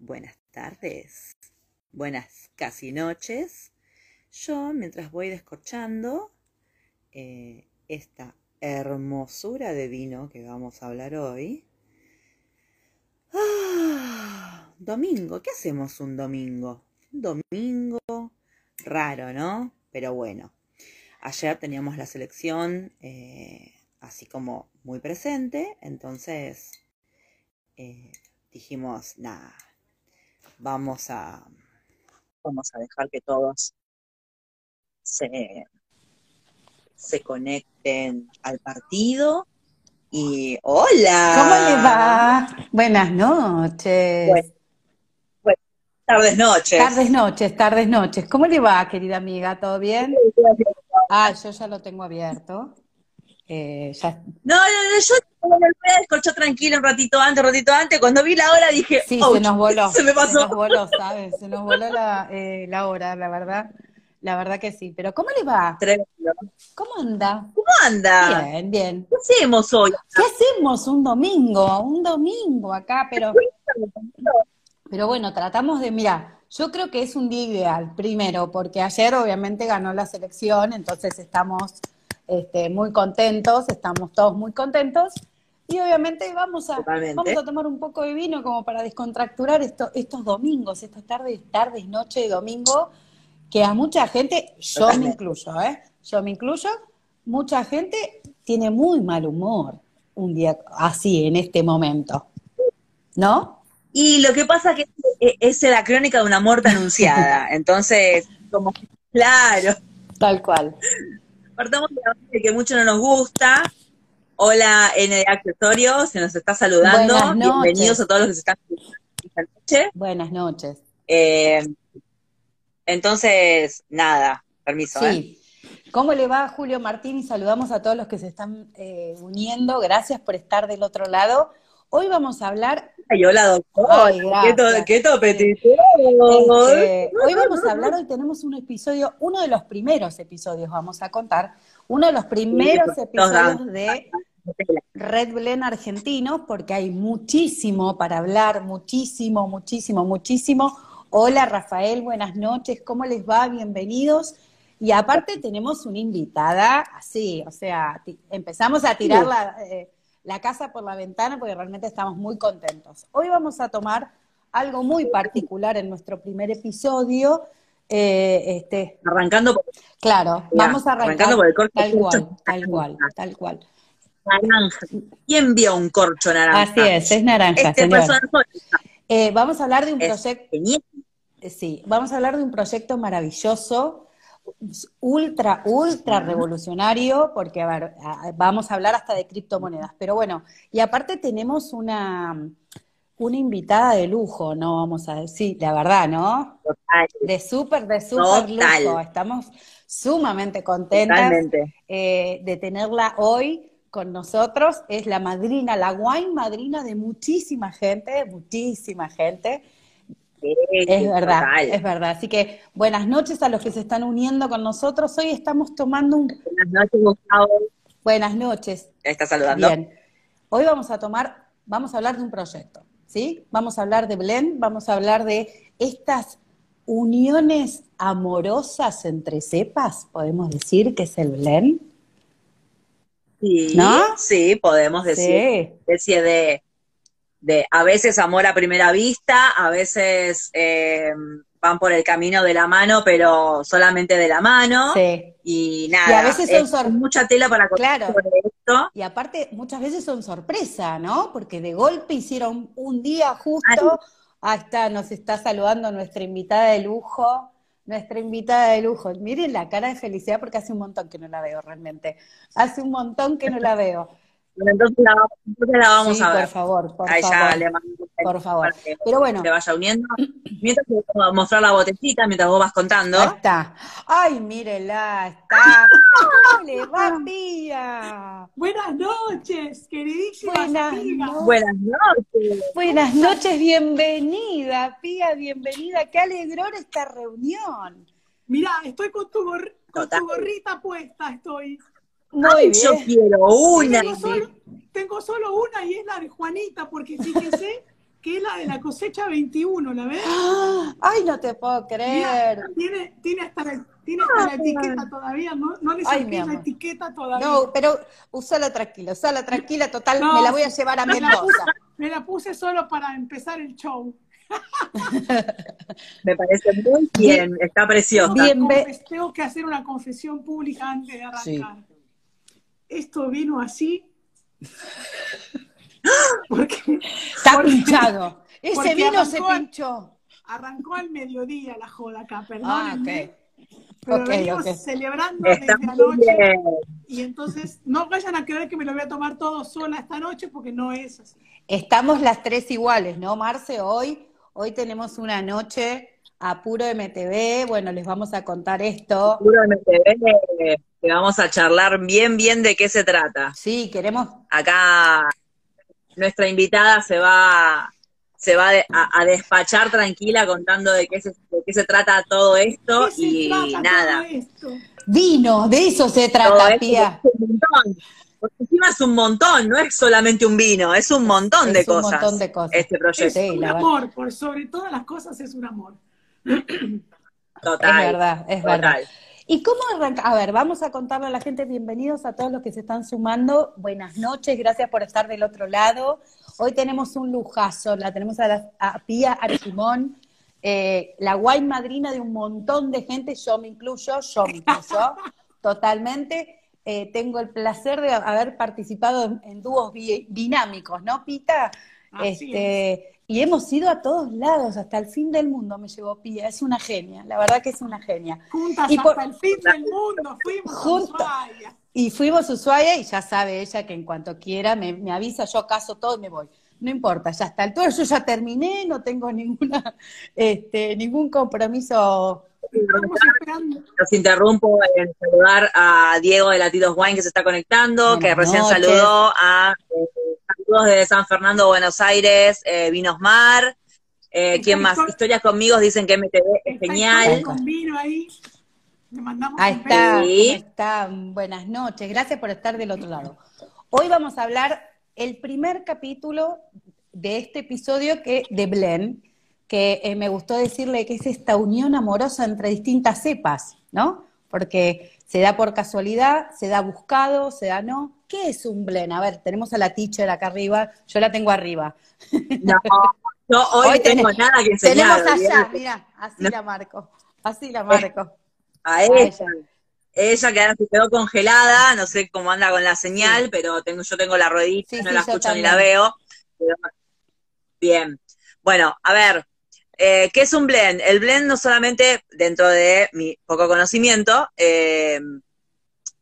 Buenas tardes, buenas casi noches. Yo, mientras voy descorchando eh, esta hermosura de vino que vamos a hablar hoy. Ah, domingo, ¿qué hacemos un domingo? Un domingo raro, ¿no? Pero bueno, ayer teníamos la selección eh, así como muy presente, entonces eh, dijimos, nada, vamos a, vamos a dejar que todos se, se conecten al partido. Y hola. ¿Cómo le va? Buenas noches. Bueno, bueno, tardes, noches. Tardes, noches, tardes, noches. ¿Cómo le va, querida amiga? ¿Todo bien? Ah, yo ya lo tengo abierto. Eh, ya... No, no, no, yo me descorchó tranquilo un ratito antes, un ratito antes. Cuando vi la hora dije, se nos voló. Se me pasó. Se nos voló, ¿sabes? Se nos voló la, eh, la hora, la verdad. La verdad que sí. Pero ¿cómo le va? Tremendo. ¿Cómo anda? ¿Cómo anda? Bien, bien. ¿Qué hacemos hoy? ¿Qué hacemos un domingo? Un domingo acá, pero, pero bueno, tratamos de, mira, yo creo que es un día ideal, primero, porque ayer obviamente ganó la selección, entonces estamos este, muy contentos, estamos todos muy contentos, y obviamente vamos a, Totalmente. vamos a tomar un poco de vino como para descontracturar esto, estos domingos, estas tardes, tardes, noche de domingo, que a mucha gente, yo me incluyo, ¿eh? Yo me incluyo, mucha gente tiene muy mal humor un día así, en este momento. ¿No? Y lo que pasa que es, es la crónica de una muerte anunciada. Entonces, como, claro, Tal cual. partamos de la base de que mucho no nos gusta. Hola, ND Accesorios, se nos está saludando. Bienvenidos a todos los que se están esta noche. Buenas noches. Eh, entonces, nada, permiso, ¿eh? Sí. ¿Cómo le va, Julio Martín? Y saludamos a todos los que se están eh, uniendo. Gracias por estar del otro lado. Hoy vamos a hablar, Ay, hola, doctora. Ay, qué, to- qué topetito. este, hoy vamos a hablar, hoy tenemos un episodio, uno de los primeros episodios, vamos a contar, uno de los primeros episodios de Red Blend argentino, porque hay muchísimo para hablar, muchísimo, muchísimo, muchísimo. Hola Rafael, buenas noches, ¿cómo les va? Bienvenidos. Y aparte tenemos una invitada así, o sea, empezamos a tirar la, eh, la casa por la ventana porque realmente estamos muy contentos. Hoy vamos a tomar algo muy particular en nuestro primer episodio. eh, este, Arrancando por claro, Ya, vamos a arrancar arrancando por el corcho tal cual, tal cual, tal cual. Naranja. ¿Quién vio un corcho naranja? Así es, es naranja, Este señor. Eh, vamos a hablar de un proyecto, genial. sí, vamos a hablar de un proyecto maravilloso, ultra, ultra revolucionario, porque a ver, vamos a hablar hasta de criptomonedas. Pero bueno, y aparte tenemos una, una invitada de lujo, ¿no? Vamos a decir, la verdad, ¿no? Total, De súper, de súper lujo. Estamos sumamente contentas eh, de tenerla hoy con nosotros. Es la madrina, la wine madrina de muchísima gente, muchísima gente. Sí, Es verdad, total. es verdad. Así que buenas noches a los que se están uniendo con nosotros. Hoy estamos tomando un... Buenas noches, Gustavo. Buenas noches. ¿Me está saludando? Bien. Hoy vamos a tomar, vamos a hablar de un proyecto, ¿sí? Vamos a hablar de Blend, vamos a hablar de estas uniones amorosas entre cepas, podemos decir que es el Blend. Sí, ¿No? sí, podemos decir. Sí. Especie de, de, a veces amor a primera vista, a veces eh, van por el camino de la mano, pero solamente de la mano. Sí. Y nada, Y a veces son mucha tela para contar Claro. sobre esto. Y aparte, muchas veces son sorpresa, ¿no? Porque de golpe hicieron un día justo. Ahí está, nos está saludando nuestra invitada de lujo. Nuestra invitada de lujo. Miren la cara de felicidad porque hace un montón que no la veo realmente. Hace un montón que no la veo. Bueno, entonces la, entonces la vamos sí, a ver. por favor, por Ahí ya favor. le mando Por favor. que Pero bueno, se vaya uniendo. Mientras te voy a mostrar la botellita, mientras vos vas contando. ahí está. Ay, mírela, está. ¿Cómo le va, Pía? Buenas noches, queridísimas Buenas noches. Buenas noches. Buenas noches, bienvenida, Pía, bienvenida. Qué alegrón esta reunión. Mirá, estoy con tu, con tu gorrita puesta, estoy. Muy Ay, yo quiero una. tengo, solo, tengo solo una y es la de Juanita, porque fíjense que es la de la cosecha 21, ¿la ves? ¡Ah! Ay, no te puedo creer. Tiene, tiene hasta la, tiene hasta la etiqueta todavía, ¿no? No le saqué mi la etiqueta todavía. No, pero usala tranquila, usala tranquila, total, No, me la voy a llevar a la Mendoza. Me la puse solo para empezar el show. Me parece muy bien, está preciosa. Bien, Tengo que hacer una confesión pública antes de arrancar. Sí. Esto vino así. Porque Está porque pinchado. Ese porque vino se pinchó. arrancó al mediodía la joda acá, Ah, perdónenme. ok. Pero Ok, venimos ok. celebrando Está desde anoche. Y entonces no vayan a creer que me lo voy a tomar todo sola esta noche porque no es así. Estamos las tres iguales, ¿no, Marce? Hoy, hoy tenemos una noche a puro MTV. Bueno, les vamos a contar esto. Puro MTV, que vamos a charlar bien, bien de qué se trata. Sí, queremos. Acá nuestra invitada se va, se va a, a despachar tranquila contando de qué se, de qué se trata todo esto ¿Qué se y trata nada. todo esto? Vino, de eso se trata, esto Pía. es un montón. Porque encima es un montón, no es solamente un vino, es un montón de Es un cosas. montón de cosas. Este Es proyecto. Sí, un amor, por sobre todas las cosas es un amor. Total. Es verdad, es total. verdad. ¿Y cómo arranca? A ver, vamos a contarle a la gente, bienvenidos a todos los que se están sumando. Buenas noches, gracias por estar del otro lado. Hoy tenemos un lujazo, la tenemos a, la, a Pía Argimón, eh, la guay madrina de un montón de gente, yo me incluyo, yo me incluyo, totalmente. Eh, tengo el placer de haber participado en, en dúos bi- dinámicos, ¿no, Pita? Así este, y hemos ido a todos lados, hasta el fin del mundo me llevó Pía, es una genia, la verdad que es una genia. Juntas Y hasta por- el fin del mundo fuimos a Juntas. Ushuaia. Y fuimos a Ushuaia y ya sabe ella que en cuanto quiera me, me avisa, yo caso todo y me voy. No importa, ya está. altura yo ya terminé, no tengo ninguna, este, ningún compromiso. Los interrumpo en saludar a Diego de Latidos Wine que se está conectando, Buenas que recién saludó a eh, saludos desde San Fernando, Buenos Aires, eh, Vinos Mar. Eh, ¿Quién más? Historia- Historias conmigo dicen que MTV es Está genial. Con vino ahí. Le mandamos Ahí está. Sí. ¿cómo está? Buenas noches, gracias por estar del otro lado. Hoy vamos a hablar el primer capítulo de este episodio que de Blen, que eh, me gustó decirle que es esta unión amorosa entre distintas cepas, ¿no? Porque se da por casualidad, se da buscado, se da no. ¿Qué es un Blen? A ver, tenemos a la teacher acá arriba, yo la tengo arriba. No, hoy, Hoy tengo nada que enseñar. Tenemos allá, mira, así No. la marco, así la marco. A ella. ella. Ella que ahora se quedó congelada, no sé cómo anda con la señal, pero tengo, yo tengo la ruedita, Sí, no sí, la escucho ni la veo. Pero- Bien. Bueno, a ver, eh, ¿qué es un blend? El blend no solamente, dentro de mi poco conocimiento, eh,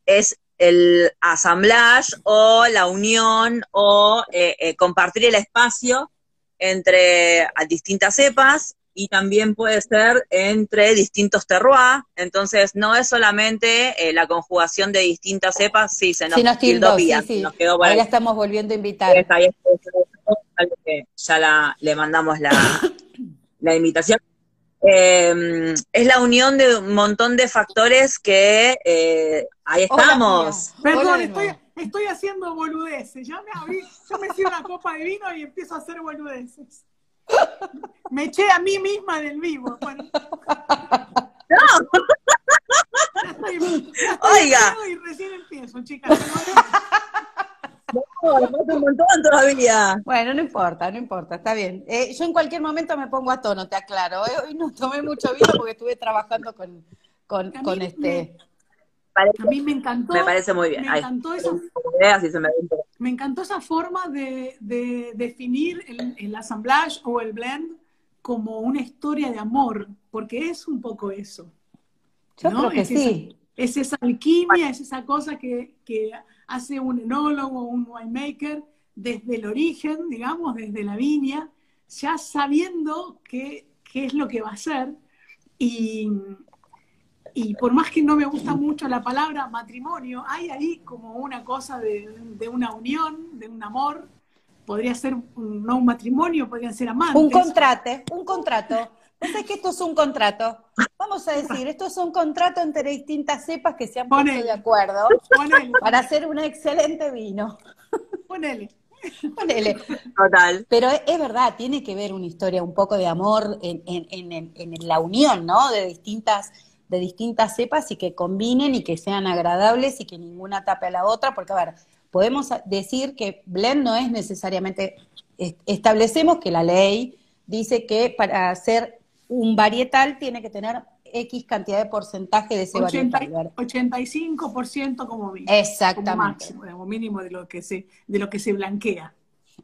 es el assemblage o la unión o eh, eh, compartir el espacio entre distintas cepas y también puede ser entre distintos terroirs, entonces no es solamente eh, la conjugación de distintas cepas, sí, se nos Sí, nos tildó, tildó sí, Pía, sí. nos quedó por Ahora estamos volviendo a invitar. Ya la, le mandamos la, la invitación. Eh, es la unión de un montón de factores que eh, ahí estamos. Hola Perdón, estoy, estoy haciendo boludeces. Yo me abrí, yo me sirvo una copa de vino y empiezo a hacer boludeces. Me eché a mí misma del vivo. Bueno. Ya estoy- ya estoy Oiga. Y recién empiezo, chicas. No, falta un montón todavía. Bueno, no importa, no importa, está bien. Eh, yo en cualquier momento me pongo a tono, te aclaro. eh. Hoy no tomé mucho vino porque estuve trabajando con, con, este. Parece- A mí me encantó. me parece muy bien. Me encantó esa se me. Me encantó forma de, de definir el, el assemblage o el blend como una historia de amor, porque es un poco eso. Yo ¿no? creo que es sí. Esa, es esa alquimia, es esa cosa que, que hace un enólogo, un winemaker, desde el origen, digamos, desde la viña, ya sabiendo qué, qué es lo que va a hacer. Y, y por más que no me gusta mucho la palabra matrimonio, hay ahí como una cosa de, de una unión, de un amor. Podría ser no un matrimonio, podrían ser amantes. Un contrato, un contrato. ¿No sabes que esto es un contrato? Vamos a decir, esto es un contrato entre distintas cepas que se han puesto Ponele. de acuerdo Ponele, para hacer un excelente vino. ponele. Ponele. Total. Pero es verdad, tiene que ver una historia un poco de amor en, en- en- en la unión, ¿no? De distintas, de distintas cepas y que combinen y que sean agradables y que ninguna tape a la otra, porque a ver, podemos decir que blend no es necesariamente, est- establecemos que la ley dice que para hacer un varietal tiene que tener X cantidad de porcentaje de ese 80 varietal. ¿verdad? 85% como mínimo. Exactamente. Como máximo, como mínimo de lo que se, de lo que se blanquea.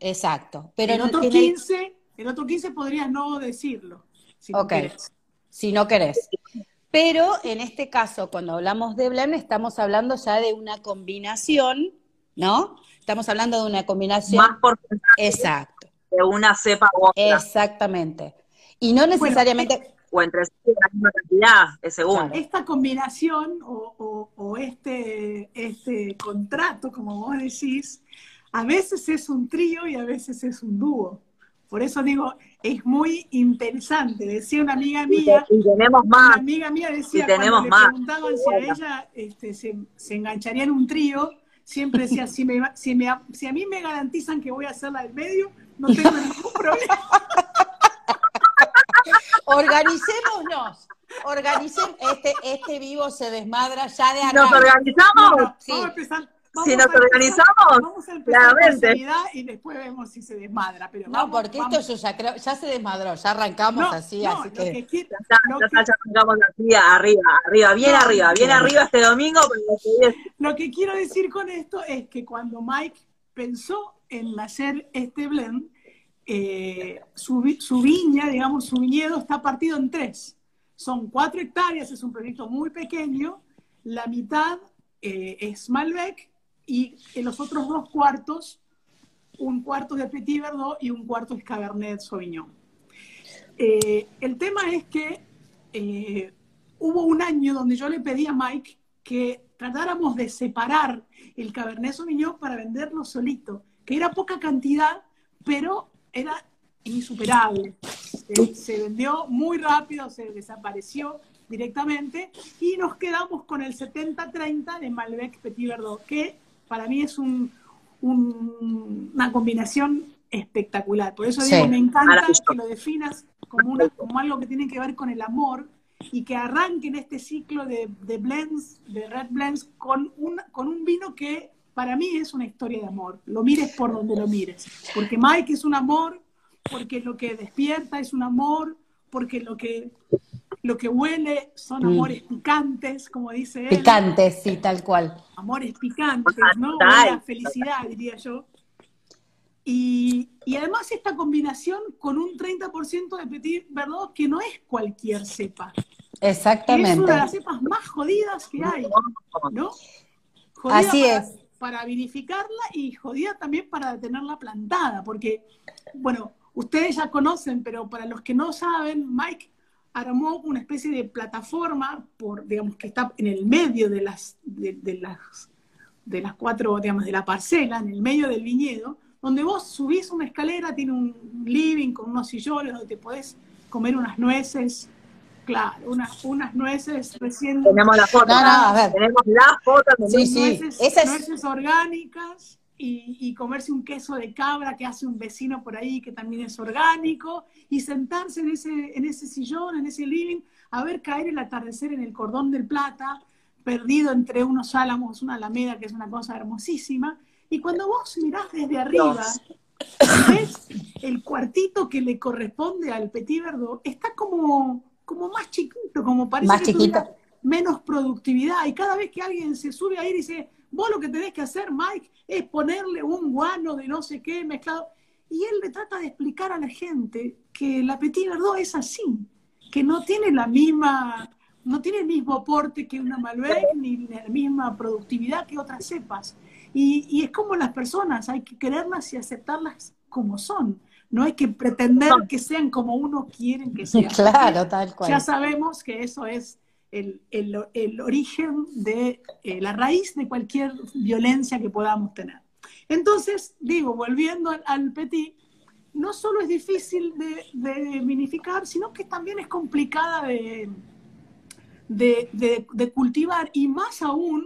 Exacto. Pero el no otro tiene- 15, el otro 15 podrías no decirlo. Si no Ok. querés. si no querés. Pero en este caso, cuando hablamos de blend, estamos hablando ya de una combinación, ¿no? Estamos hablando de una combinación. Más porcentaje Exacto, de una cepa u otra. exactamente. Y no necesariamente. O entre sí la misma cantidad, es según. Esta combinación o, o- o este, este contrato, como vos decís, a veces es un trío y a veces es un dúo. Por eso digo, es muy interesante. Decía una amiga Y, mía, te- y tenemos una más. amiga mía decía Y tenemos cuando le más. preguntaban si a ella este, se, se engancharía en un trío, siempre decía, si, me, si, me, si a mí me garantizan que voy a hacer la del medio, no tengo ningún problema. Organicémonos. Organicemos. Este, este vivo se desmadra ya de Si nos acá. organizamos, Sí. vamos a empezar. Si vamos nos a empezar- organizamos, vamos a claramente. y después vemos si se desmadra. Pero No, vamos- porque vamos- esto yo ya creo, ya se desmadró, ya arrancamos no, así, no, así que. ya que- arrancamos así, arriba, arriba, bien No, arriba, bien no. arriba este domingo, Lo que quiero decir con esto es que cuando Mike pensó en hacer este blend, eh, su, su viña, digamos, su viñedo está partido en tres. Son cuatro hectáreas, es un proyecto muy pequeño. La mitad eh, es Malbec y en los otros dos cuartos, un cuarto de Petit Verdot y un cuarto es Cabernet Sauvignon. Eh, el tema es que hubo un año donde yo le pedí a Mike que tratáramos de separar el Cabernet Sauvignon para venderlo solito, que era poca cantidad, pero era insuperable. Se, se vendió muy rápido, se desapareció directamente y nos quedamos con el 70-30 de Malbec Petit Verdot, que para mí es un- un- una combinación espectacular. Por eso Sí. digo, me encanta que lo definas como, una, como algo que tiene que ver con el amor y que arranquen este ciclo de, de blends, de red blends, con un, con un vino que para mí es una historia de amor. Lo mires por donde lo mires. Porque Mike es un amor, porque lo que despierta es un amor, porque lo que, lo que huele son Mm. amores picantes, como dice él. Picante, sí, tal cual. Amores picantes, ¿no? Total. Huele a felicidad, diría yo. Y, y además esta combinación con un 30% de Petit Verdot que no es cualquier cepa. que Es una de Exactamente. las cepas más jodidas que hay, ¿no? Jodida Así para, es. Para vinificarla y jodida también para tenerla plantada, porque, bueno, ustedes ya conocen, pero para los que no saben, Mike armó una especie de plataforma, por, digamos, que está en el medio de las, de, las, de las cuatro, digamos, de la parcela, en el medio del viñedo, donde vos subís una escalera, tiene un living con unos sillones donde te podés comer unas nueces, claro, unas, unas nueces recién tenemos la foto. No, no, a ver. Tenemos la foto. Sí, tenemos- sí. nueces, esa es- nueces orgánicas y, y comerse un queso de cabra que hace un vecino por ahí que también es orgánico y sentarse en ese, en ese sillón, en ese living, a ver caer el atardecer en el cordón del plata, perdido entre unos álamos, una alameda que es una cosa hermosísima. Y cuando vos mirás desde arriba, ves el cuartito que le corresponde al Petit Verdot, está como, como más chiquito, como parece Más que chiquito. menos productividad. Y cada vez que alguien se sube ahí dice, vos lo que tenés que hacer, Mike, es ponerle un guano de no sé qué mezclado. Y él le trata de explicar a la gente que la Petit Verdot es así, que no tiene la misma, no tiene el mismo aporte que una Malbec, ni la misma productividad que otras cepas. Y, y es como las personas, hay que quererlas y aceptarlas como son. No hay que pretender que sean como uno quiere que sean. Claro, tal Ya cual. sabemos que eso es el, el- el origen de eh, la raíz de cualquier violencia que podamos tener. Entonces, digo, volviendo al, al petit, no solo es difícil de, de vinificar, sino que también es complicada de, de- de- de cultivar y más aún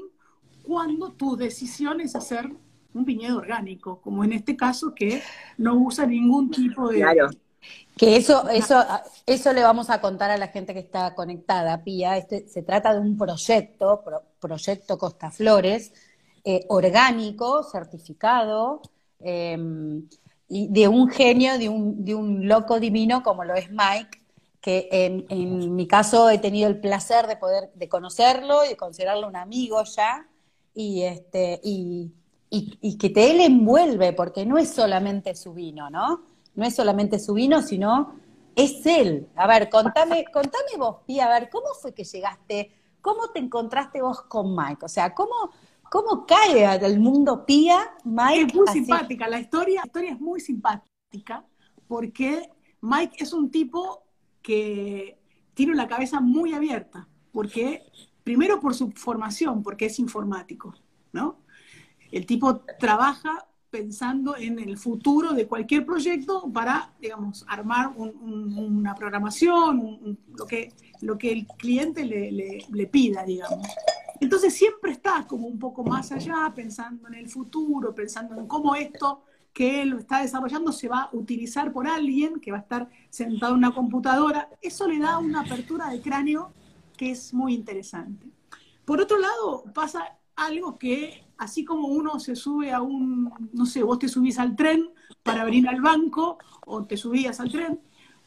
cuando tu decisión es hacer un viñedo orgánico, como en este caso que no usa ningún tipo de... Claro. Que eso, eso, eso le vamos a contar a la gente que está conectada, Pía. Este, se trata de un proyecto, proyecto Costa Flores, eh, orgánico, certificado, em, y de un genio, de un, de un loco divino como lo es Mike, que en, en, mi caso he tenido el placer de poder de conocerlo y de considerarlo un amigo ya, y este, y, y, que te él envuelve, porque no es solamente su vino, ¿no? No es solamente su vino, sino es él. A ver, contame, contame vos, Pía, a ver, ¿cómo fue que llegaste? ¿Cómo te encontraste vos con Mike? O sea, ¿cómo, cómo cae al mundo Pía Mike? Es muy simpática, la historia, la historia es muy simpática, porque Mike es un tipo que tiene la cabeza muy abierta, porque primero por su formación, porque es informático, ¿no? El tipo trabaja pensando en el futuro de cualquier proyecto para, digamos, armar una programación, lo, que, lo que el cliente le, pida, digamos. Entonces siempre está como un poco más allá, pensando en el futuro, pensando en cómo esto que él está desarrollando se va a utilizar por alguien que va a estar sentado en una computadora. Eso le da una apertura de cráneo que es muy interesante. Por otro lado, pasa algo que así como uno se sube a un, no sé, vos te subís al tren para venir al banco, o te subías al tren,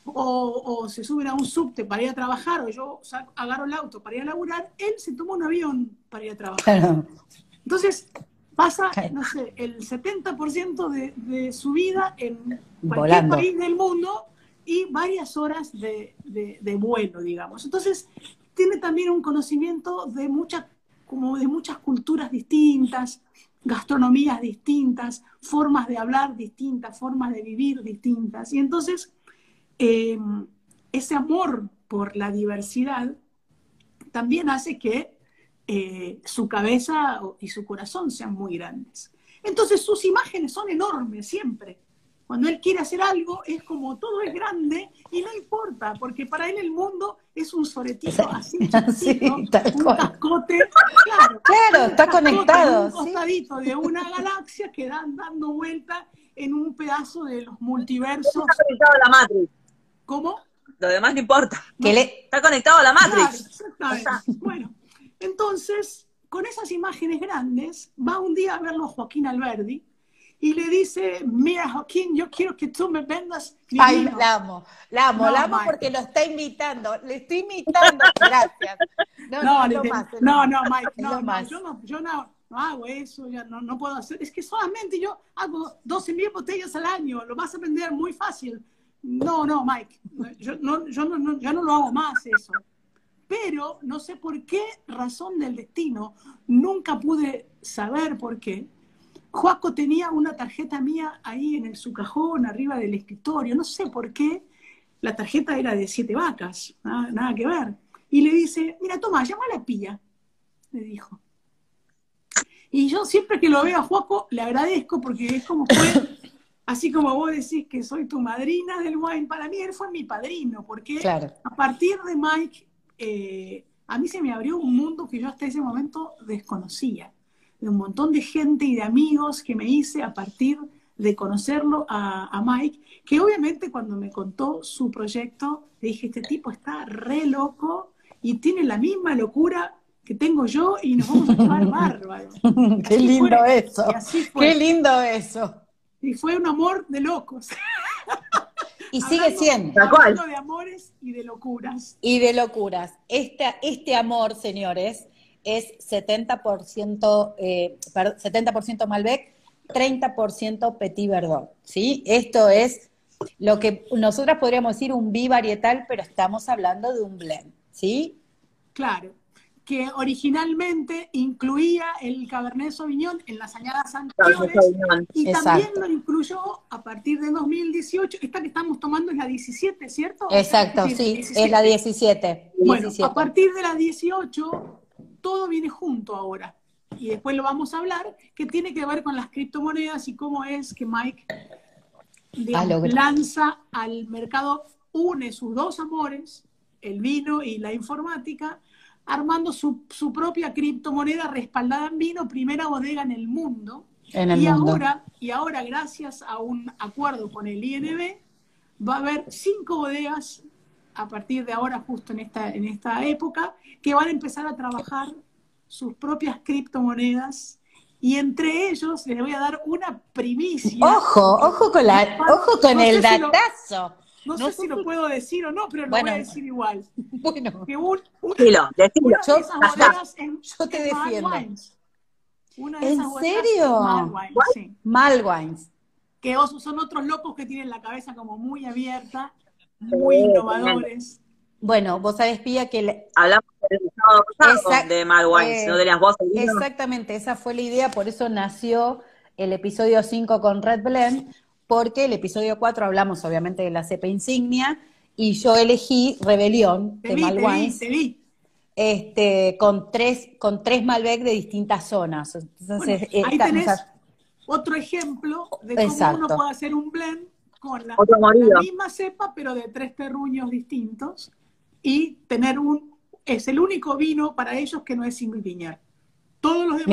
o, se suben a un subte para ir a trabajar, o yo agarro el auto para ir a laburar, él se toma un avión para ir a trabajar. Entonces, pasa, no sé, el 70% de, de, su vida en cualquier país del mundo y varias horas de, de, vuelo, digamos. Entonces, tiene también un conocimiento de muchas como de muchas culturas distintas, gastronomías distintas, formas de hablar distintas, formas de vivir distintas. Y entonces, em, ese amor por la diversidad también hace que eh, su cabeza y su corazón sean muy grandes. Entonces sus imágenes son enormes siempre. Cuando él quiere hacer algo, es como todo es grande y no importa, porque para él el mundo es un soretito así, un cascote, claro, claro está conectado. Un costadito de una galaxia que dan dando vuelta en un pedazo de los multiversos. Está conectado a la Matrix. ¿Cómo? Lo demás no importa. Está conectado a la Matrix. Bueno, entonces, con esas imágenes grandes, va un día a verlo Joaquín Alberdi, y le dice, mira Joaquín, yo quiero que tú me vendas mi Ay, la amo, la amo, la amo porque lo está invitando, le estoy invitando, gracias. No, no, no, no, no, Mike, no, no, yo no, yo no, no hago eso, ya no, no puedo hacer, es que solamente yo hago 12 mil botellas al año, lo vas a vender muy fácil. No, no, Mike, yo no, yo no, ya no lo hago más eso. Pero no sé por qué razón del destino, nunca pude saber por qué, Joaco tenía una tarjeta mía ahí en su cajón, arriba del escritorio, no sé por qué. La tarjeta era de siete vacas, nada, que ver. Y le dice, mira, toma, llama a la pilla, le dijo. Y yo siempre que lo veo a Joaco le agradezco porque es como fue, así como vos decís que soy tu madrina del wine, para mí él fue mi padrino, porque a partir de Mike, eh, a mí se me abrió un mundo que yo hasta ese momento desconocía de un montón de gente y de amigos que me hice a partir de conocerlo a, Mike, que obviamente cuando me contó su proyecto, le dije, este tipo está re loco y tiene la misma locura que tengo yo y nos vamos a llevar bárbaro. Qué lindo eso. Qué lindo eso. Y fue un amor de locos. Y sigue siendo. Hablando de amores y de locuras. Y de locuras. Este, este amor, señores, es 70%, eh, 70 Malbec, 30% Petit Verdot, ¿sí? Esto es lo que nosotras podríamos decir un bivarietal, pero estamos hablando de un blend, ¿sí? Claro, que originalmente incluía el Cabernet Sauvignon en las añadas anteriores y también lo incluyó a partir de 2018. Esta que estamos tomando es la 17, ¿cierto? Exacto, sí, es la 17. Bueno, a partir de la 18 todo viene junto ahora. Y después lo vamos a hablar, que tiene que ver con las criptomonedas y cómo es que Mike lanza al mercado, une sus dos amores, el vino y la informática, armando su, propia criptomoneda respaldada en vino, primera bodega en el mundo, En el y mundo. ahora, y ahora, gracias a un acuerdo con el INB, va a haber cinco bodegas a partir de ahora, justo en esta, en esta época, que van a empezar a trabajar sus propias criptomonedas. Y entre ellos les voy a dar una primicia. Ojo, ojo con la, ojo con No el sé si lo- datazo. No, no sé si lo puedo decir o no, pero lo Bueno. voy a decir igual. Bueno, Que un- una, Decilo, decilo. una Yo- de esas en, yo te en defiendo. Wines. Una de ¿En esas serio? en Mad Wines, sí. Malwines. que son otros locos que tienen la cabeza como muy abierta, muy innovadores. Bueno, vos sabés, Pía, que le- Hablamos del sábado pasado Exact- de Mad Wines, eh, no de las voces. ¿no? exactamente, esa fue la idea, por eso nació el episodio 5 con Red Blend, porque el episodio 4 hablamos obviamente de la cepa insignia, y yo elegí Rebelión Te de vi, te vi, te vi. este, con tres, con tres Malbec de distintas zonas. Entonces, Bueno, ahí esta- tenés o sea, otro ejemplo de cómo Exacto. uno puede hacer un blend con la, Otro morido. la misma cepa, pero de tres terruños distintos, y tener un, es el único vino para ellos que no es single vineyard. Todos los demás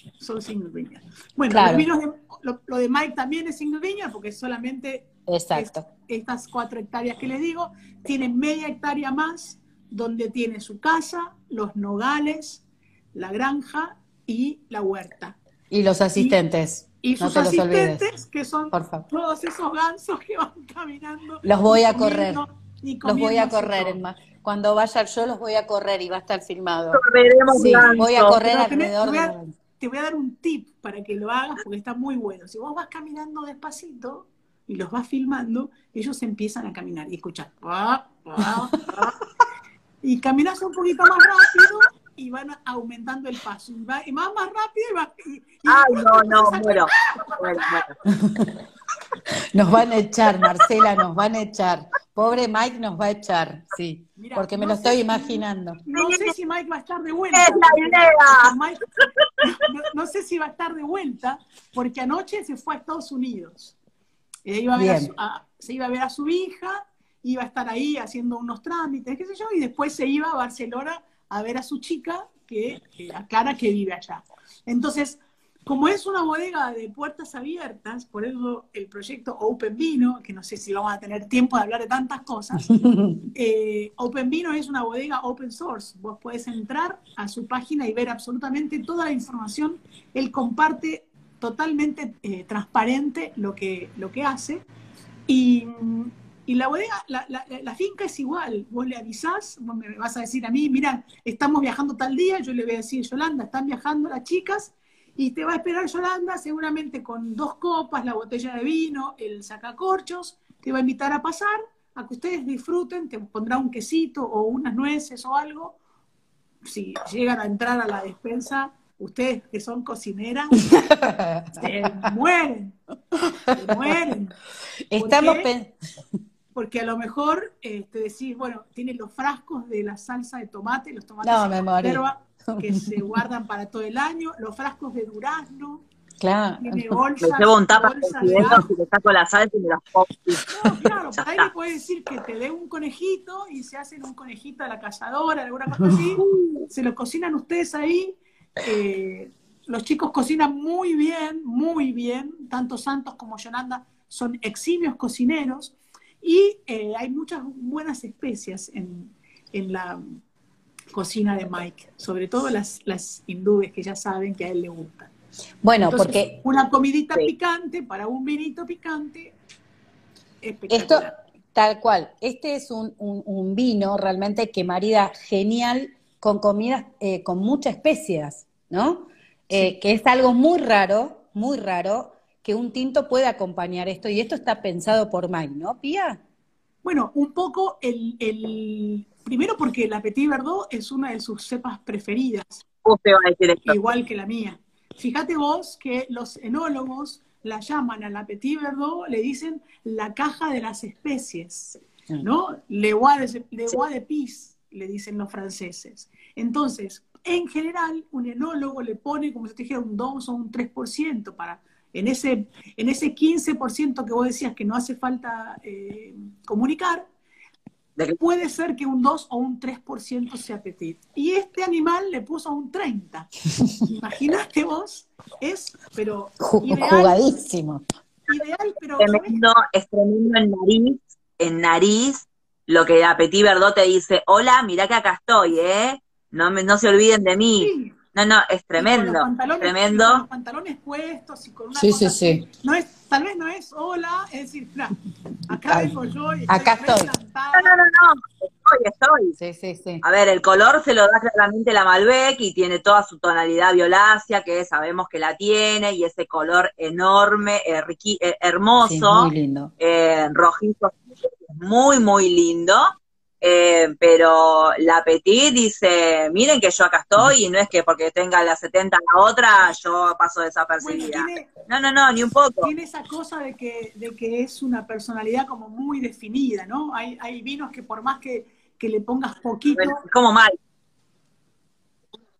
Mira. son single vineyard. Bueno, Claro. los vinos de- lo, lo de Mike también es single vineyard porque solamente exacto. estas cuatro hectáreas que les digo, tienen media hectárea más, donde tiene su casa, los nogales, la granja y la huerta. Y los asistentes, Y no sus te los olvides. asistentes, que son Por favor. todos esos gansos que van caminando. Los voy y a comiendo- correr. y Los voy a correr, en ma- cuando vaya yo los voy a correr y va a estar filmado. Veremos Sí, voy a correr Pero tenés- alrededor te, voy de a, te voy a dar un tip para que lo hagas porque está muy bueno. Si vos vas caminando despacito y los vas filmando, ellos empiezan a caminar y escuchar. Y caminas un poquito más rápido y van aumentando el paso. Y, va, y más, más rápido y va. y- y Ay, no, no, muero. Muero, muero. Nos van a echar, Marcela, nos van a echar. Pobre Mike nos va a echar, sí. Mirá, Porque me no lo sé estoy si- imaginando. No sé si Mike va a estar de vuelta. Es la idea. Mike- no, no sé si va a estar de vuelta, porque anoche se fue a Estados Unidos. Eh, iba a ver a su- a- se iba a ver a su hija, iba a estar ahí haciendo unos trámites, qué sé yo, y después se iba a Barcelona a ver a su chica, que, aclara que vive allá. Entonces, como es una bodega de puertas abiertas, por eso el proyecto Open Vino, que no sé si vamos a tener tiempo de hablar de tantas cosas, eh, Open Vino es una bodega open source. Vos podés entrar a su página y ver absolutamente toda la información. Él comparte totalmente eh, transparente lo que, lo que hace. Y, y la bodega, la, la- la finca es igual. Vos le avisás, vos me vas a decir a mí, mira, estamos viajando tal día, yo le voy a decir, Yolanda, están viajando las chicas, y te va a esperar Yolanda seguramente con dos copas, la botella de vino, el sacacorchos, te va a invitar a pasar, a que ustedes disfruten, te pondrá un quesito o unas nueces o algo. Si llegan a entrar a la despensa, ustedes que son cocineras, se mueren, se mueren. Estamos qué? Porque a lo mejor eh, te decís, bueno, tiene los frascos de la salsa de tomate, los tomates No, me morí. conserva, que se guardan para todo el año, los frascos de durazno, Claro. tiene Me bolsas, llevo un tapa bolsas de de esos ajo. y le saco la salsa y me las pongo. No, claro, por ahí le puedes decir que te dé un conejito y se hacen un conejito a la cazadora, alguna cosa así. Se lo cocinan ustedes ahí. eh, los chicos cocinan muy bien, muy bien. Tanto Santos como Yolanda son eximios cocineros. Y eh, hay muchas buenas especias en, en la cocina de Mike, sobre todo las, las hindúes que ya saben que a él le gustan. Bueno, Entonces, porque una comidita Sí. picante para un vinito picante, esto, tal cual, este es un, un- un vino realmente que marida genial con comidas eh, con muchas especias, ¿no? Eh, que es algo muy raro, muy raro, que un tinto puede acompañar esto, y esto está pensado por Mike, ¿no, Pía? Bueno, un poco el, el- primero porque la Petit Verdot es una de sus cepas preferidas, Usted va a decir esto. igual que la mía. Fíjate vos que los enólogos la llaman a la Petit Verdot, le dicen la caja de las especies, ¿no? Le bois de, le bois de pis, le dicen los franceses. Entonces, en general, un enólogo le pone, como si te dijera, un 2 o un 3% para, en ese, en ese 15% que vos decías que no hace falta eh, comunicar, puede ser que un 2 o un 3% sea petit. Y este animal le puso un 30. Imagínate vos, es, pero ideal, jugadísimo. Ideal, pero... Tremendo, es tremendo en nariz, en nariz, lo que a Petit Verdot te dice, hola, mira que acá estoy, ¿eh? No, me, no se olviden de mí. No, no, es tremendo. tremendo. con los pantalones puestos y con una sí, sí, sí. No es, tal vez no es hola, es decir, acá vengo yo y acá estoy. No, no, no, no, estoy, estoy. Sí, sí, sí. A ver, el color se lo da claramente la Malbec y tiene toda su tonalidad violácea, que sabemos que la tiene, y ese color enorme, eh, eh, hermoso. muy lindo. Eh, rojizo, muy, muy lindo. Eh, pero la Petit dice, miren que yo acá estoy y no es que porque tenga la 70 la otra yo paso desapercibida. no, no, no, ni un poco. Tiene esa cosa de que, de que es una personalidad como muy definida, ¿no? Hay, hay vinos que por más que, le pongas poquito... como mal.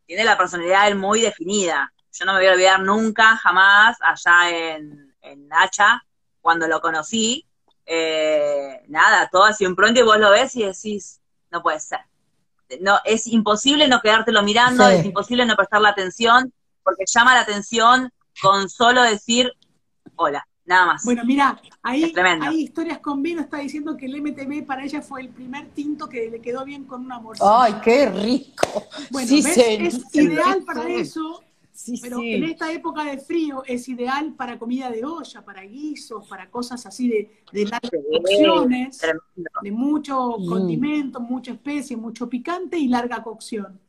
Tiene la personalidad muy definida. Yo no me voy a olvidar nunca, jamás, allá en, en Nacha, cuando lo conocí, eh, nada, todo así un pronto y vos lo ves y decís, no puede ser. No, es imposible no quedártelo mirando, es imposible no prestar la atención, porque llama la atención con solo decir hola, nada más. Bueno, mira, ahí hay historias con vino, está diciendo que el MTB para ella fue el primer tinto que le quedó bien con una morcilla. ¡Ay, qué rico! Bueno, es ideal para eso pero en esta época de frío es ideal para comida de olla, para guisos, para cosas así de, de largas cocciones, de mucho mm. condimento, mucha especie, mucho picante y larga cocción,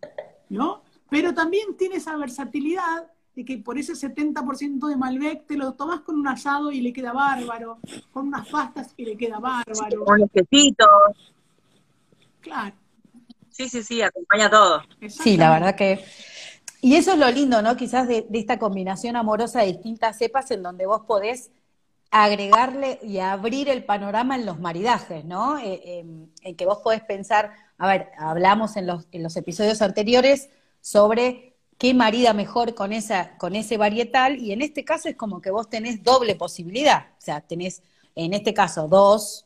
¿no? Pero también tiene esa versatilidad de que por ese 70% de Malbec te lo tomas con un asado y le queda bárbaro, con unas pastas y le queda bárbaro. con quesito. Claro. Sí, sí, sí, acompaña todo. Sí, la verdad que y eso es lo lindo, ¿no? Quizás de, esta combinación amorosa de distintas cepas en donde vos podés agregarle y abrir el panorama en los maridajes, ¿no? Eh, em, en que vos podés pensar, a ver, hablamos en los, en los episodios anteriores sobre qué marida mejor con, esa, con ese varietal, y en este caso es como que vos tenés doble posibilidad, o sea, tenés en este caso dos,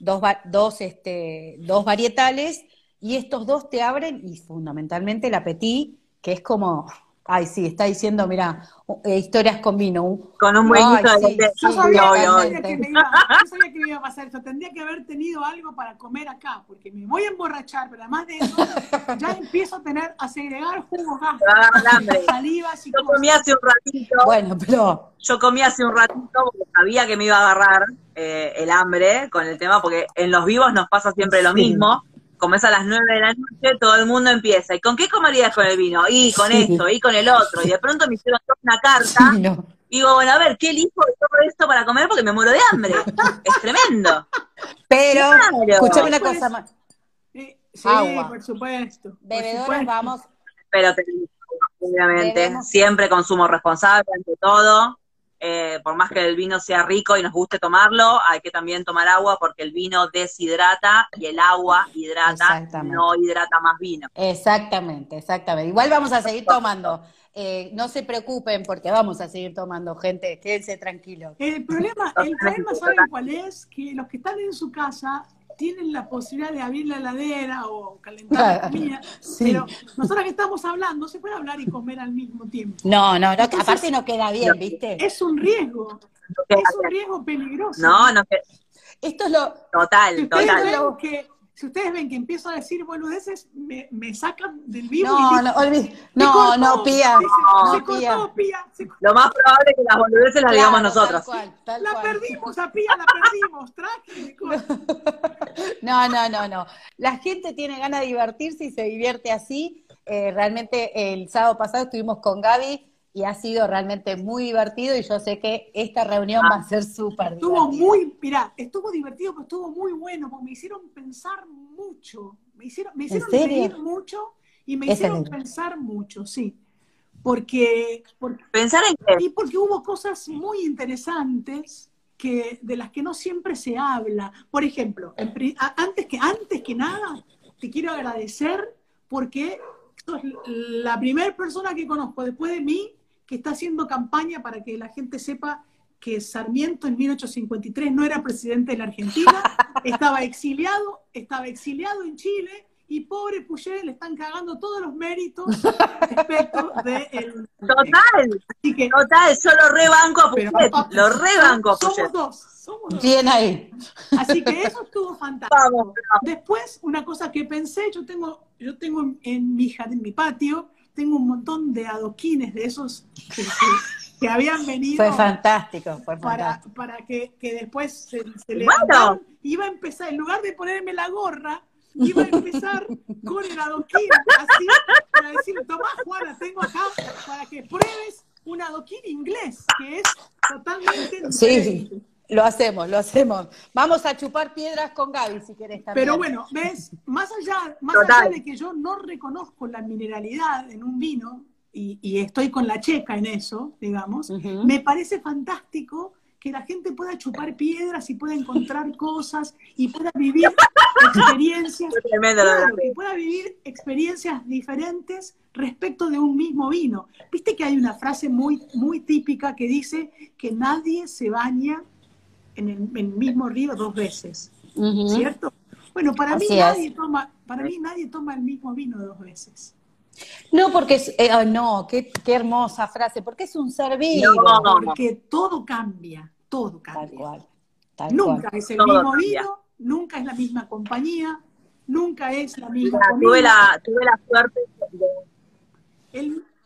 dos, dos, este, dos varietales, y estos dos te abren, y fundamentalmente el apetí que es como, ay, sí, está diciendo, mira, eh, historias con vino. Con un buen sí, yo, sabía, que me iba, yo sabía que me iba a pasar eso. Tendría que haber tenido algo para comer acá, porque me voy a emborrachar, pero además de eso, ya empiezo a tener, a segregar jugos gástricos, salivas y Yo comí hace un ratito. Bueno, pero... Yo comí hace un ratito porque sabía que me iba a agarrar eh, el hambre con el tema, porque en los vivos nos pasa siempre lo mismo comes a las nueve de la noche, todo el mundo empieza. ¿Y con qué comerías con el vino? Y con esto, y con el otro. Y de pronto me hicieron una carta. Y digo, bueno, a ver, ¿qué elijo de todo esto para comer? Porque me muero de hambre. es tremendo. Pero, escuchame una cosa más. Sí, por supuesto. Bebedores, vamos. Pero obviamente. Siempre consumo responsable ante todo. Eh, por más que el vino sea rico y nos guste tomarlo, hay que también tomar agua porque el vino deshidrata y el agua hidrata, no hidrata más vino. Exactamente, exactamente. Igual vamos a seguir tomando. Eh, no se preocupen porque vamos a seguir tomando, gente, quédense tranquilos. El problema, el problema ¿saben cuál es? Que los que están en su casa tienen la posibilidad de abrir la heladera o calentar la comida, pero nosotros que estamos hablando, se puede hablar y comer al mismo tiempo. No, no, no aparte no queda bien, ¿viste? Es un riesgo, es un riesgo peligroso. No, no. Esto es lo... Total, total. Que, si ustedes ven que empiezo a decir boludeces, me, me sacan del vivo. No, no, no, no, Pía. se cortó, Pía. Lo más probable es que las boludeces las digamos nosotros. la perdimos a Pía, la perdimos. no, no, no, no. La gente tiene ganas de divertirse y se divierte así. Eh, realmente el sábado pasado estuvimos con Gaby y ha sido realmente muy divertido y yo sé que esta reunión va a ah. ser súper divertida. Estuvo muy, mira, estuvo divertido, pero estuvo muy bueno, porque me hicieron pensar mucho, me hicieron, me hicieron reír mucho y me hicieron pensar mucho, sí. Porque, ¿Pensar en qué? Y porque hubo cosas muy interesantes que, de las que no siempre se habla. Por ejemplo, antes, que, antes que nada, te quiero agradecer porque sos la primera persona que conozco después de mí que está haciendo campaña para que la gente sepa que Sarmiento en 1853 no era presidente de la Argentina, estaba exiliado, estaba exiliado en Chile y pobre Puché le están cagando todos los méritos respecto de el, Total, total, yo lo rebanco a Puché, lo rebanco a. Somos dos, somos dos. Bien ahí. Así que eso estuvo fantástico. Después, una cosa que pensé, yo tengo, yo tengo en, mi, en mi patio, tengo un montón de adoquines de esos que habían venido. Fue fantástico, fue para, Para que, después se, le iba a empezar, en lugar de ponerme la gorra, iba a empezar con el adoquín, así, para decir, tomá Juana, tengo acá para que pruebes un adoquín inglés, que es totalmente Sí, lo hacemos, lo hacemos. Vamos a chupar piedras con Gaby, si querés también. Pero bueno, ves, más allá, más allá de que yo no reconozco la mineralidad en un vino, y, estoy con la checa en eso, digamos, me parece fantástico que la gente pueda chupar piedras y pueda encontrar cosas y pueda vivir experiencias, que pueda vivir experiencias diferentes respecto de un mismo vino. Viste que hay una frase muy, muy típica que dice que nadie se baña en el, mismo río dos veces, ¿cierto? Bueno, para mí, nadie toma, para mí nadie toma el mismo vino dos veces. No, porque es, eh, no, qué, hermosa frase, porque es un ser vivo. No, porque todo cambia, todo cambia. nunca es el mismo vino, nunca es la misma compañía, nunca es la misma Tuve la, tuve la suerte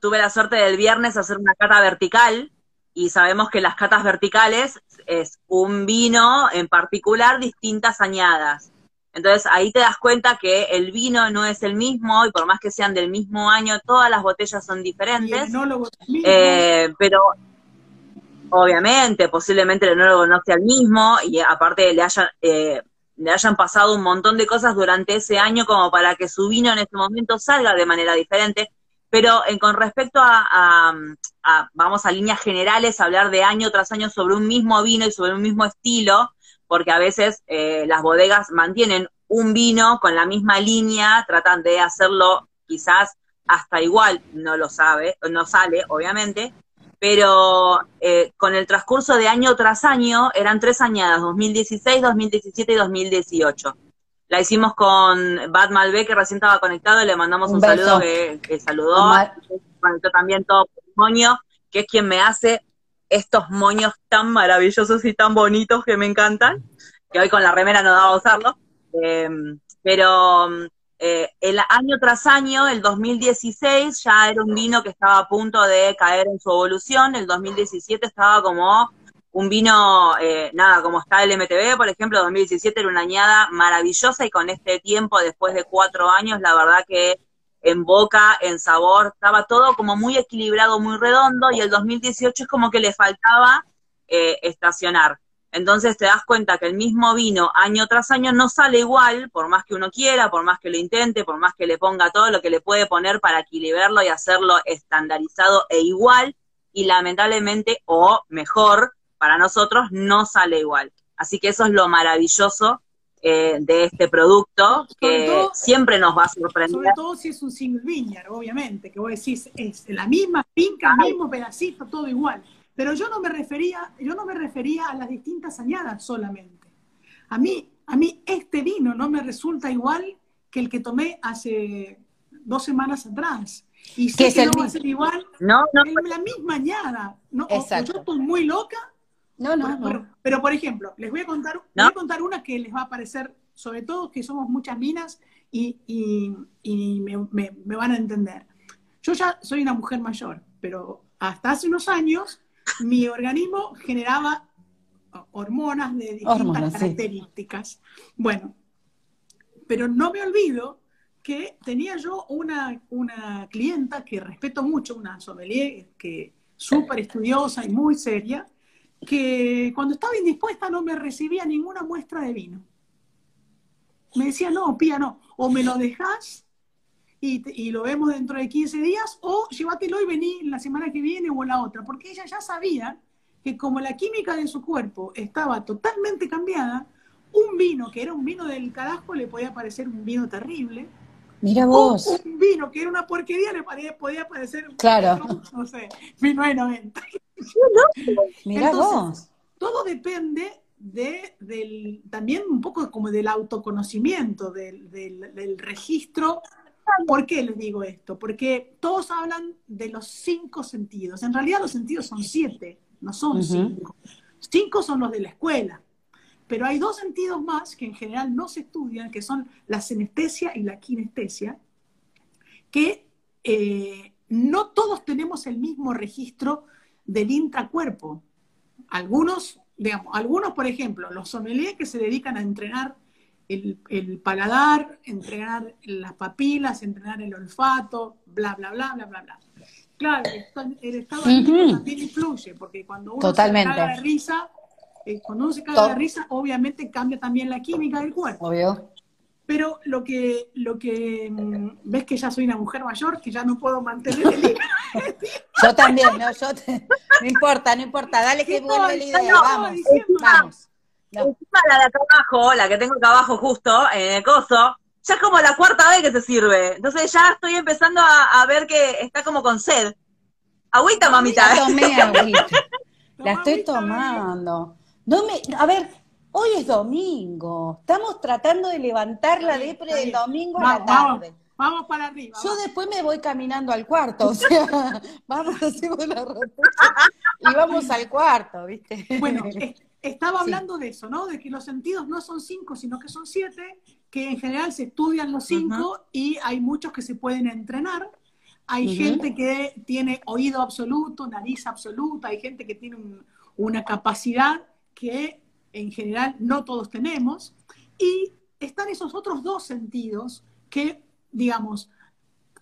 tuve la suerte del viernes hacer una cata vertical y sabemos que las catas verticales es un vino en particular distintas añadas. Entonces ahí te das cuenta que el vino no es el mismo y por más que sean del mismo año, todas las botellas son diferentes. Eh, pero obviamente, posiblemente el enólogo no sea el mismo y aparte le hayan, eh, le hayan pasado un montón de cosas durante ese año como para que su vino en ese momento salga de manera diferente. Pero en, con respecto a, vamos a líneas generales, hablar de año tras año sobre un mismo vino y sobre un mismo estilo, porque a veces eh, las bodegas mantienen un vino con la misma línea, tratan de hacerlo quizás hasta igual, no lo sabe, no sale, obviamente, pero eh, con el transcurso de año tras año eran tres añadas, 2016, 2017 y 2018. La hicimos con Bad Malbec, que recién estaba conectado, le mandamos un, saludo que, saludó, conectó también todo patrimonio, que es quien me hace estos moños tan maravillosos y tan bonitos que me encantan, que hoy con la remera no daba a usarlo, em, pero eh, el año tras año, el 2016 ya era un vino que estaba a punto de caer en su evolución, el 2017 estaba como un vino, eh, nada, como está el MTV, por ejemplo, 2017 era una añada maravillosa y con este tiempo, después de cuatro años, la verdad que en boca, en sabor, estaba todo como muy equilibrado, muy redondo, y el 2018 es como que le faltaba eh, estacionar. Entonces te das cuenta que el mismo vino año tras año no sale igual, por más que uno quiera, por más que lo intente, por más que le ponga todo lo que le puede poner para equilibrarlo y hacerlo estandarizado e igual, y lamentablemente, o mejor, para nosotros no sale igual. Así que eso es lo maravilloso eh, de este producto que siempre nos va a sorprender. Sobre todo si es un single vineyard, obviamente, que vos decís, es la misma finca, el mismo pedacito, todo igual. Pero yo no me refería, yo no me refería a las distintas añadas solamente. A mí, a mí este vino no me resulta igual que el que tomé hace dos semanas atrás. Y sé que no va a ser igual no, no. la misma añada. No, yo estoy muy loca no, no, Pero, por ejemplo, les voy a contar, voy a contar una que les va a parecer, sobre todo que somos muchas minas y, me, van a entender. Yo ya soy una mujer mayor, pero hasta hace unos años mi organismo generaba hormonas de distintas características. Bueno, pero no me olvido que tenía yo una, una clienta que respeto mucho, una sommelier que súper estudiosa y muy seria, que cuando estaba indispuesta no me recibía ninguna muestra de vino. Me decía, no, Pía, no, o me lo dejas y, lo vemos dentro de 15 días, o llévatelo y vení la semana que viene o la otra, porque ella ya sabía que como la química de su cuerpo estaba totalmente cambiada, un vino que era un vino del carajo le podía parecer un vino terrible. Mira vos. un vino que era una porquería le podía parecer claro. no sé, vino de 90. Mira vos. todo depende de, del, también un poco como del autoconocimiento, del, del, registro. ¿Por qué les digo esto? Porque todos hablan de los cinco sentidos. En realidad los sentidos son siete, no son cinco. Cinco son los de la escuela. Pero hay dos sentidos más que en general no se estudian, que son la senestesia y la kinestesia, que eh, no todos tenemos el mismo registro del intracuerpo. Algunos, digamos, algunos, por ejemplo, los sommeliers que se dedican a entrenar el, paladar, entrenar las papilas, entrenar el olfato, bla, bla, bla, bla, bla, bla. Claro, el estado de también influye, porque cuando uno se caga de risa, eh, cuando uno se caga de risa, obviamente cambia también la química del cuerpo. Obvio. Pero lo que, lo que mm, ves que ya soy una mujer mayor, que ya no puedo mantener el Yo también, no, yo no importa, no importa, dale que vuelva el idea, vamos, vamos. Encima la de acá abajo, la que tengo acá abajo justo, en el coso, ya es como la cuarta vez que se sirve. Entonces ya estoy empezando a, ver que está como con sed. Agüita, mamita. La tomé agüita. La estoy tomando. No me, a ver, Hoy es domingo. Estamos tratando de levantar la depre del domingo a la tarde. Vamos, para arriba. Yo después me voy caminando al cuarto, o sea, vamos, hacemos la y vamos al cuarto, ¿viste? Bueno, estaba hablando de eso, ¿no? De que los sentidos no son cinco, sino que son siete, que en general se estudian los cinco y hay muchos que se pueden entrenar. Hay gente que tiene oído absoluto, nariz absoluta, hay gente que tiene una capacidad que en general no todos tenemos, y están esos otros dos sentidos que, digamos,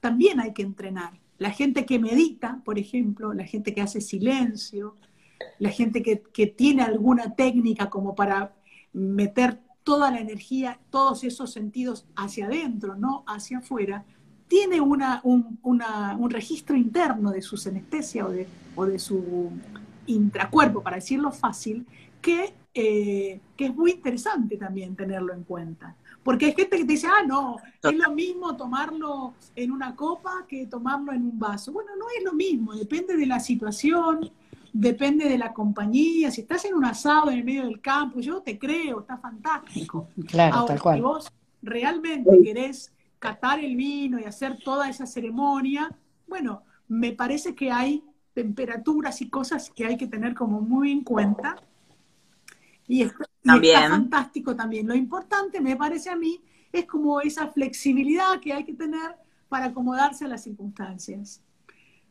también hay que entrenar. La gente que medita, por ejemplo, la gente que hace silencio, la gente que, tiene alguna técnica como para meter toda la energía, todos esos sentidos hacia adentro, no hacia afuera, tiene una, un, registro interno de su senestesia o de, o de su intracuerpo, para decirlo fácil, que eh, que es muy interesante también tenerlo en cuenta. Porque hay gente que te dice, ah, no, es lo mismo tomarlo en una copa que tomarlo en un vaso. Bueno, no es lo mismo, depende de la situación, depende de la compañía. Si estás en un asado en el medio del campo, yo te creo, está fantástico. Claro, tal cual. Si vos realmente querés catar el vino y hacer toda esa ceremonia, bueno, me parece que hay temperaturas y cosas que hay que tener como muy en cuenta y, está, fantástico también. Lo importante, me parece a mí, es como esa flexibilidad que hay que tener para acomodarse a las circunstancias.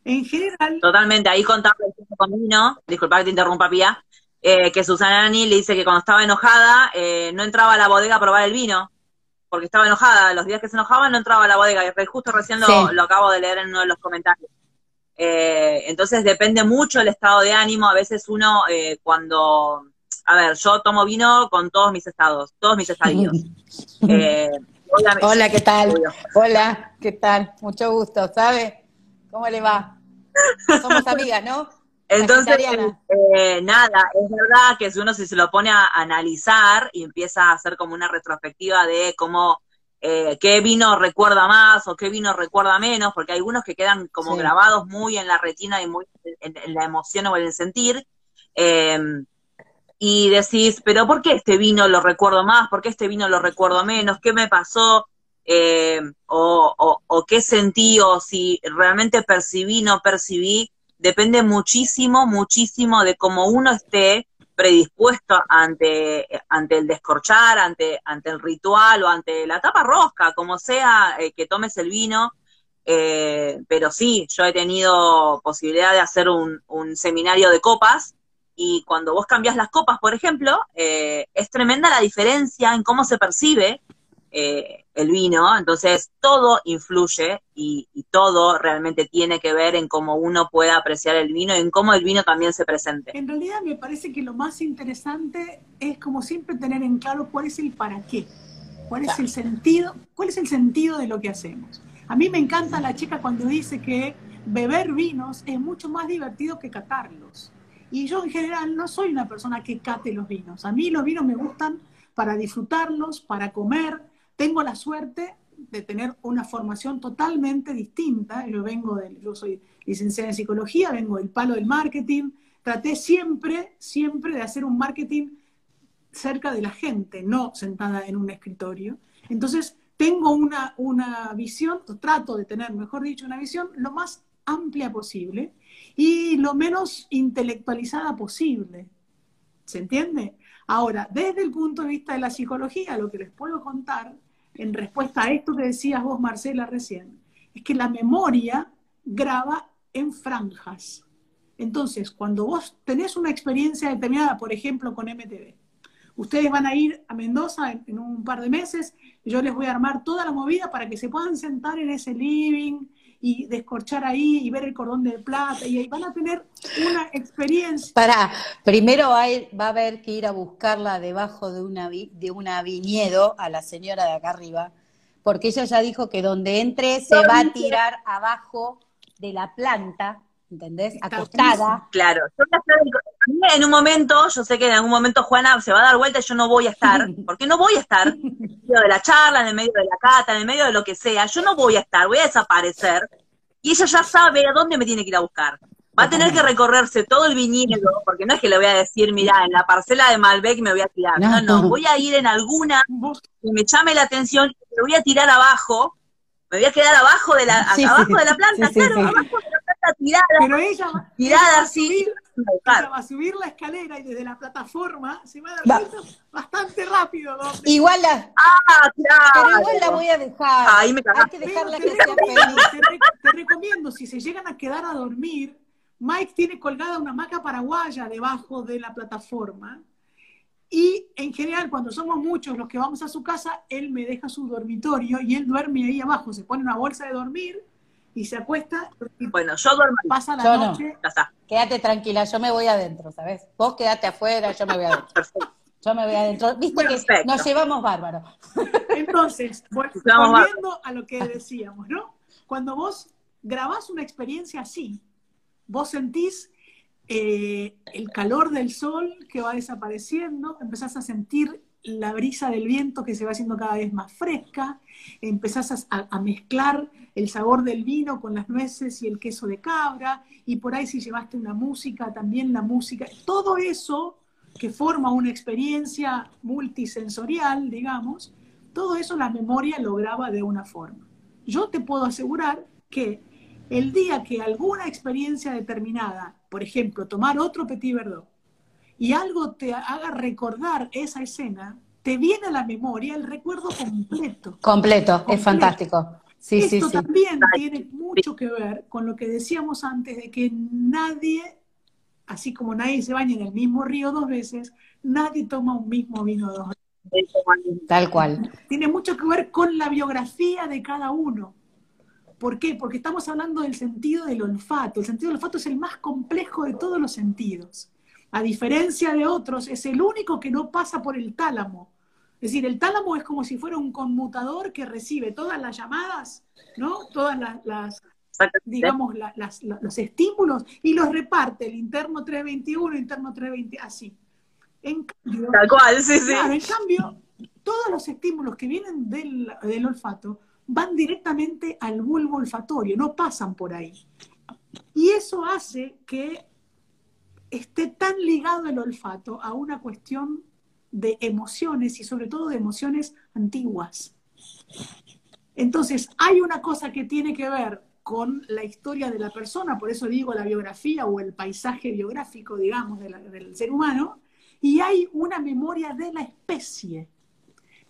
En general. Totalmente, ahí contaba con vino, disculpa que te interrumpa, Pía, eh, que Susana Ani le dice que cuando estaba enojada eh, no entraba a la bodega a probar el vino, porque estaba enojada. Los días que se enojaba no entraba a la bodega, y justo recién lo, lo acabo de leer en uno de los comentarios. Eh, entonces depende mucho el estado de ánimo. A veces uno, cuando a ver, yo tomo vino con todos mis estados, todos mis estadios. Eh, Hola, ¿qué tal? Hola, ¿qué tal? Mucho gusto, ¿sabe? ¿Cómo le va? Somos amigas, ¿no? Entonces, eh, nada, es verdad que si uno se lo pone a analizar y empieza a hacer como una retrospectiva de cómo, eh, qué vino recuerda más o qué vino recuerda menos, porque hay algunos que quedan como grabados muy en la retina y muy en, en, la emoción o en el sentir, eh, y decís, pero ¿por qué este vino lo recuerdo más? ¿Por qué este vino lo recuerdo menos? ¿Qué me pasó? Eh, o, qué sentí o si realmente percibí, no percibí, depende muchísimo, muchísimo de cómo uno esté predispuesto ante, ante el descorchar, ante, ante el ritual o ante la tapa rosca, como sea eh, que tomes el vino. Eh, pero sí, yo he tenido posibilidad de hacer un seminario de copas y cuando vos cambias las copas, por ejemplo, eh, es tremenda la diferencia en cómo se percibe eh, el vino, entonces todo influye y, todo realmente tiene que ver en cómo uno puede apreciar el vino y en cómo el vino también se presente. En realidad me parece que lo más interesante es como siempre tener en claro cuál es el para qué, cuál es el sentido, cuál es el sentido de lo que hacemos. A mí me encanta la chica cuando dice que beber vinos es mucho más divertido que catarlos. Y yo en general no soy una persona que cate los vinos. A mí los vinos me gustan para disfrutarlos, para comer. Tengo la suerte de tener una formación totalmente distinta. Yo vengo del, yo soy licenciada en psicología, vengo del palo del marketing, traté siempre, siempre de hacer un marketing cerca de la gente, no sentada en un escritorio. Entonces, tengo una, una visión, o trato de tener, mejor dicho, una visión lo más amplia posible y lo menos intelectualizada posible. ¿Se entiende? Ahora, desde el punto de vista de la psicología, lo que les puedo contar en respuesta a esto que decías vos, Marcela, recién, es que la memoria graba en franjas. Entonces, cuando vos tenés una experiencia determinada, por ejemplo, con MTV, ustedes van a ir a Mendoza en, un par de meses, yo les voy a armar toda la movida para que se puedan sentar en ese living y descorchar ahí y ver el cordón de plata y ahí van a tener una experiencia. Para, primero va a, haber que ir a buscarla debajo de una, de una viñedo a la señora de acá arriba, porque ella ya dijo que donde entre se va a tirar abajo de la planta ¿entendés? Acostada. Claro, en un momento, yo sé que en algún momento Juana se va a dar vuelta y yo no voy a estar, porque no voy a estar en medio de la charla, en el medio de la cata, en el medio de lo que sea, yo no voy a estar, voy a desaparecer, y ella ya sabe a dónde me tiene que ir a buscar. Va a tener que recorrerse todo el viñedo, porque no es que le voy a decir, mira, en la parcela de Malbec me voy a tirar. No, no, voy a ir en alguna que me llame la atención, me voy a tirar abajo, me voy a quedar abajo de la, abajo de la planta, claro, abajo de la tirada, pero ella, tirada así. va a subir la escalera y desde la plataforma se va a dar bastante rápido. Igual la, ah, claro. pero igual la voy a dejar. Ahí me Hay que dejarla que sea feliz. Te, recomiendo, si se llegan a quedar a dormir, Mike tiene colgada una maca paraguaya debajo de la plataforma. Y en general, cuando somos muchos los que vamos a su casa, él me deja su dormitorio y él duerme ahí abajo. Se pone una bolsa de dormir y se acuesta. Y bueno, yo duermo. Pasa la yo noche. No. Quédate tranquila, yo me voy adentro, ¿sabes? Vos quédate afuera, yo me voy adentro. Yo me voy adentro. Viste que nos llevamos bárbaro. Entonces, volviendo a lo que decíamos, ¿no? Cuando vos grabás una experiencia así, vos sentís eh, el calor del sol que va desapareciendo, empezás a sentir la brisa del viento que se va haciendo cada vez más fresca, empezás a, mezclar el sabor del vino con las nueces y el queso de cabra, y por ahí si llevaste una música, también la música, todo eso que forma una experiencia multisensorial, digamos, todo eso la memoria lo graba de una forma. Yo te puedo asegurar que el día que alguna experiencia determinada, por ejemplo, tomar otro Petit Verdot, y algo te haga recordar esa escena, te viene a la memoria el recuerdo completo. Completo, es fantástico. Sí, Esto sí, también tiene mucho que ver con lo que decíamos antes de que nadie, así como nadie se baña en el mismo río dos veces, nadie toma un mismo vino dos veces. Tal cual. Tiene mucho que ver con la biografía de cada uno. ¿Por qué? Porque estamos hablando del sentido del olfato. El sentido del olfato es el más complejo de todos los sentidos a diferencia de otros, es el único que no pasa por el tálamo. Es decir, el tálamo es como si fuera un conmutador que recibe todas las llamadas, ¿no? Todas las, digamos, los estímulos y los reparte, el interno 321, interno 320, así. En cambio, Tal cual, sí, sí. en cambio, todos los estímulos que vienen del, del olfato van directamente al bulbo olfatorio, no pasan por ahí. Y eso hace que esté tan ligado el olfato a una cuestión de emociones y sobre todo de emociones antiguas. Entonces, hay una cosa que tiene que ver con la historia de la persona, por eso digo la biografía o el paisaje biográfico, digamos, del ser humano, y hay una memoria de la especie.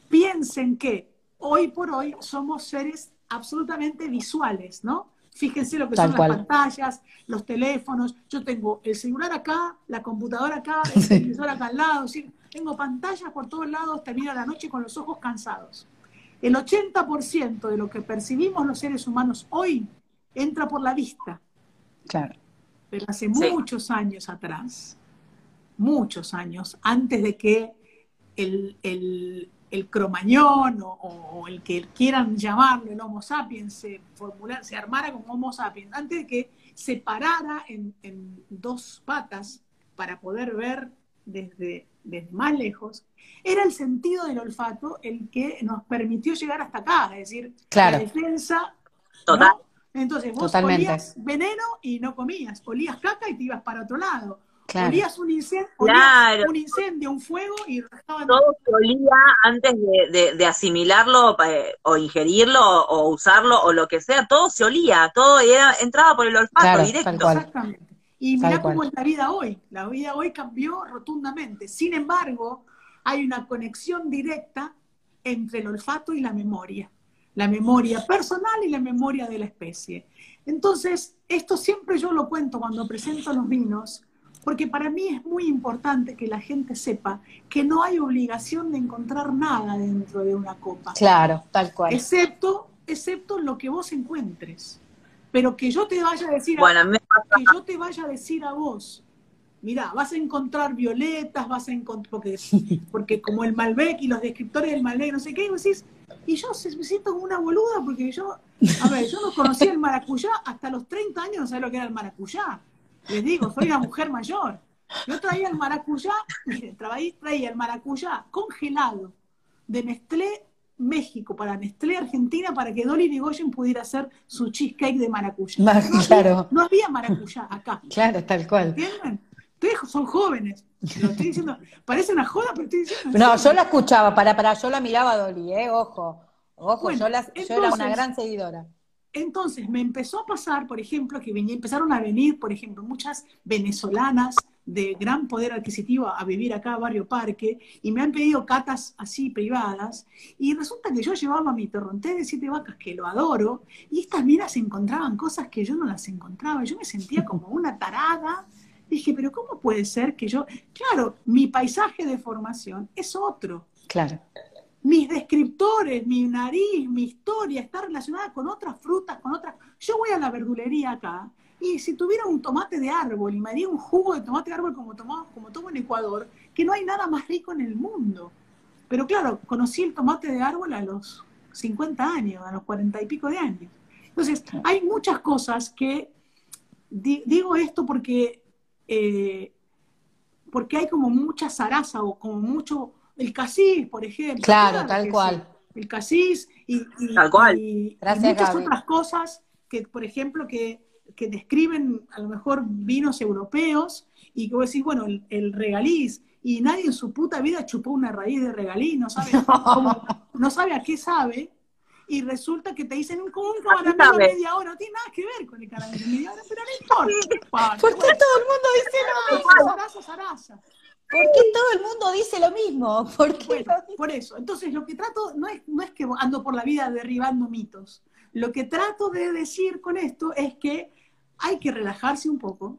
Piensen que hoy por hoy somos seres absolutamente visuales, ¿no? Fíjense lo que son las pantallas, los teléfonos. Yo tengo el celular acá, la computadora acá, el televisor acá al lado. Tengo pantallas por todos lados, termino la noche con los ojos cansados. El 80% de lo que percibimos los seres humanos hoy entra por la vista. Claro. Pero hace muchos años atrás, muchos años, antes de que el, el cromañón o, el que quieran llamarlo, el Homo sapiens, se, formular, se armara como Homo sapiens, antes de que se parara en, dos patas para poder ver desde, desde, más lejos, era el sentido del olfato el que nos permitió llegar hasta acá, es decir, la defensa. Entonces vos olías veneno y no comías, olías caca y te ibas para otro lado. Claro. Olías un incendio, claro. un incendio, un fuego y todo se olía antes de, asimilarlo eh, o ingerirlo o, usarlo o lo que sea, todo se olía, todo entraba por el olfato directo. Exactamente. Y mira cómo es la vida hoy. La vida hoy cambió rotundamente. Sin embargo, hay una conexión directa entre el olfato y la memoria. La memoria personal y la memoria de la especie. Entonces, esto siempre yo lo cuento cuando presento los vinos, porque para mí es muy importante que la gente sepa que no hay obligación de encontrar nada dentro de una copa. Claro, tal cual. Excepto, excepto lo que vos encuentres. Pero que yo te vaya a decir, a, que yo te vaya a decir a vos, mira, vas a encontrar violetas, vas a encontrar, porque, porque como el Malbec y los descriptores del Malbec, no sé qué, y vos decís, y yo me siento como una boluda porque yo, a ver, yo no conocía el maracuyá hasta los 30 años, no sabía lo que era el maracuyá. Les digo, soy una mujer mayor. Yo traía el maracuyá, traía el maracuyá congelado de Nestlé México para Nestlé Argentina para que Dolly Rigoyen pudiera hacer su cheesecake de maracuyá. no, claro. Había, no había maracuyá acá. Claro, tal cual. ¿Entienden? Ustedes son jóvenes. Lo estoy diciendo, parece una joda, pero estoy diciendo. No, yo la escuchaba, para, para, yo la miraba a Dolly, ¿eh? Ojo. Ojo, yo, la, yo era una gran seguidora. Entonces me empezó a pasar, por ejemplo, que venía, empezaron a venir, por ejemplo, muchas venezolanas de gran poder adquisitivo a vivir acá a Barrio Parque y me han pedido catas así privadas y resulta que yo llevaba mi torronté de siete vacas que lo adoro y estas miras encontraban cosas que yo no las encontraba. Yo me sentía como una tarada. Dije, pero ¿cómo puede ser que yo... Claro, mi paisaje de formación es otro. Claro mis descriptores, mi nariz, mi historia está relacionada con otras frutas, con otras... Yo voy a la verdulería acá y si tuviera un tomate de árbol y me haría un jugo de tomate de árbol como tomo, como tomo en Ecuador, que no hay nada más rico en el mundo. Pero claro, conocí el tomate de árbol a los 50 años, a los 40 y pico de años. Entonces, hay muchas cosas que, digo esto porque, eh, porque hay como mucha zaraza o como mucho el casís, por ejemplo. Claro, tal cual. El casís y, muchas otras cosas que, por ejemplo, que, describen a lo mejor vinos europeos y que vos decís, bueno, el, regaliz, y nadie en su puta vida chupó una raíz de regaliz, no sabe, no sabe a qué sabe, y resulta que te dicen como un caramelo de media hora, no tiene nada que ver con el caramelo de media hora, pero no importa. ¿Por qué todo el mundo dice lo mismo? Zaraza, ¿Por qué todo el mundo dice lo mismo? ¿Por, por eso. Entonces, lo que trato no es, no es que ando por la vida derribando mitos. Lo que trato de decir con esto es que hay que relajarse un poco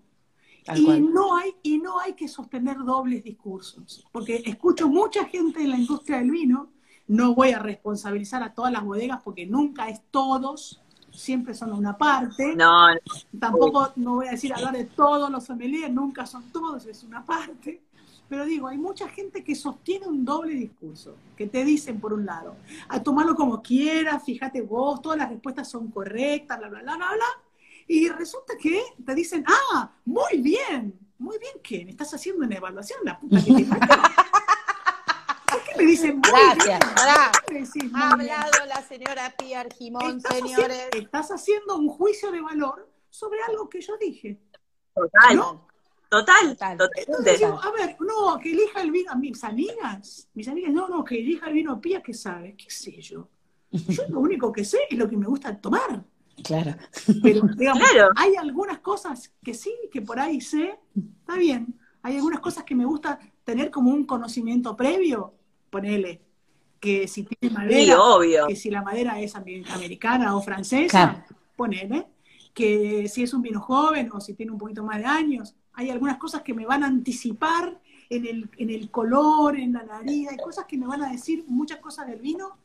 y no, hay, y no hay que sostener dobles discursos. Porque escucho mucha gente en la industria del vino, no voy a responsabilizar a todas las bodegas porque nunca es todos, siempre son una parte. No, Tampoco no voy a decir hablar de todos los sommeliers, nunca son todos, es una parte. Pero digo, hay mucha gente que sostiene un doble discurso, que te dicen por un lado, a tomarlo como quieras, fíjate vos, todas las respuestas son correctas, bla, bla, bla, bla, bla. Y resulta que te dicen, ah, muy bien, muy bien, ¿qué? ¿Me estás haciendo una evaluación? La puta que te ¿Por qué me dicen muy Gracias, bien? Ha hablado la señora Pia Argimón, señores. estás haciendo un juicio de valor sobre algo que yo dije. Total. Total, total. Entonces a ver, no, que elija el vino, a mis amigas, mis amigas, no, no, que elija el vino pía que sabe, qué sé yo. Yo lo único que sé es lo que me gusta tomar. Claro. Pero, digamos, hay algunas cosas que sí, que por ahí sé, está bien. Hay algunas cosas que me gusta tener como un conocimiento previo, ponele, que si tiene madera, obvio. que si la madera es americana o francesa, ponele, que si es un vino joven o si tiene un poquito más de años, hay algunas cosas que me van a anticipar en el, en el color, en la nariz, hay cosas que me van a decir muchas cosas del vino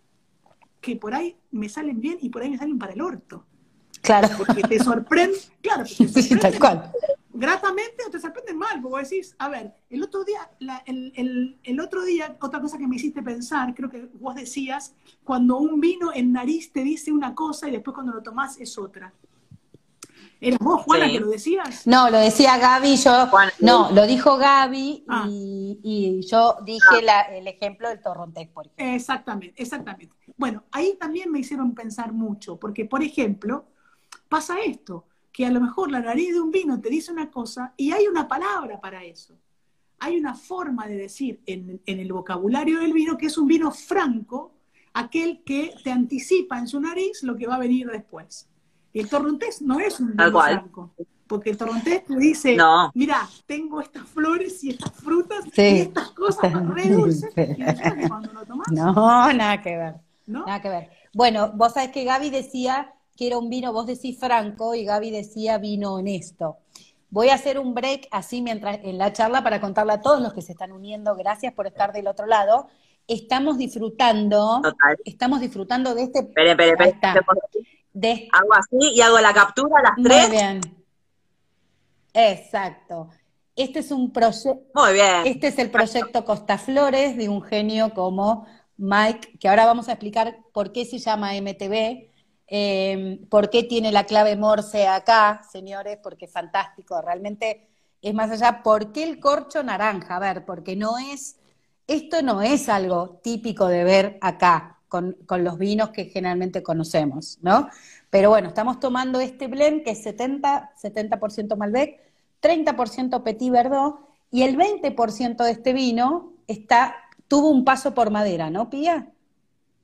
que por ahí me salen bien y por ahí me salen para el orto. Claro. Porque te sorprende, claro, te tal cual. gratamente o te sorprende mal, porque vos decís, a ver, el otro día, el, el, otro día, otra cosa que me hiciste pensar, creo que vos decías, cuando un vino en nariz te dice una cosa y después cuando lo tomás es otra. ¿Eras vos, Juana, que lo decías? No, lo decía Gaby, yo, no, lo dijo Gaby ah. y, yo dije ah. el ejemplo del Torrontec, por ejemplo. Exactamente, exactamente. Bueno, ahí también me hicieron pensar mucho, porque, por ejemplo, pasa esto. que a lo mejor la nariz de un vino te dice una cosa y hay una palabra para eso. Hay una forma de decir en, el vocabulario del vino que es un vino franco, aquel que te anticipa en su nariz lo que va a venir después. El torrontés no es un vino franco, porque el torrontés te dice, mira, tengo estas flores y estas frutas y estas cosas re dulces, y cuando lo tomas, no, nada que ver. Nada que ver. Bueno, vos sabés que Gaby decía que era un vino, vos decís franco y Gaby decía vino honesto. Voy a hacer un break así mientras en la charla para contarle a todos los que se están uniendo, gracias por estar del otro lado. Estamos disfrutando, estamos disfrutando de este. Espere, espere, espere. De... Hago así y hago la captura a las tres. Muy bien. Exacto. Este es un proyecto. Muy bien. Este es el proyecto Costa Flores de un genio como Mike, que ahora vamos a explicar por qué se llama MTV, eh, por qué tiene la clave Morse acá, señores, porque es fantástico, realmente es más allá, ¿por qué el corcho naranja? A ver, porque no es, esto no es algo típico de ver acá, con, los vinos que generalmente conocemos, ¿no? Pero bueno, estamos tomando este blend que es 70, 70% Malbec, 30% Petit Verdot, y el 20% de este vino está tuvo un paso por madera, ¿no, Pía?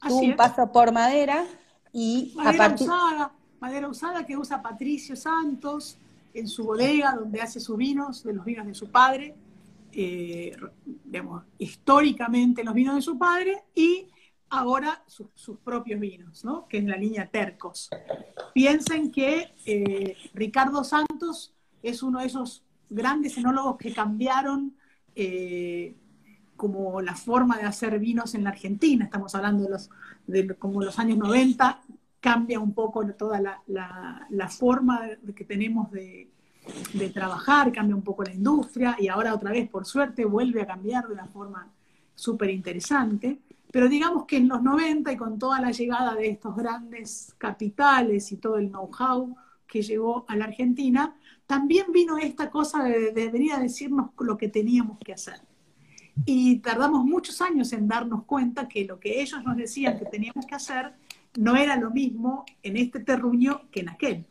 tuvo un paso por madera y madera usada, madera usada que usa Patricio Santos en su bodega donde hace sus vinos, de los vinos de su padre, eh, digamos, históricamente los vinos de su padre y ahora sus propios vinos, ¿no? que es la línea Tercos. Piensen que eh, Ricardo Santos es uno de esos grandes enólogos que cambiaron eh, como la forma de hacer vinos en la Argentina, estamos hablando de los, de como los años 90, cambia un poco toda la, forma que tenemos de, trabajar, cambia un poco la industria y ahora otra vez, por suerte, vuelve a cambiar de una forma súper interesante. Pero digamos que en los 90 y con toda la llegada de estos grandes capitales y todo el know-how que llegó a la Argentina, también vino esta cosa de, de venir a decirnos lo que teníamos que hacer. Y tardamos muchos años en darnos cuenta que lo que ellos nos decían que teníamos que hacer no era lo mismo en este terruño que en aquel.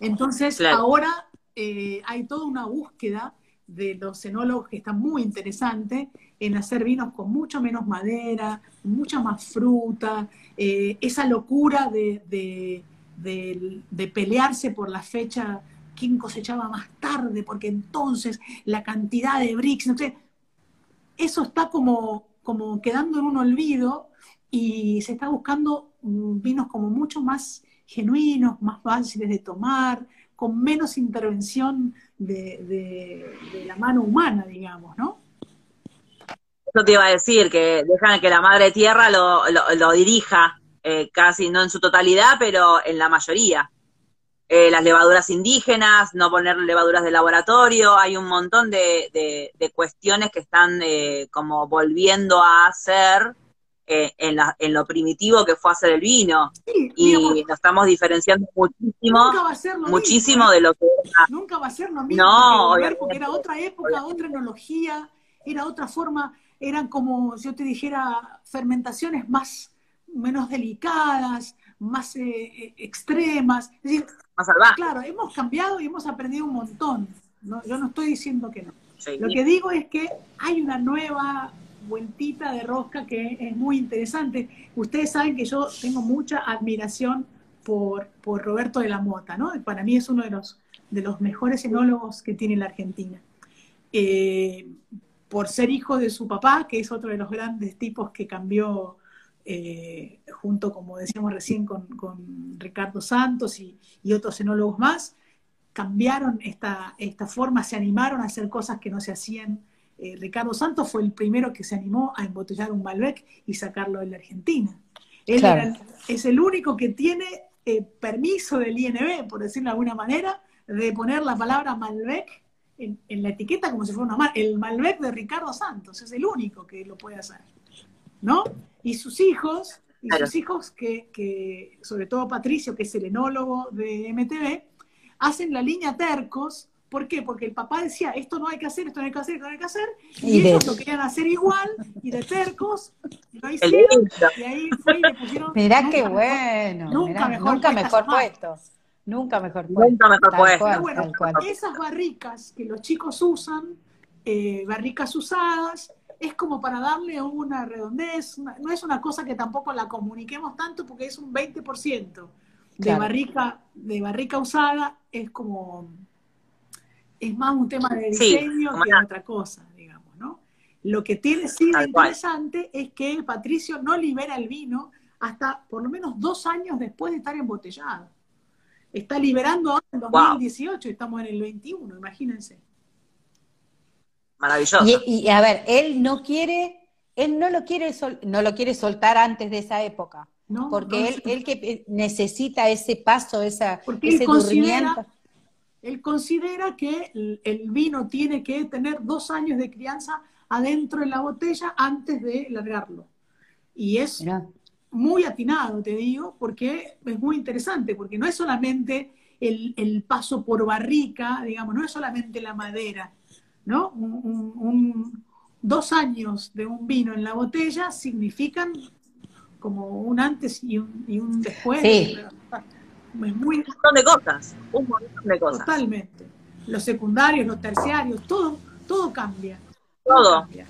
Entonces, ahora eh, hay toda una búsqueda de los enólogos que está muy interesante en hacer vinos con mucho menos madera, mucha más fruta, eh, esa locura de, de, pelearse por la fecha quién cosechaba más tarde, porque entonces la cantidad de bricks, no eso está como, como quedando en un olvido y se está buscando mm, vinos como mucho más genuinos, más fáciles de tomar, con menos intervención de, la mano humana, digamos, ¿no? Eso te iba a decir, que dejan que la madre tierra lo, dirija, eh, casi no en su totalidad, pero en la mayoría. Eh, las levaduras indígenas, no poner levaduras de laboratorio, hay un montón de, cuestiones que están eh, como volviendo a hacer eh, en, lo primitivo que fue hacer el vino. y nos estamos diferenciando muchísimo, muchísimo de lo que Nunca va a ser lo mismo. No, porque era otra época, otra enología, era otra forma, eran como, si yo te dijera, fermentaciones más, menos delicadas, más extremas. Es decir, Claro, hemos cambiado y hemos aprendido un montón. yo no estoy diciendo que no. Lo que digo es que hay una nueva vueltita de rosca que es muy interesante. Ustedes saben que yo tengo mucha admiración por, Roberto de la Mota, ¿no? Para mí es uno de los, de los mejores enólogos que tiene la Argentina. Eh, por ser hijo de su papá, que es otro de los grandes tipos que cambió eh, junto, como decíamos recién, con, Ricardo Santos y, otros enólogos más, cambiaron esta, esta forma, se animaron a hacer cosas que no se hacían. Eh, Ricardo Santos fue el primero que se animó a embotellar un Malbec y sacarlo de la Argentina. Él es el único que tiene eh, permiso del INB, por decirlo de alguna manera, de poner la palabra Malbec en, en, la etiqueta como si fuera una marca. El Malbec de Ricardo Santos es el único que lo puede hacer. ¿No? Y sus hijos, y sus hijos que, sobre todo Patricio, que es el enólogo de MTV, hacen la línea tercos. ¿Por qué? Porque el papá decía, esto no hay que hacer, esto no hay que hacer, esto no hay que hacer. Y, ellos lo querían hacer igual, y de tercos, lo hicieron, y ahí fue y le pusieron... Mirá qué bueno, nunca mejor, nunca mejor puestos. Nunca mejor puesto. Nunca mejor puesto. cual, Bueno, esas barricas que los chicos usan, eh, barricas usadas, es como para darle una redondez, una- no es una cosa que tampoco la comuniquemos tanto porque es un 20% de Claro. barrica, de barrica usada, es como, es más un tema de Sí, diseño que otra cosa, digamos, ¿no? Lo que tiene sí de Tal cual. interesante es que Patricio no libera el vino hasta por lo menos dos años después de estar embotellado. Está liberando ahora en Wow. 2018, estamos en el 21, imagínense. Maravilloso. Y, y, a ver, él no quiere, él no lo quiere, sol- no lo quiere soltar antes de esa época, ¿no? porque No, él, él que necesita ese paso, esa, Porque él ese considera- durmiento. Él considera que el, vino tiene que tener dos años de crianza adentro de la botella antes de largarlo. Y es Mirá. muy atinado, te digo, porque es muy interesante, porque no es solamente el, el paso por barrica, digamos, no es solamente la madera, ¿no? Un- un- un- dos años de un vino en la botella significan como un antes y un, y un después. Sí. Es muy, Un montón de cosas. Un montón de cosas. Totalmente. Los secundarios, los terciarios, todo, todo cambia. Todo. cambia.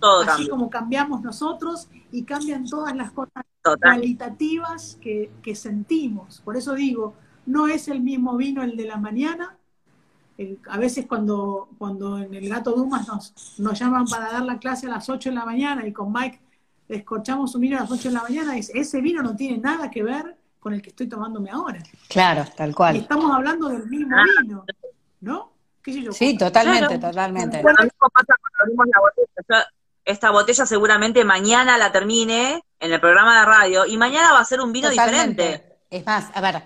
Todo Así cambia. como cambiamos nosotros y cambian todas las cosas Total. cualitativas que, que sentimos. Por eso digo, no es el mismo vino el de la mañana. A veces cuando, cuando en el Gato Dumas nos, nos llaman para dar la clase a las 8 de la mañana y con Mike descorchamos un vino a las 8 de la mañana, es, ese vino no tiene nada que ver con el que estoy tomándome ahora. Claro, tal Y cual. estamos hablando del mismo vino, ¿no? ¿Qué sé yo? Sí, totalmente, Claro. totalmente. Bueno, lo mismo pasa cuando abrimos la botella. Esta botella seguramente mañana la termine en el programa de radio y mañana va a ser un vino Totalmente. diferente. Es más, a ver,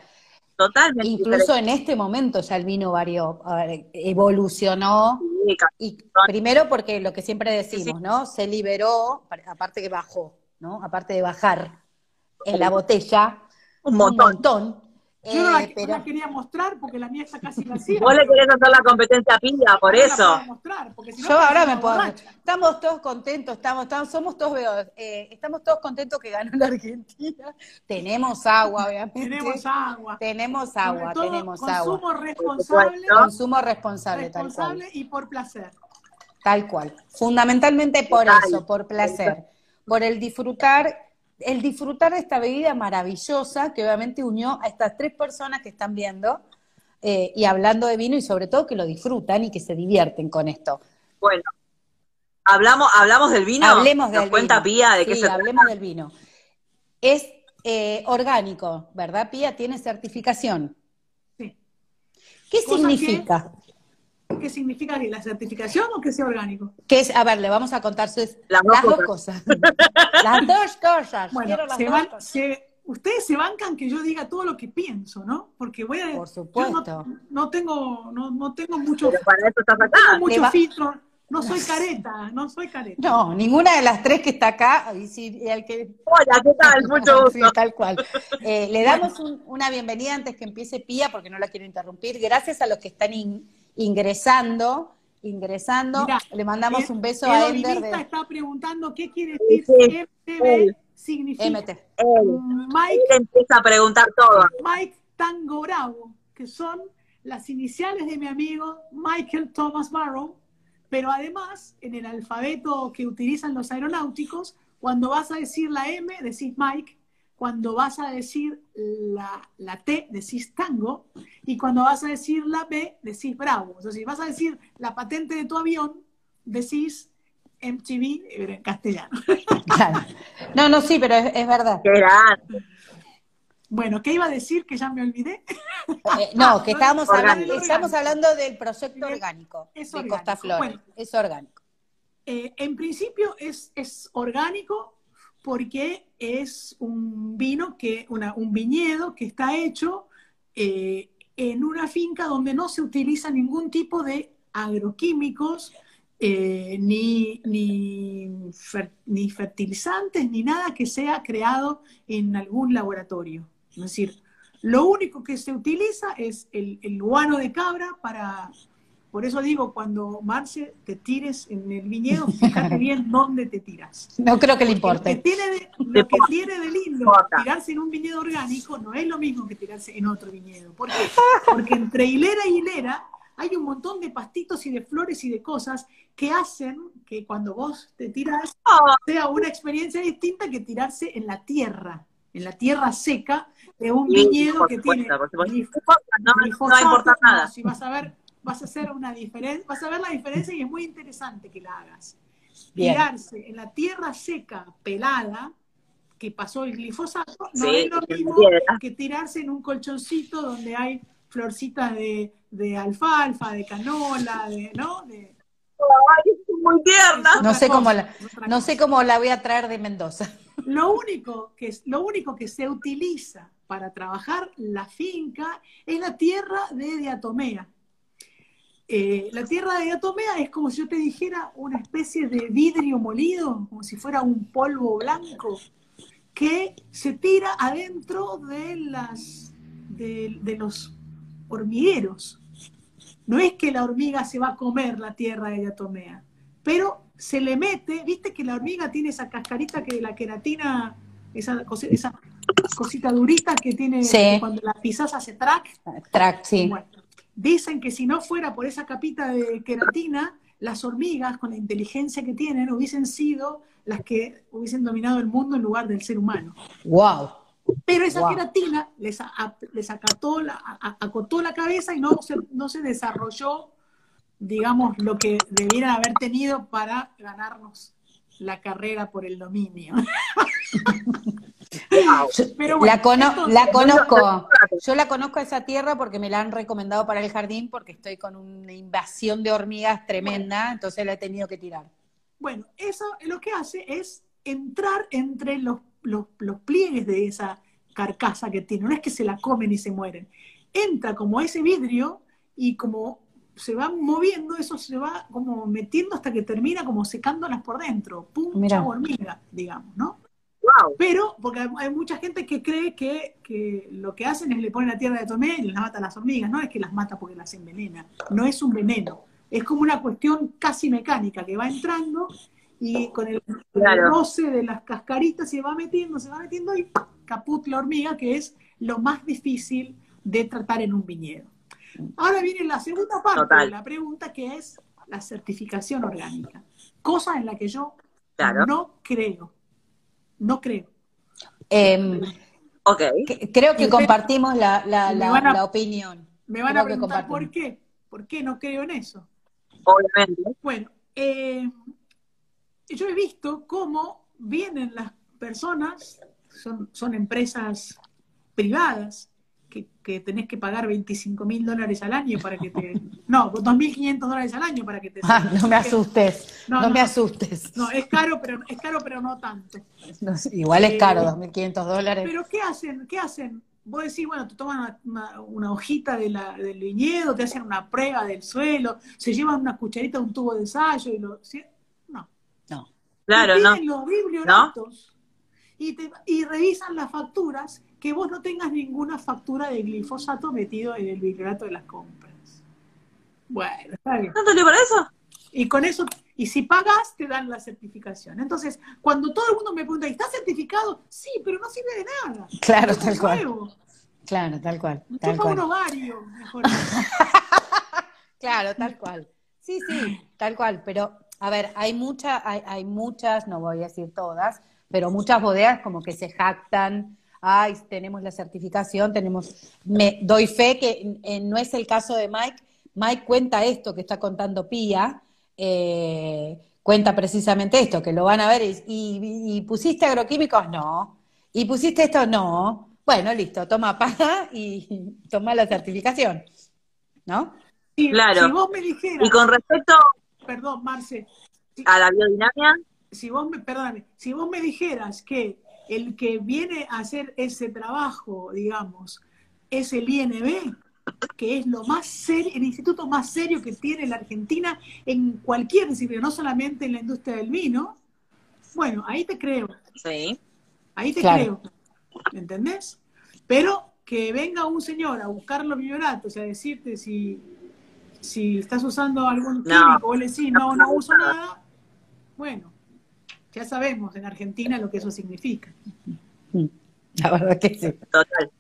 Totalmente incluso diferente. en este momento ya el vino varió, a ver, evolucionó, Sí, y primero porque lo que siempre decimos, ¿no? Se liberó, aparte que bajó, ¿no? Aparte de bajar en la botella, Un montón. montón, Yo no la, eh, no la quería mostrar porque la mía está casi vacía. Vos le querés hacer la competencia a Pilla, por No eso. puedo mostrar, porque si no yo ahora me puedo. borracha. Estamos todos contentos, estamos, estamos somos todos, eh, estamos todos contentos que ganó la Argentina. Tenemos agua, obviamente. Tenemos agua. Tenemos agua, todo, tenemos consumo agua. responsable. Consumo responsable, tal responsable cual. y por placer. Tal cual. Fundamentalmente por Total. eso, por placer, por el disfrutar, el disfrutar de esta bebida maravillosa que obviamente unió a estas tres personas que están viendo eh, y hablando de vino y sobre todo que lo disfrutan y que se divierten con esto. Bueno, hablamos, hablamos del vino. Hablemos Nos del cuenta vino. Pía de qué Sí, se hablemos del vino. Es eh, orgánico, ¿verdad, Pía? Tiene certificación. Sí. ¿Qué Cosa significa? ¿Qué significa que la certificación o que sea orgánico? Que es, a ver, le vamos a contar Las dos las dos cosas. las dos cosas. Bueno, Quiero las se dos van- cosas. se- ustedes se bancan que yo diga todo lo que pienso, ¿no? Porque voy a Por supuesto. no, no tengo no, no tengo mucho, Pero para eso estás no tengo mucho Le va- filtro, no soy careta, no soy careta. No, ninguna de las tres que está acá, y si- y al que Hola, ¿qué tal? Mucho Sí, gusto. tal cual. Eh, le damos un- una bienvenida antes que empiece Pía, porque no la quiero interrumpir. Gracias a los que están in- ingresando, ingresando. Mirá, le mandamos Edo un beso a Ender de está preguntando qué quiere decir Sí, MTV significa MT. Él, Mike él empieza a preguntar todo. Mike Tango Bravo, que son las iniciales de mi amigo Michael Thomas Barrow, pero además en el alfabeto que utilizan los aeronáuticos, cuando vas a decir la M, decís Mike, cuando vas a decir la, la T, decís Tango, y cuando vas a decir la B, decís Bravo. O sea, si vas a decir la patente de tu avión, decís MTV pero en castellano. Claro. No, no, sí, pero es, es verdad. Bueno, ¿qué iba a decir que ya me olvidé? Eh, no, que estábamos hablando, estamos hablando del proyecto orgánico Es de orgánico. Costa Flores. Bueno. Es orgánico. Eh, en principio es, es orgánico porque es un vino, que, una- un viñedo que está hecho eh, en una finca donde no se utiliza ningún tipo de agroquímicos, eh, ni, ni, ni fertilizantes, ni nada que sea creado en algún laboratorio. Es decir, lo único que se utiliza es el, el guano de cabra para, Por eso digo, cuando Marce te tires en el viñedo, fíjate bien dónde te tiras. No creo que le importe. Lo que tiene de, lo que tiene de lindo tirarse en un viñedo orgánico no es lo mismo que tirarse en otro viñedo. ¿Por qué? Porque entre hilera y hilera hay un montón de pastitos y de flores y de cosas que hacen que cuando vos te tiras sea una experiencia distinta que tirarse en la tierra, en la tierra seca de un viñedo que tiene no, no importa nada. Si vas a ver, vas a hacer una diferencia, vas a ver la diferencia y es muy interesante que la hagas. Tirarse en la tierra seca, pelada, que pasó el glifosato, no es lo mismo que tirarse en un colchoncito donde hay florcitas de, de alfalfa, de canola, de, ¿no? De, muy tierna. No sé cómo la, no sé cómo la voy a traer de Mendoza. Lo único que lo único que se utiliza para trabajar la finca es la tierra de diatomea. Eh, la tierra de diatomea es como si yo te dijera una especie de vidrio molido, como si fuera un polvo blanco, que se tira adentro de las de, de los hormigueros. No es que la hormiga se va a comer la tierra de diatomea, pero se le mete, viste que la hormiga tiene esa cascarita que la queratina, esa, esa cosita durita que tiene cuando la pisas hace track. Track, sí. Dicen que si no fuera por esa capita de queratina, las hormigas, con la inteligencia que tienen, hubiesen sido las que hubiesen dominado el mundo en lugar del ser humano. ¡Wow! Pero esa queratina les, les acató la, acotó la cabeza y no se, no se desarrolló, digamos, lo que debieran haber tenido para ganarnos la carrera por el dominio. la, la conozco, yo la conozco a esa tierra porque me la han recomendado para el jardín porque estoy con una invasión de hormigas tremenda, entonces la he tenido que tirar. Bueno, eso lo que hace es entrar entre los los, pliegues de esa carcasa que tiene. No es que se la comen y se mueren. Entra como ese vidrio y como se va moviendo, eso se va como metiendo hasta que termina como secándolas por dentro. Puncha hormiga, digamos, ¿no? Pero, porque hay, mucha gente que cree que, lo que hacen es le ponen la tierra de tomé y les mata a las hormigas. No es que las mata porque las envenena. No es un veneno. Es como una cuestión casi mecánica que va entrando y con el, roce de las cascaritas se va metiendo, se va metiendo y caput la hormiga, que es lo más difícil de tratar en un viñedo. Ahora viene la segunda parte de la pregunta, que es la certificación orgánica, cosa en la que yo no creo, no creo. Em, creo que compartimos la, la, opinión. Me van a preguntar por qué, por qué no creo en eso. Obviamente. Bueno, eh, yo he visto cómo vienen las personas, son, son empresas privadas, que, que, tenés que pagar 25 mil dólares al año para que te... No, 2.500 dólares al año para que te... Ah, no me asustes, no, me asustes. No, es caro, pero, es caro, pero no tanto. igual es caro, 2.500 eh, dólares. Pero ¿qué hacen? ¿Qué hacen? Vos decís, bueno, te toman una, hojita de la, del viñedo, te hacen una prueba del suelo, se llevan una cucharita, un tubo de ensayo y lo... Claro, no. los biblioratos y, y revisan las facturas que vos no tengas ninguna factura de glifosato metido en el bibliorato de las compras. Bueno, está bien. ¿No te para eso? Y con eso, y si pagas, te dan la certificación. Entonces, cuando todo el mundo me pregunta, ¿está certificado? Sí, pero no sirve de nada. Claro, tal cual. Claro, tal cual. Tal cual. un ovario, mejor. claro, tal cual. Sí, sí, tal cual. Pero a ver, hay, mucha, hay, hay, muchas, no voy a decir todas, pero muchas bodegas como que se jactan, ay, tenemos la certificación, tenemos, me doy fe que no es el caso de Mike, Mike cuenta esto que está contando Pía, eh, cuenta precisamente esto, que lo van a ver y, pusiste agroquímicos, no, y pusiste esto, no, bueno, listo, toma paga y toma la certificación, ¿no? claro. Si vos me dijeras, y con respecto perdón, Marce. a la biodinámica. Si vos me, perdóname, si vos me dijeras que el que viene a hacer ese trabajo, digamos, es el INB, que es lo más serio, el instituto más serio que tiene la Argentina en cualquier disciplina, no solamente en la industria del vino, bueno, ahí te creo. Sí. Ahí te creo. ¿Entendés? Pero que venga un señor a buscar los bioratos y a decirte si Si estás usando algún químico o le decís, no, no uso nada, bueno, ya sabemos en Argentina lo que eso significa. La verdad que sí. Total.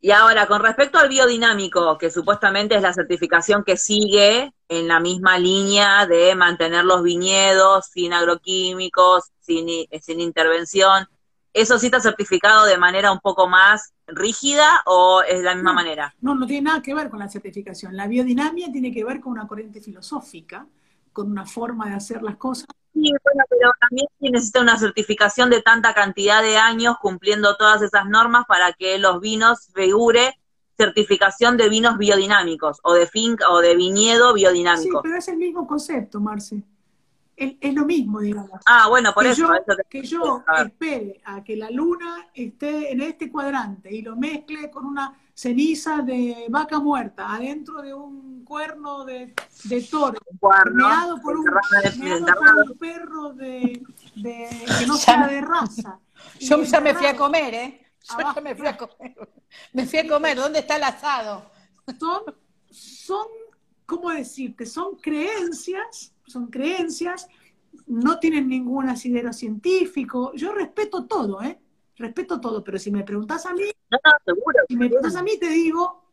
Y ahora, con respecto al biodinámico, que supuestamente es la certificación que sigue en la misma línea de mantener los viñedos sin agroquímicos, sin, sin intervención, ¿eso sí está certificado de manera un poco más rígida o es la misma manera? No, no tiene nada que ver con la certificación. La biodinamia tiene que ver con una corriente filosófica, con una forma de hacer las cosas Sí, bueno, pero también necesita una certificación de tanta cantidad de años cumpliendo todas esas normas para que los vinos figure certificación de vinos biodinámicos o de finca o de viñedo biodinámico. Sí, pero es el mismo concepto, Marce. Es, lo mismo, digamos. Ah, bueno, por eso. que yo espere a que la luna esté en este cuadrante y lo mezcle con una ceniza de vaca muerta adentro de un cuerno de, de toro, meado por un, perro de, que no sea de raza. Yo ya me fui a comer, ¿eh? Yo ya me fui a comer. Me fui a comer, ¿dónde está el asado? Son, son, ¿cómo decirte? Son creencias, son creencias, no tienen ningún asidero científico. Yo respeto todo, ¿eh? Respeto todo, pero si me preguntas a mí, no, seguro, si me preguntas a mí te digo,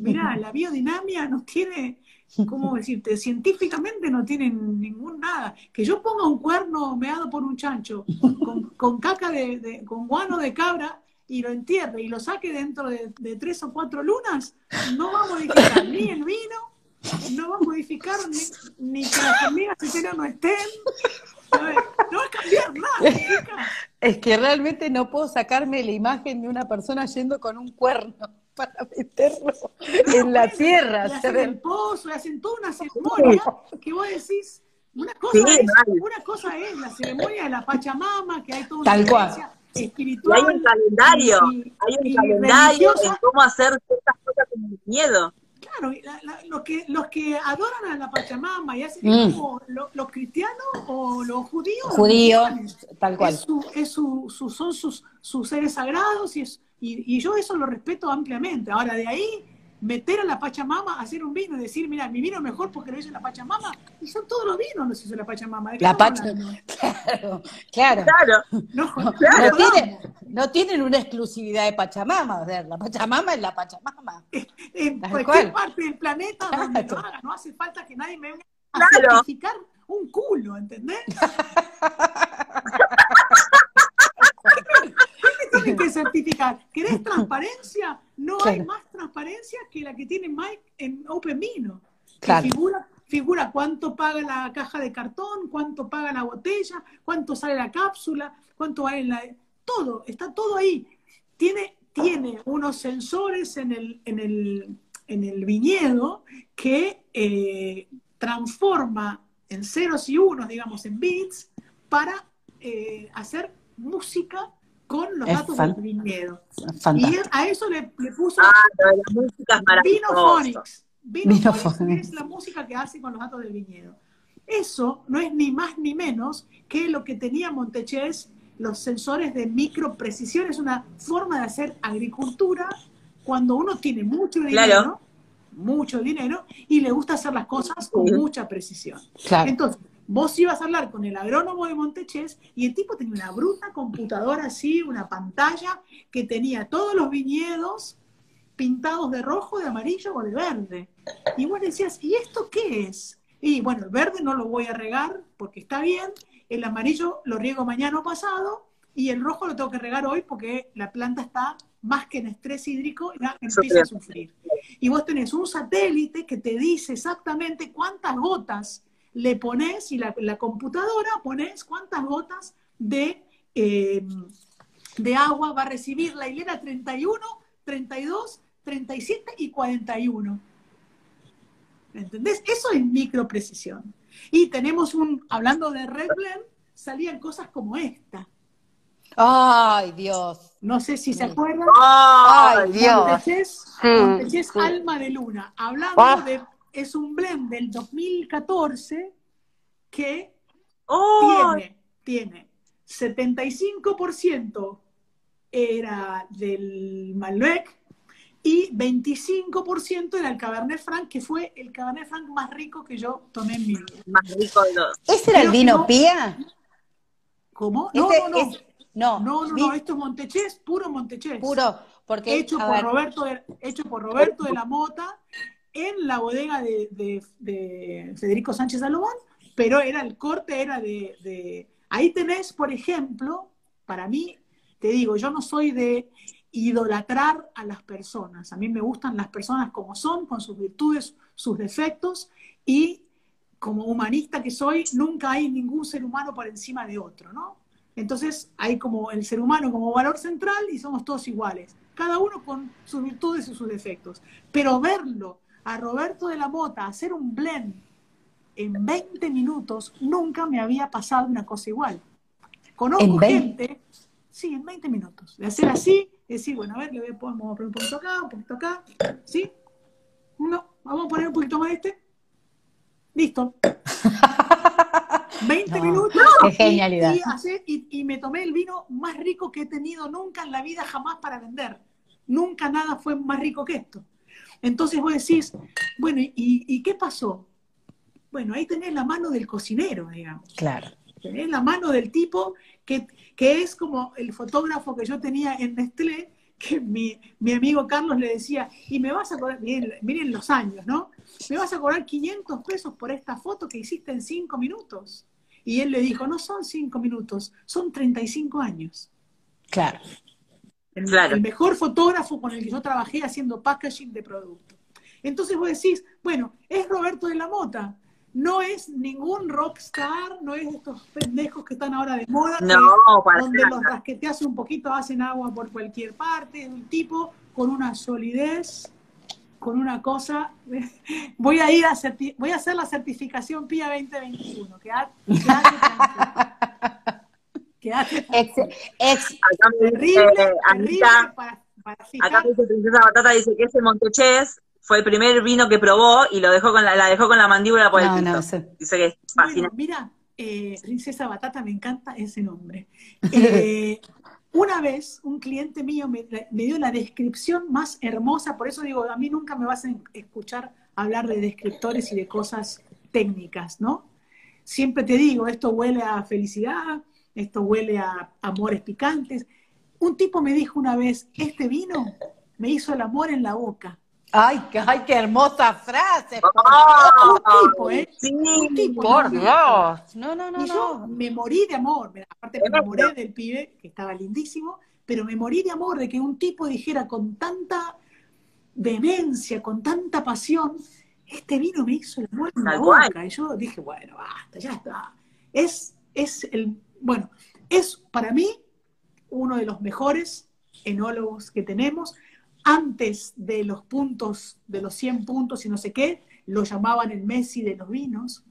mira, la biodinamia no tiene, ¿cómo decirte? Científicamente no tiene ningún nada. Que yo ponga un cuerno meado por un chancho con, caca de, con guano de cabra y lo entierre y lo saque dentro de, tres o cuatro lunas, no va a modificar ni el vino, no va a modificar ni, que las hormigas no estén, no va a cambiar nada. Es que realmente no puedo sacarme la imagen de una persona yendo con un cuerno para meterlo en la tierra. Y hacen el pozo, y hacen toda una ceremonia que vos decís, una cosa, es, una cosa es la ceremonia de la Pachamama, que hay toda una Tal cual. espiritual. Y hay un calendario, hay un calendario en cómo hacer ciertas cosas con miedo. Claro, los, que, los que adoran a la Pachamama y hacen mm. como los cristianos o los judíos. Judíos, tal cual. Es su, son sus, sus seres sagrados y, es, y, yo eso lo respeto ampliamente. Ahora, de ahí meter a la Pachamama, hacer un vino y decir, mira, mi vino es mejor porque lo hizo la Pachamama, y son todos los vinos los hizo la Pachamama. La Pachamama, claro, claro. No, No, tienen una exclusividad de Pachamama, la Pachamama es la Pachamama. En, cualquier parte del planeta donde lo haga, no hace falta que nadie me venga a certificar un culo, ¿entendés? tienen que certificar. ¿Querés transparencia? No hay más transparencia que la que tiene Mike en Open Vino. Figura, figura cuánto paga la caja de cartón, cuánto paga la botella, cuánto sale la cápsula, cuánto vale la... Todo, está todo ahí. Tiene, tiene unos sensores en el, en el, en el viñedo que eh, transforma en ceros y unos, digamos, en bits, para eh, hacer música con los datos del viñedo. Y a eso le, puso ah, la música Vinophonics. Vinophonics es la música que hace con los datos del viñedo. Eso no es ni más ni menos que lo que tenía Montechés, los sensores de microprecisión. Es una forma de hacer agricultura cuando uno tiene mucho dinero, mucho dinero, y le gusta hacer las cosas con mucha precisión. Entonces, Vos ibas a hablar con el agrónomo de Monteches y el tipo tenía una bruta computadora así, una pantalla que tenía todos los viñedos pintados de rojo, de amarillo o de verde. Y vos decías, ¿y esto qué es? Y bueno, el verde no lo voy a regar porque está bien, el amarillo lo riego mañana o pasado y el rojo lo tengo que regar hoy porque la planta está más que en estrés hídrico, ya empieza a sufrir. Y vos tenés un satélite que te dice exactamente cuántas gotas le pones, y la, computadora pones cuántas gotas de, eh, de agua va a recibir la hilera 31, 32, 37 y 41. ¿Entendés? Eso es microprecisión. Y tenemos un, hablando de Red Blend, salían cosas como esta. Ay, Dios. No sé si se acuerdan. Ay, Dios. Montechés, Alma de Luna. Hablando ah. de es un blend del 2014 que tiene, tiene 75% era del Malbec, y 25% era el Cabernet Franc, que fue el Cabernet Franc más rico que yo tomé en mi vida. Más rico de los. ¿Ese era el Creo vino no- Pía? ¿Cómo? No, Ese no, no. es- no, No, no, vi- no, esto es Montechés, puro Montechés. puro, porque hecho por Roberto de, hecho por Roberto de la Mota en la bodega de, de- de Federico Sánchez Salomón, pero era el corte era de, de- ahí tenés, por ejemplo, para mí, te digo, yo no soy de idolatrar a las personas, a mí me gustan las personas como son, con sus virtudes, sus defectos, y como humanista que soy, nunca hay ningún ser humano por encima de otro, ¿no? Entonces hay como el ser humano como valor central y somos todos iguales, cada uno con sus virtudes y sus defectos. Pero verlo a Roberto de la Mota hacer un blend en 20 minutos, nunca me había pasado una cosa igual. Conozco ¿En 20? gente, sí, en 20 minutos, de hacer así, decir, bueno, a ver, le voy a poner vamos a poner un poquito acá, un poquito acá, ¿sí? No, vamos a poner un poquito más de este. Listo. 20 No, minutos. qué y- genialidad. Y, hacer- y- y me tomé el vino más rico que he tenido nunca en la vida, jamás para vender. Nunca nada fue más rico que esto. Entonces vos decís, bueno, ¿y, y qué pasó? Bueno, ahí tenés la mano del cocinero, digamos. claro. Tenés la mano del tipo que, que es como el fotógrafo que yo tenía en Nestlé, que mi, mi amigo Carlos le decía, y me vas a cobrar, miren, miren los años, ¿no? Me vas a cobrar 500 pesos por esta foto que hiciste en 5 minutos. Y él le dijo, no son 5 minutos, son 35 años. Claro. El, Claro. el mejor fotógrafo con el que yo trabajé haciendo packaging de producto. Entonces vos decís, bueno, es Roberto de la Mota, no es ningún rockstar, no es estos pendejos que están ahora de moda, que- No, para donde nada. los rasqueteas un poquito, hacen agua por cualquier parte, es un tipo con una solidez, con una cosa. Voy a ir a voy a hacer la certificación PIA 2021. Quedate, quedate tranquilo. Ex, ex- Acá me dice, Terrible, terrible Anita, para, para acá me dice Princesa Batata, dice que ese Montechés fue el primer vino que probó y lo dejó con la, la dejó con la mandíbula por No, el no, piso. sí. Dice que es Bueno, fascinante. mira, eh, Princesa Batata, me encanta ese nombre. Eh, una vez un cliente mío me, me dio la descripción más hermosa, por eso digo, a mí nunca me vas a escuchar hablar de descriptores y de cosas técnicas, ¿no? Siempre te digo, esto huele a felicidad, esto huele a amores picantes. Un tipo me dijo una vez, este vino me hizo el amor en la boca. Ay, qué- ay, qué hermosa frase. Un tipo, ¿eh? Sí, Un tipo, Por ¿no? Dios. No, no, no, Y yo no. me morí de amor, aparte me enamoré del pibe, que estaba lindísimo, pero me morí de amor de que un tipo dijera con tanta vehemencia, con tanta pasión, este vino me hizo el amor en la boca. Y yo dije, bueno, basta, ya está. Es, es el, bueno, es para mí uno de los mejores enólogos que tenemos. Antes de los puntos, de los 100 puntos y no sé qué, lo llamaban el Messi de los vinos.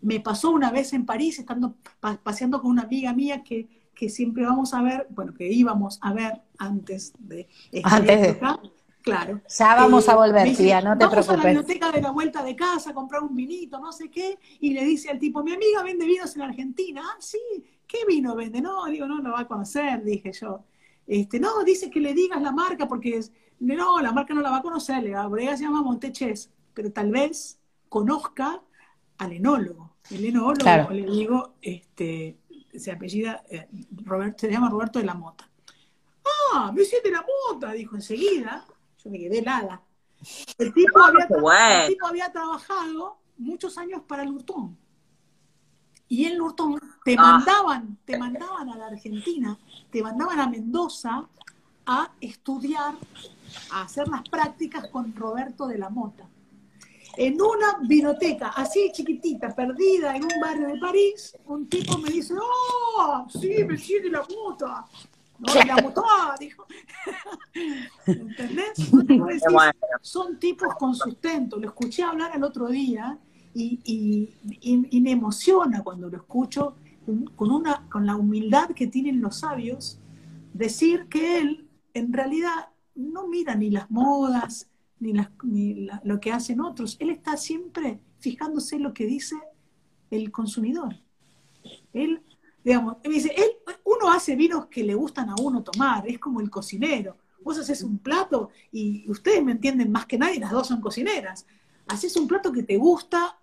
Me pasó una vez en París, estando pa- paseando con una amiga mía que, que siempre vamos a ver, bueno, que íbamos a ver antes de esta Antes de- época, claro. Ya vamos Eh, a volver, dice, tía, no te vamos a la preocupes. biblioteca de la vuelta de casa a comprar un vinito, no sé qué, y le dice al tipo, mi amiga vende vinos en Argentina. Ah, sí, ¿qué vino vende? No, digo, no lo va a conocer, dije yo. Este, no, dice que le digas la marca porque es, no, la marca no la va a conocer, la bodega se llama Monteches, pero tal vez conozca al enólogo. El enólogo, Claro. le digo, este, se apellida, eh, Roberto, se llama Roberto de la Mota. Ah, me de la Mota, dijo enseguida. Yo me quedé helada. El tipo, había, qué bueno. el tipo había trabajado muchos años para el Lurtón. Y en Lurtón te Ah. mandaban, te mandaban a la Argentina, te mandaban a Mendoza a estudiar, a hacer las prácticas con Roberto de la Mota. En una vinoteca así chiquitita, perdida en un barrio de París, un tipo me dice, ¡Oh! Sí, me sigue la Mota. No, de la Mota, dijo. ¿Entendés? Decís, bueno. son tipos con sustento. Lo escuché hablar el otro día y, y- y- y me emociona cuando lo escucho con, con una, con la humildad que tienen los sabios, decir que él en realidad no mira ni las modas ni, las, ni la- lo que hacen otros. Él está siempre fijándose en lo que dice el consumidor. Él, digamos, me dice, él, uno hace vinos que le gustan a uno tomar, es como el cocinero. Vos haces un plato y ustedes me entienden más que nadie, las dos son cocineras. Haces un plato que te gusta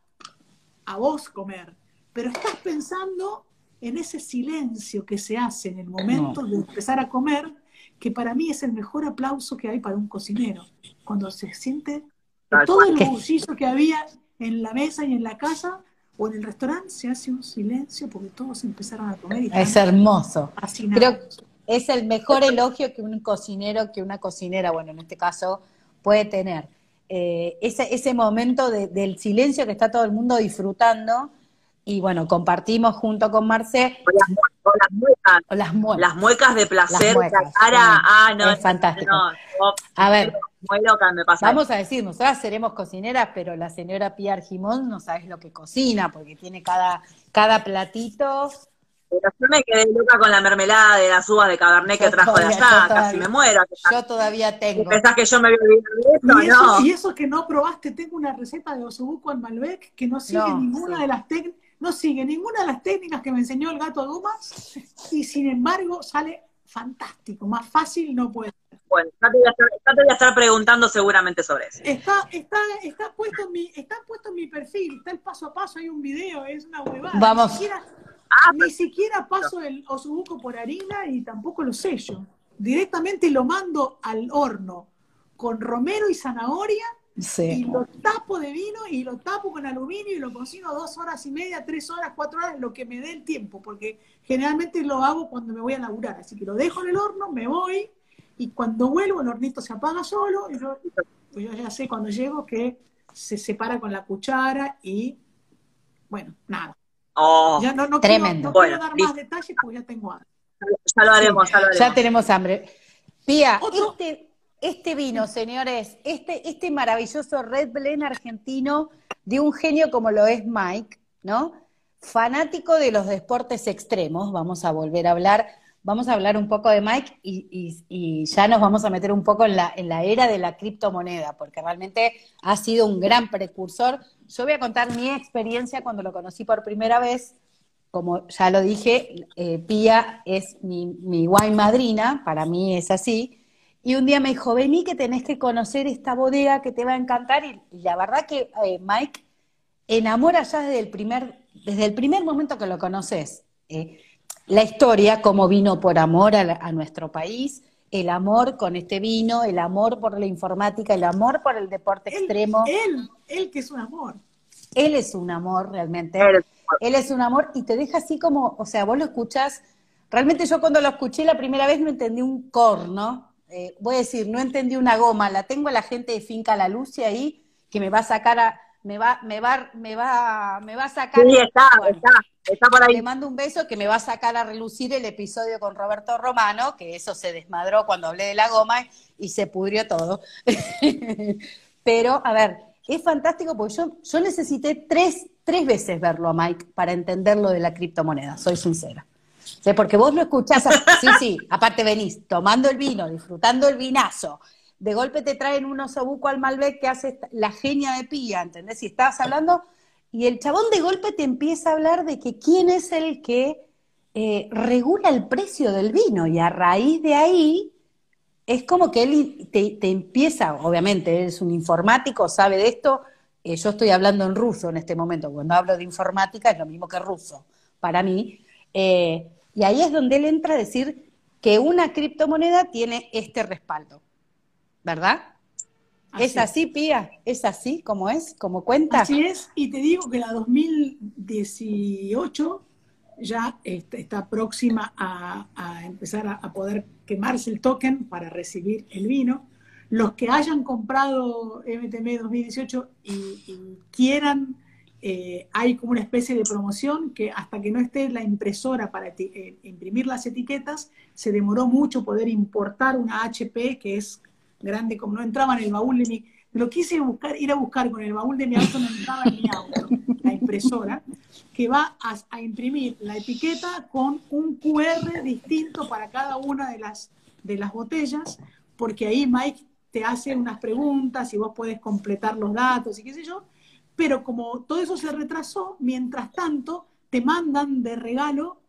a vos comer, pero estás pensando en ese silencio que se hace en el momento de empezar a comer, que para mí es el mejor aplauso que hay para un cocinero, cuando se siente todo el bullicillo que había en la mesa y en la casa o en el restaurante se hace un silencio porque todos empezaron a comer. Y es hermoso. Creo que es el mejor elogio que un cocinero, que una cocinera, bueno, en este caso, puede tener. Eh, ese, ese momento del silencio que está todo el mundo disfrutando y bueno, compartimos junto con Marce. O las, muecas. las, muecas. las muecas. de placer, la cara. ah, no. Es fantástico. a ver. Vamos a decir, nosotras seremos cocineras, pero la señora Pia Argimón no sabes lo que cocina, porque tiene cada, cada platito. Pero yo me quedé loca con la mermelada de las uvas de Cabernet que trajo de allá, casi me muero. Yo todavía tengo. ¿Pensás que yo me voy a olvidar de eso? no. y eso que no probaste, tengo una receta de osobuco en Malbec que no sigue ninguna de las técnicas no sigue ninguna de las técnicas que me enseñó el gato Dumas y sin embargo sale fantástico, más fácil no puede ser. Bueno, ya te, voy a estar, ya te voy a estar preguntando seguramente sobre eso. Está, está, está, puesto en mi, está puesto en mi perfil, está el paso a paso, hay un video, es una huevada. Vamos. Ni siquiera, ah, ni siquiera paso el osobuco por harina y tampoco lo sello. Directamente lo mando al horno con romero y zanahoria y lo tapo de vino y lo tapo con aluminio y lo cocino dos horas y media, tres horas, cuatro horas, lo que me dé el tiempo, porque generalmente lo hago cuando me voy a laburar. Así que lo dejo en el horno, me voy y cuando vuelvo el hornito se apaga solo y yo, pues yo ya sé cuando llego que se separa con la cuchara y bueno, nada. Oh, ya no, tremendo. Quiero, dar más detalles porque ya tengo hambre. Ya lo haremos, ya lo haremos. Ya tenemos hambre. Pía, este este vino, señores, este, este maravilloso Red Blend argentino de un genio como lo es Mike, ¿no? Fanático de los deportes extremos, vamos a volver a hablar, vamos a hablar un poco de Mike y, ya nos vamos a meter un poco en la, en la era de la criptomoneda, porque realmente ha sido un gran precursor. Yo voy a contar mi experiencia cuando lo conocí por primera vez. Como ya lo dije, eh, Pía es mi, mi wine madrina, para mí es así. Y un día me dijo, vení que tenés que conocer esta bodega que te va a encantar. Y, la verdad que eh, Mike enamora ya desde el primer, desde el primer momento que lo conoces. Eh, la historia, cómo vino por amor a, nuestro país, el amor con este vino, el amor por la informática, el amor por el deporte extremo. Él, él que es un amor. Él es un amor realmente. Él es un amor y te deja así como, o sea, vos lo escuchás. Realmente yo cuando lo escuché la primera vez no entendí un corno, eh, voy a decir, no entendí una goma, la tengo a la gente de Finca La Lucia ahí, que me va a sacar a, me va, me va, me va, me va a sacar. Sí, está, está, está por ahí. Le mando un beso que me va a sacar a relucir el episodio con Roberto Romano, que eso se desmadró cuando hablé de la goma y se pudrió todo. Pero, a ver, es fantástico porque yo, yo necesité tres, tres veces verlo a Mike para entender lo de la criptomoneda, soy sincera. Porque vos lo escuchás, sí, sí, aparte venís tomando el vino, disfrutando el vinazo, de golpe te traen un osobuco al Malbec que hace la genia de Pía, ¿entendés? Si estás hablando, y el chabón de golpe te empieza a hablar de que quién es el que eh, regula el precio del vino, y a raíz de ahí es como que él te, empieza, obviamente, él es un informático, sabe de esto, eh, yo estoy hablando en ruso en este momento, cuando hablo de informática es lo mismo que ruso para mí, eh, y ahí es donde él entra a decir que una criptomoneda tiene este respaldo, ¿verdad? ¿Es así, Pía? ¿Es así como es? ¿Como cuenta? Así es, y te digo que la 2018 ya está, próxima a, empezar a, poder quemarse el token para recibir el vino. Los que hayan comprado MTM 2018 y quieran eh, hay como una especie de promoción que hasta que no esté la impresora para eh, imprimir las etiquetas, se demoró mucho poder importar una HP que es grande, como no entraba en el baúl de mi... Lo quise buscar, ir a buscar con el baúl de mi auto, no entraba en mi auto, la impresora, que va a, imprimir la etiqueta con un QR distinto para cada una de las, de las botellas, porque ahí Mike te hace unas preguntas y vos puedes completar los datos y qué sé yo, pero como todo eso se retrasó, mientras tanto te mandan de regalo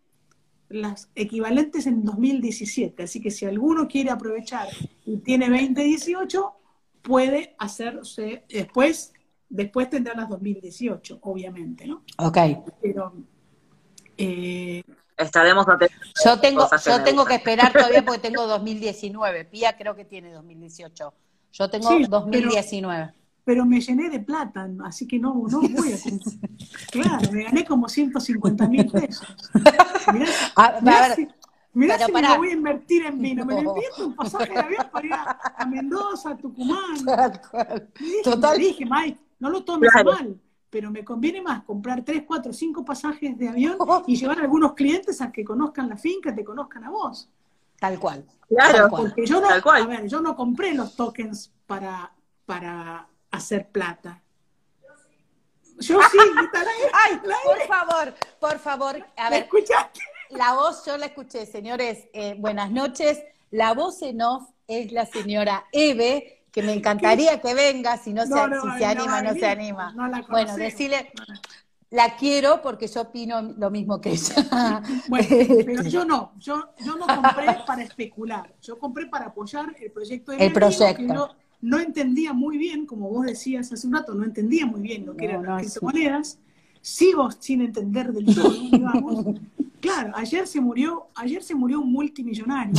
las equivalentes en 2017. Así que si alguno quiere aprovechar y tiene 2018, puede hacerse después, después tendrá las 2018, obviamente, ¿no? Ok. Pero eh, Estaremos atentos. Yo tengo, yo tengo que esperar todavía porque tengo 2019. Pía creo que tiene 2018. Yo tengo Sí, pero- 2019. pero me llené de plata, así que no, no voy a Claro, me gané como 150 mil pesos. Mirá, A- mirá a ver, si, mirá pero si me lo voy a invertir en vino. Me lo invierto un pasaje de avión para ir a, a Mendoza, a Tucumán. Tal cual. Le dije, Total. le dije, Mike, no lo tomes Claro. mal, pero me conviene más comprar 3, 4, 5 pasajes de avión y llevar a algunos clientes a que conozcan la finca, te conozcan a vos. Tal cual. Claro. Tal cual. Porque yo no, Tal cual. a ver, yo no compré los tokens para, para hacer plata. Yo sí, Ay, la- por favor, por favor. A ¿la ver, escuchaste? la voz yo la escuché, señores. eh, buenas noches. La voz en off es la señora Eve, que me encantaría que venga, si no, se, No, si no se va anima, no se anima. no la bueno, decirle, la quiero porque yo opino lo mismo que ella. Bueno, pero yo no, yo, yo no compré para especular, yo compré para apoyar el proyecto de El proyecto. que no entendía muy bien, como vos decías hace un rato, no entendía muy bien lo que No, eran no, las sí. criptomonedas, sigo sin entender del todo, digamos. Claro, ayer se murió, ayer se murió un multimillonario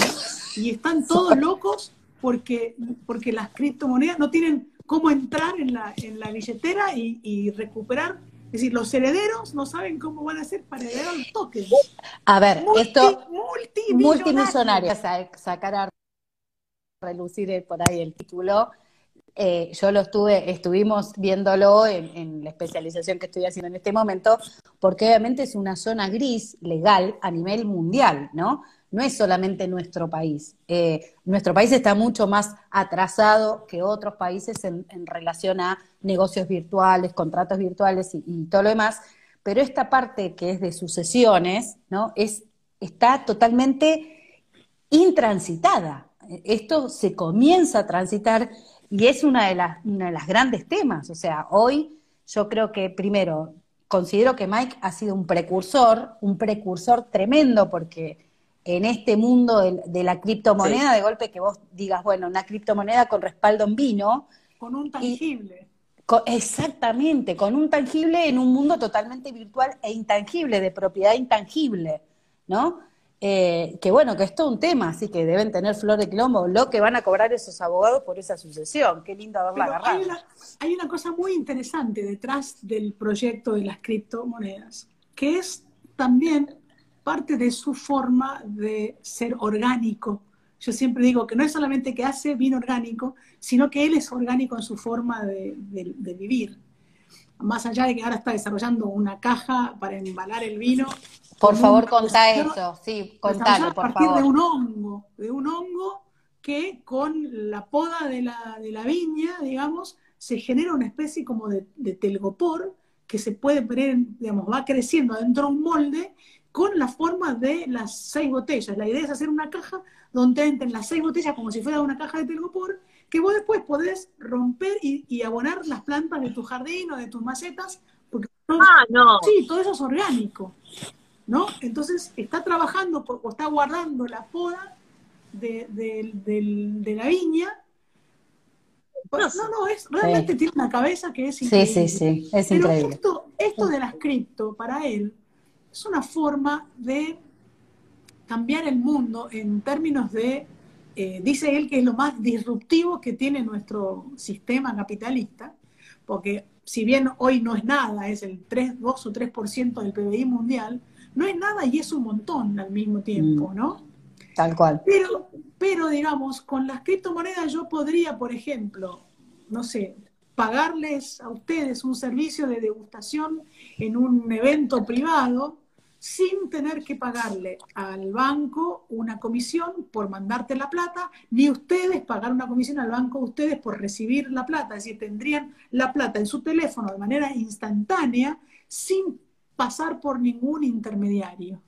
y están todos locos porque, porque las criptomonedas no tienen cómo entrar en la, en la billetera y, y recuperar. Es decir, los herederos no saben cómo van a hacer para heredar los tokens. A ver, Multi- esto multimillonario. multimillonaria, sa- sacar a relucir el- por ahí el título. Eh, yo lo estuve, estuvimos viéndolo en, la especialización que estoy haciendo en este momento, porque obviamente es una zona gris legal a nivel mundial, ¿no? No es solamente nuestro país. Eh, nuestro país está mucho más atrasado que otros países en, relación a negocios virtuales, contratos virtuales y, y todo lo demás, pero esta parte que es de sucesiones, ¿no? Es, está totalmente intransitada. Esto se comienza a transitar y es una de las, una de las grandes temas. O sea, hoy yo creo que primero considero que Mike ha sido un precursor, un precursor tremendo porque en este mundo de, de la criptomoneda, de golpe que vos digas, bueno, una criptomoneda con respaldo en vino, Con un tangible. Exactamente, con un tangible en un mundo totalmente virtual e intangible, de propiedad intangible, ¿no? Eh, que bueno, que es todo un tema, así que deben tener flor de quilombo, lo que van a cobrar esos abogados por esa sucesión, qué lindo haberla Pero agarrado. hay una, hay una cosa muy interesante detrás del proyecto de las criptomonedas, que es también parte de su forma de ser orgánico. Yo siempre digo que no es solamente que hace vino orgánico, sino que él es orgánico en su forma de, de- de vivir. Más allá de que ahora está desarrollando una caja para embalar el vino. Por favor, contá eso, sí, contalo, a por partir de favor. un hongo, de un hongo que con la poda de la, de la viña, digamos, se genera una especie como de, de telgopor que se puede poner, digamos, va creciendo adentro de un molde con la forma de las seis botellas. La idea es hacer una caja donde entren las seis botellas como si fuera una caja de telgopor, que vos después podés romper y, y abonar las plantas de tu jardín o de tus macetas, porque todo- Ah, no. sí, todo eso es orgánico. ¿No? Entonces está trabajando por- o está guardando la poda de, de- la viña. No, no, es, realmente tiene una cabeza que es Sí, increíble. sí, sí, es Pero increíble. esto, esto de las cripto, para él, es una forma de cambiar el mundo en términos de, eh, dice él que es lo más disruptivo que tiene nuestro sistema capitalista, porque si bien hoy no es nada, es el 3, 2 o 3% del PBI mundial, no es nada y es un montón al mismo tiempo, ¿no? Tal cual. Pero, pero digamos, con las criptomonedas yo podría, por ejemplo, no sé, pagarles a ustedes un servicio de degustación en un evento privado sin tener que pagarle al banco una comisión por mandarte la plata, ni ustedes pagar una comisión al banco de ustedes por recibir la plata. Es decir, tendrían la plata en su teléfono de manera instantánea sin pasar por ningún intermediario.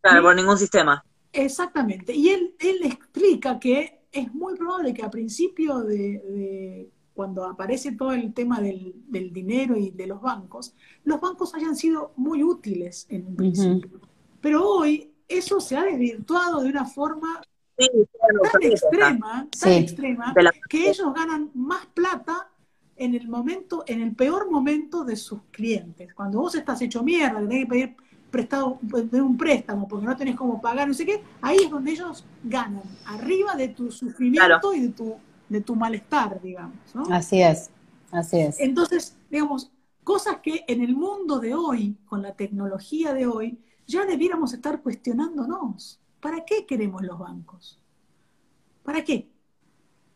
Claro, por ningún sistema. Exactamente. Y él, él explica que es muy probable que a principio de, de cuando aparece todo el tema del, del dinero y de los bancos, los bancos hayan sido muy útiles en un principio. Pero hoy eso se ha desvirtuado de una forma Sí, claro, tan extrema, tan Sí. extrema, que ellos ganan más plata en el momento, en el peor momento de sus clientes. Cuando vos estás hecho mierda, tenés que pedir prestado pedir un préstamo porque no tenés cómo pagar, no sé qué, ahí es donde ellos ganan, arriba de tu sufrimiento y de tu, de tu malestar, digamos. ¿no? Así es, así es. Entonces, digamos, cosas que en el mundo de hoy, con la tecnología de hoy, ya debiéramos estar cuestionándonos. ¿Para qué queremos los bancos? ¿Para qué?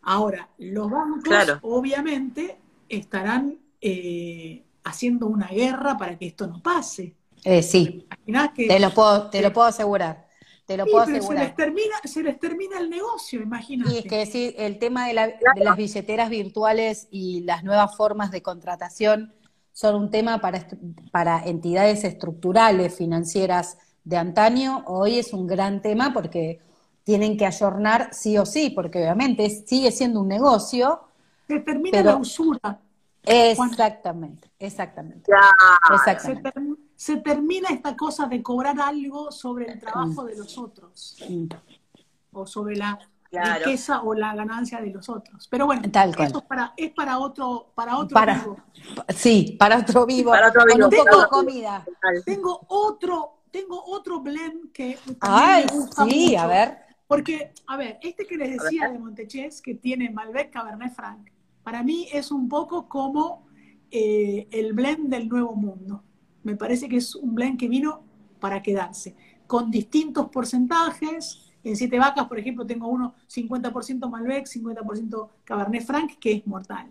Ahora, los bancos Claro. obviamente estarán eh, haciendo una guerra para que esto no pase. Eh, sí, que te lo puedo, te lo puedo asegurar. Te lo Sí, puedo pero se les termina, se les termina el negocio, imagínate. Y es que sí, el tema de, la- de las billeteras virtuales y las nuevas formas de contratación son un tema para, para entidades estructurales financieras de antaño. Hoy es un gran tema porque tienen que ayornar sí o sí, porque obviamente sigue siendo un negocio. Se termina pero- la usura. Exactamente, exactamente. Se, Exactamente. ter- se termina esta cosa de cobrar algo sobre el trabajo de los otros Mm, o sobre la Claro. riqueza o la ganancia de los otros. Pero bueno, Tal cual. eso es para, es para otro, para otro Para- vivo. Sí, para otro vivo, Para otro con vivo, un poco de claro. comida. Tengo otro, tengo otro blend que Ay, me gusta sí, mucho. a ver. Porque, a ver, este que les decía de Montechés, que tiene Malbec Cabernet Franc, para mí es un poco como eh, el blend del nuevo mundo. Me parece que es un blend que vino para quedarse, con distintos porcentajes. En Siete Vacas, por ejemplo, tengo uno 50% Malbec, 50% Cabernet Franc, que es mortal.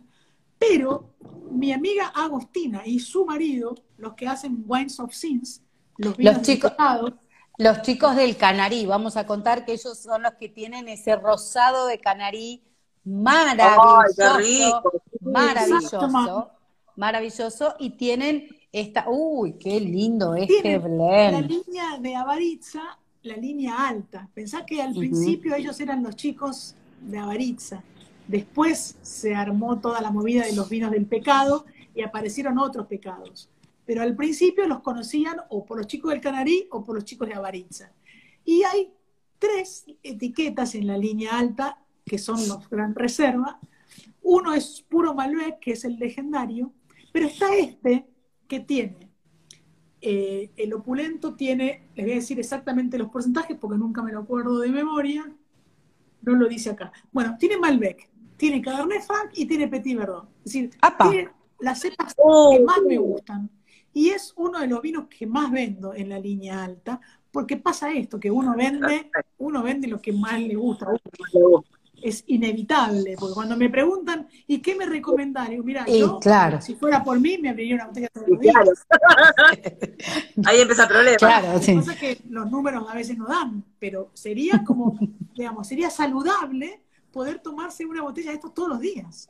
Pero mi amiga Agostina y su marido, los que hacen Wines of Sins, los vinos Los chicos- Los chicos del Canarí, vamos a contar que ellos son los que tienen ese rosado de Canarí maravilloso, Ay, qué rico. maravilloso, maravilloso, y tienen esta, uy, qué lindo este Tienen la blend. línea de Avaritza, la línea alta. Pensá que al principio ellos eran los chicos de Avaritza. Después se armó toda la movida de los vinos del pecado y aparecieron otros pecados. Pero al principio los conocían o por los chicos del Canarí o por los chicos de Avaritza. Y hay tres etiquetas en la línea alta que son los Gran Reserva. Uno es puro Malbec, que es el legendario, pero está este que tiene eh, el opulento tiene, les voy a decir exactamente los porcentajes porque nunca me lo acuerdo de memoria, no lo dice acá. Bueno, tiene Malbec, tiene Cabernet Franc y tiene Petit Verdot. Es decir, Apa. tiene las cepas Oh. que más me gustan. Y es uno de los vinos que más vendo en la línea alta, porque pasa esto, que uno vende, uno vende lo que más le gusta. Es inevitable, porque cuando me preguntan, ¿y qué me recomendaron? Mira, Y yo, claro. si fuera por mí, me abriría una botella todos los días. claro. Ahí empieza el problema. Claro, sí. Lo que pasa es que los números a veces no dan, pero sería como, digamos, sería saludable poder tomarse una botella de esto todos los días.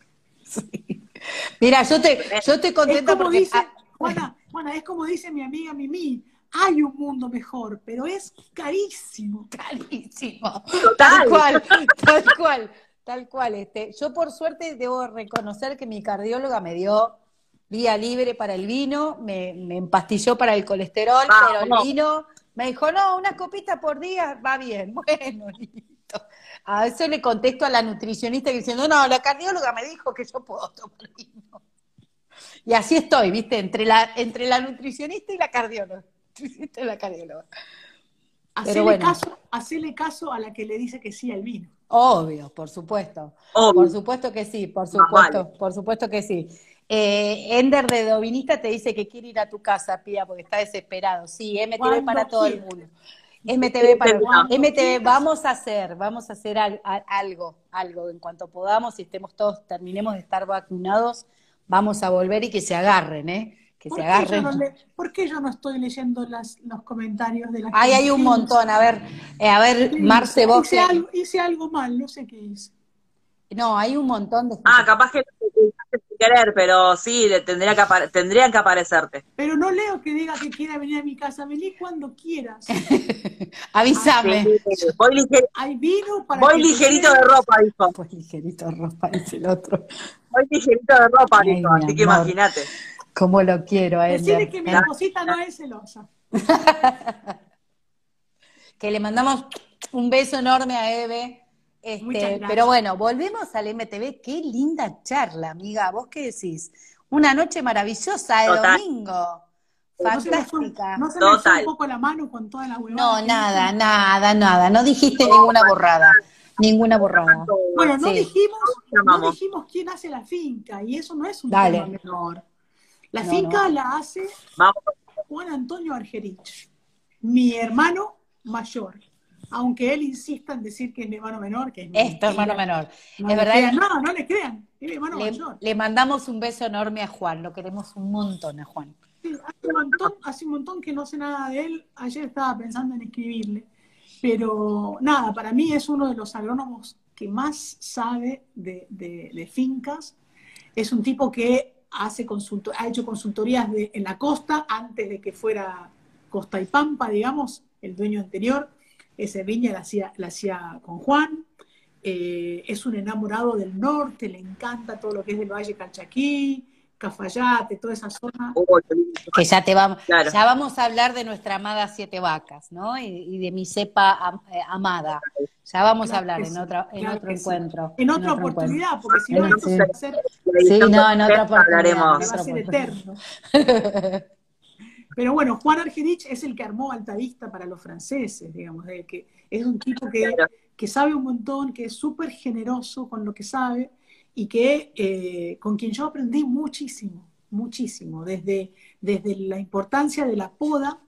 Mira, yo te, yo estoy Es contenta como porque dice, ah, Juana, Juana, es como dice mi amiga Mimi, hay un mundo mejor, pero es carísimo. carísimo. Total. Tal cual, tal cual, tal cual. Este, yo por suerte debo reconocer que mi cardióloga me dio vía libre para el vino, me, me empastilló para el colesterol, pero el vino me dijo, no, una copita por día va bien. Bueno, listo. A eso le contesto a la nutricionista diciendo, no, la cardióloga me dijo que yo puedo tomar vino. Y así estoy, ¿viste? Entre la, entre la nutricionista y la cardióloga. Nutricionista y la cardióloga. Hacele, bueno. caso, hacele caso a la que le dice que sí al vino. Obvio, por supuesto. Obvio. Por supuesto que sí, por supuesto, vale. por supuesto que sí. Eh, Ender de Dovinista te dice que quiere ir a tu casa, Pía, porque está desesperado. Sí, MTV para todo el mundo. MTV para Cuando MTV, vamos a hacer, vamos a hacer al- a- algo, algo, en cuanto podamos y estemos todos, terminemos de estar vacunados, vamos a volver y que se agarren, ¿eh? Que ¿Por se qué, yo agarren. no le- por qué yo no estoy leyendo las, los comentarios de la Ay, hay un montón, a ver, eh, a ver, ¿Qué Marce, hice? vos hice, que- algo, hice algo mal, no sé qué hice. No, hay un montón de Ah, capaz que querer, pero sí, le tendría que tendrían que aparecerte. Pero no leo que diga que quiera venir a mi casa. Vení cuando quieras. Avísame. Sí, voy, liger- Hay vino para voy ligerito de ropa, dijo. Pues ligerito de ropa, dice el otro. Voy ligerito de ropa, dijo. Así que imagínate. ¿Cómo lo quiero a Decirle Ender? que mi esposita no es celosa. que le mandamos un beso enorme a Eve. Este, pero bueno, volvemos al MTV. Qué linda charla, amiga. ¿Vos qué decís? Una noche maravillosa de domingo. Fantástica. ¿No se me fue un poco la mano con toda la huevada? No, nada, nada, nada. No dijiste ninguna borrada. Ninguna borrada. Bueno, no, dijimos, no dijimos quién hace la finca, y eso no es un tema menor. La finca la hace Juan Antonio Argerich, mi hermano mayor. Aunque él insista en decir que es mi hermano menor, que es mi hermano menor. No es verdad. no, no le crean. Es mi hermano mayor. Le mandamos un beso enorme a Juan. Lo queremos un montón a Juan. Sí, hace un montón, hace un montón que no sé nada de él. Ayer estaba pensando en escribirle. Pero nada, para mí es uno de los agrónomos que más sabe de, fincas. Es un tipo que hace ha hecho consultorías en la costa antes de que fuera Costa y Pampa, digamos, el dueño anterior. Ese viña la hacía, la hacía con Juan. Eh, es un enamorado del norte, le encanta todo lo que es del Valle Calchaquí, Cafayate, toda esa zona. Que ya te vamos, ya vamos a hablar de nuestra amada Siete Vacas, ¿no? Y, de mi cepa eh, amada. Ya vamos a hablar en, otro, en otro encuentro. En otra oportunidad, porque si no, sí. va a ser... Sí, no, en otra oportunidad. Va a ser eterno. Pero bueno, Juan Argerich es el que armó Altavista para los franceses, digamos, que es un tipo que, que sabe un montón, que es súper generoso con lo que sabe, y que eh, con quien yo aprendí muchísimo, muchísimo, desde, desde la importancia de la poda,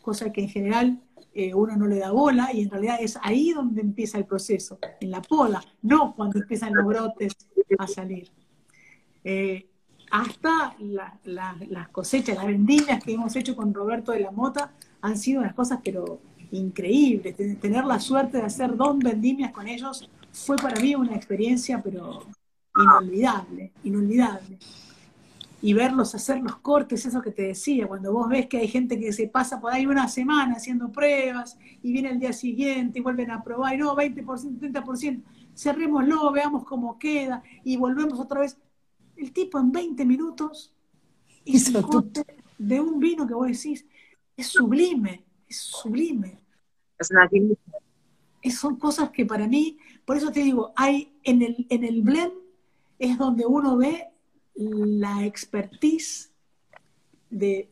cosa que en general eh, uno no le da bola, y en realidad es ahí donde empieza el proceso, en la poda, no cuando empiezan los brotes a salir. Eh, hasta las cosechas, las vendimias que hemos hecho con Roberto de la Mota han sido unas cosas pero increíbles. Tener la suerte de hacer dos vendimias con ellos fue para mí una experiencia pero inolvidable, inolvidable. Y verlos hacer los cortes, eso que te decía, cuando vos ves que hay gente que se pasa por ahí una semana haciendo pruebas y viene el día siguiente y vuelven a probar, y no, 20%, 30%, cerrémoslo, veamos cómo queda y volvemos otra vez. El tipo en 20 minutos hizo de un vino que vos decís, es sublime, es sublime. Es una son cosas que para mí, por eso te digo, hay en el, en el blend es donde uno ve la expertise del,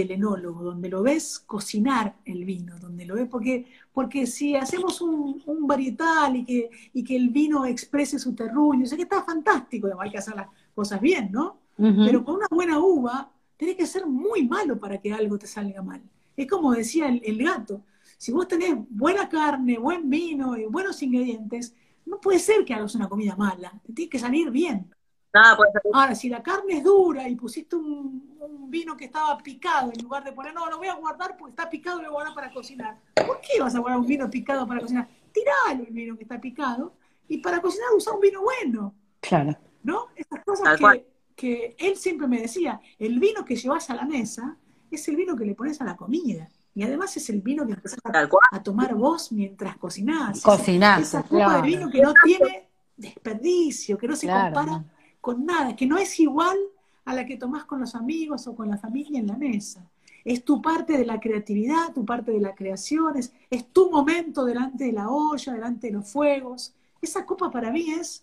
enólogo, donde lo ves cocinar el vino, donde lo ves, porque, porque si hacemos un, varietal y que, y que el vino exprese su terruño, sé que está fantástico, hay que hacer las cosas bien, ¿no? Pero con una buena uva, tiene que ser muy malo para que algo te salga mal. Es como decía el, el gato, si vos tenés buena carne, buen vino y buenos ingredientes, no puede ser que hagas una comida mala, te tiene que salir bien. Nada puede salir. Ahora, si la carne es dura y pusiste un, vino que estaba picado, en lugar de poner, no, lo voy a guardar porque está picado y lo voy a guardar para cocinar. ¿Por qué vas a guardar un vino picado para cocinar? Tiralo el vino que está picado y para cocinar usa un vino bueno. Claro. ¿No? Esas cosas que, que él siempre me decía, el vino que llevas a la mesa es el vino que le pones a la comida. Y además es el vino que empezás a, tomar vos mientras cocinás. Cocinás. Esa, copa de vino que no tiene desperdicio, que no se compara con nada, que no es igual a la que tomás con los amigos o con la familia en la mesa. Es tu parte de la creatividad, tu parte de la creación, es, tu momento delante de la olla, delante de los fuegos. Esa copa para mí es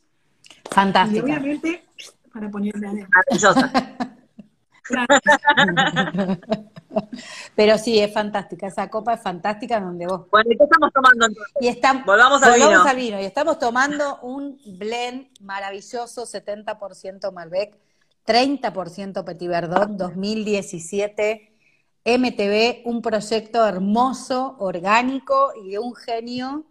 fantástica. Y obviamente, para ponerle adentro. Pero sí, es fantástica, esa copa es fantástica donde vos... Bueno, ¿y qué estamos tomando entonces? Y estamos, volvamos al volvamos al vino. Y estamos tomando un blend maravilloso, 70% Malbec, 30% Petit Verdot, 2017 MTV, un proyecto hermoso, orgánico y de un genio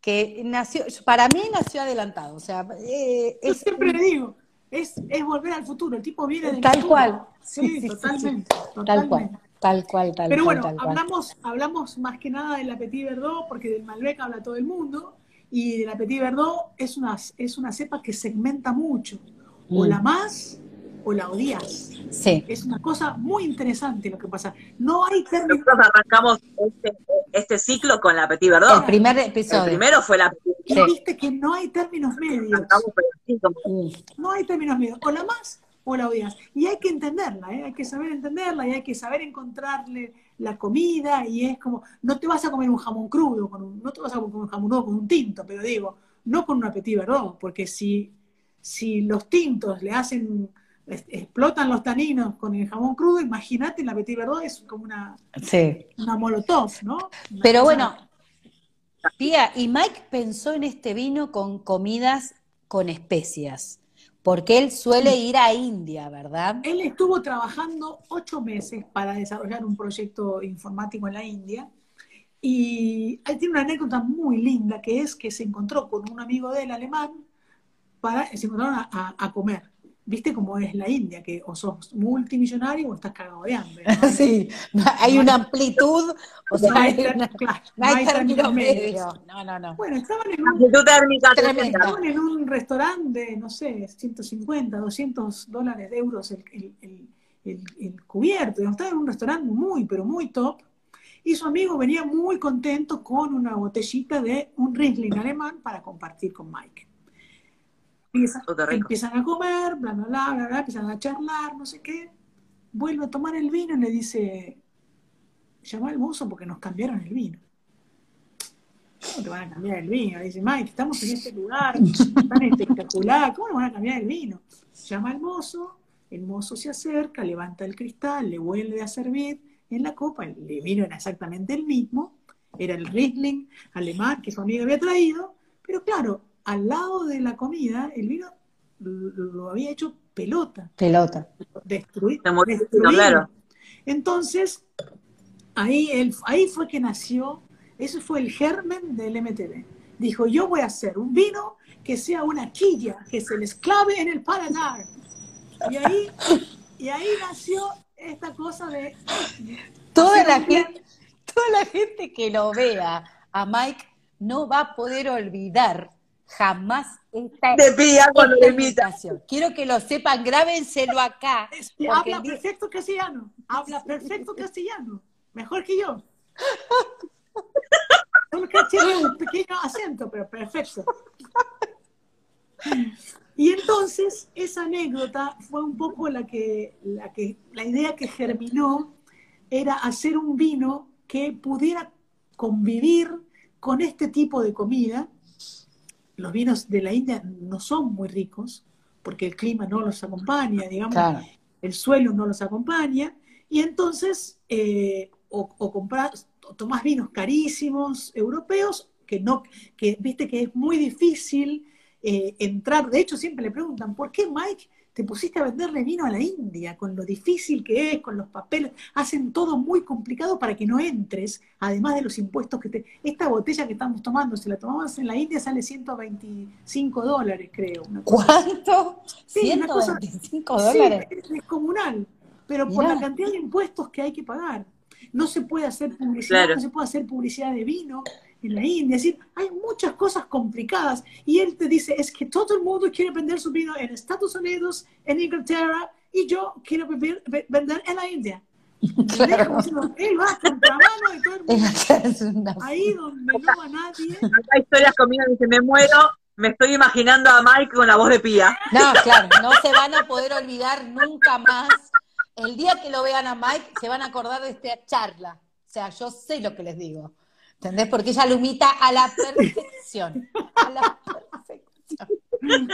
que nació, para mí nació adelantado. O sea, eh, Yo siempre le digo, es, es volver al futuro, el tipo viene del Tal cual. Sí, totalmente, Tal cual. Tal cual, tal Pero bueno, hablamos, hablamos más que nada del Petit Verdot, porque del Malbec habla todo el mundo, y del Petit Verdot es una, es una cepa que segmenta mucho. O mm. la más o la odias. Sí. Es una cosa muy interesante lo que pasa. No hay términos. Nosotros arrancamos este, este, ciclo con la Petit Verdot. El primer episodio. El primero fue la Petit Y viste que no hay términos medios. No hay términos medios. O la más o la odias. Y hay que entenderla, ¿eh? hay que saber entenderla y hay que saber encontrarle la comida y es como, no te vas a comer un jamón crudo, con un, no te vas a comer un jamón crudo con un tinto, pero digo, no con un petit verdot, porque si, si los tintos le hacen, explotan los taninos con el jamón crudo, imagínate la petit verdot es como una, una molotov, ¿no? pero bueno, Pía, y Mike pensó en este vino con comidas con especias. Porque él suele ir a India, ¿verdad? Él estuvo trabajando ocho meses para desarrollar un proyecto informático en la India. Y él tiene una anécdota muy linda, que es que se encontró con un amigo de él alemán, para, se encontraron a, a comer viste cómo es la India, que o sos multimillonario o estás cagado de hambre. Sí, hay una amplitud, o sea, no hay, término medio. No, no, no. Bueno, estaban en un, estaban en un restaurante de, no sé, 150, 200 dólares de euros el, el, el, el cubierto. Estaban en un restaurante muy, pero muy top. Y su amigo venía muy contento con una botellita de un Riesling alemán para compartir con Mike empiezan, a comer, bla, bla, bla, bla, bla, empiezan a charlar, no sé qué. Vuelve a tomar el vino y le dice, llama al mozo porque nos cambiaron el vino. ¿Cómo te van a cambiar el vino? Le dice, Mike, estamos en este lugar tan espectacular, ¿cómo nos van a cambiar el vino? Llama al mozo, el mozo se acerca, levanta el cristal, le vuelve a servir en la copa, el vino era exactamente el mismo, era el Riesling alemán que su amigo había traído, pero claro, al lado de la comida, el vino lo había hecho pelota. Pelota. Destruido. Entonces, ahí, ahí fue que nació, eso fue el germen del MTV. Dijo, yo voy a hacer un vino que sea una quilla, que se les clave en el paladar. Y ahí, y ahí nació esta cosa de... Toda la, gente, toda la gente que lo vea a Mike no va a poder olvidar jamás esta de pilla cuando Quiero que lo sepan, grábenselo acá. habla perfecto castellano, habla perfecto castellano, mejor que yo. Solo que tiene un pequeño acento, pero perfecto. Y entonces esa anécdota fue un poco la que, la que, la idea que germinó era hacer un vino que pudiera convivir con este tipo de comida los vinos de la India no son muy ricos porque el clima no los acompaña, digamos, el suelo no los acompaña, y entonces eh, o, o compras, tomás vinos carísimos europeos, que no, que viste que es muy difícil eh, entrar, de hecho siempre le preguntan, ¿por qué Mike te pusiste a venderle vino a la India, con lo difícil que es, con los papeles, hacen todo muy complicado para que no entres, además de los impuestos que te... Esta botella que estamos tomando, si la tomamos en la India sale 125 dólares, creo. ¿Cuánto? Sí, 125 dólares. Sí, es comunal, pero por la cantidad de impuestos que hay que pagar. No se puede hacer publicidad, no se puede hacer publicidad de vino, en la India. Es decir, hay muchas cosas complicadas. Y él te dice, es que todo el mundo quiere vender su vino en Estados Unidos, en Inglaterra, y yo quiero vender en la India. Claro. él va a contramano de todo el mundo. Ahí donde no va nadie. Acá historias conmigo dice, me muero, me estoy imaginando a Mike con la voz de Pía. No, claro, no se van a poder olvidar nunca más. El día que lo vean a Mike, se van a acordar de esta charla. O sea, yo sé lo que les digo. ¿Entendés? Porque ella lo imita a la perfección. A la perfección.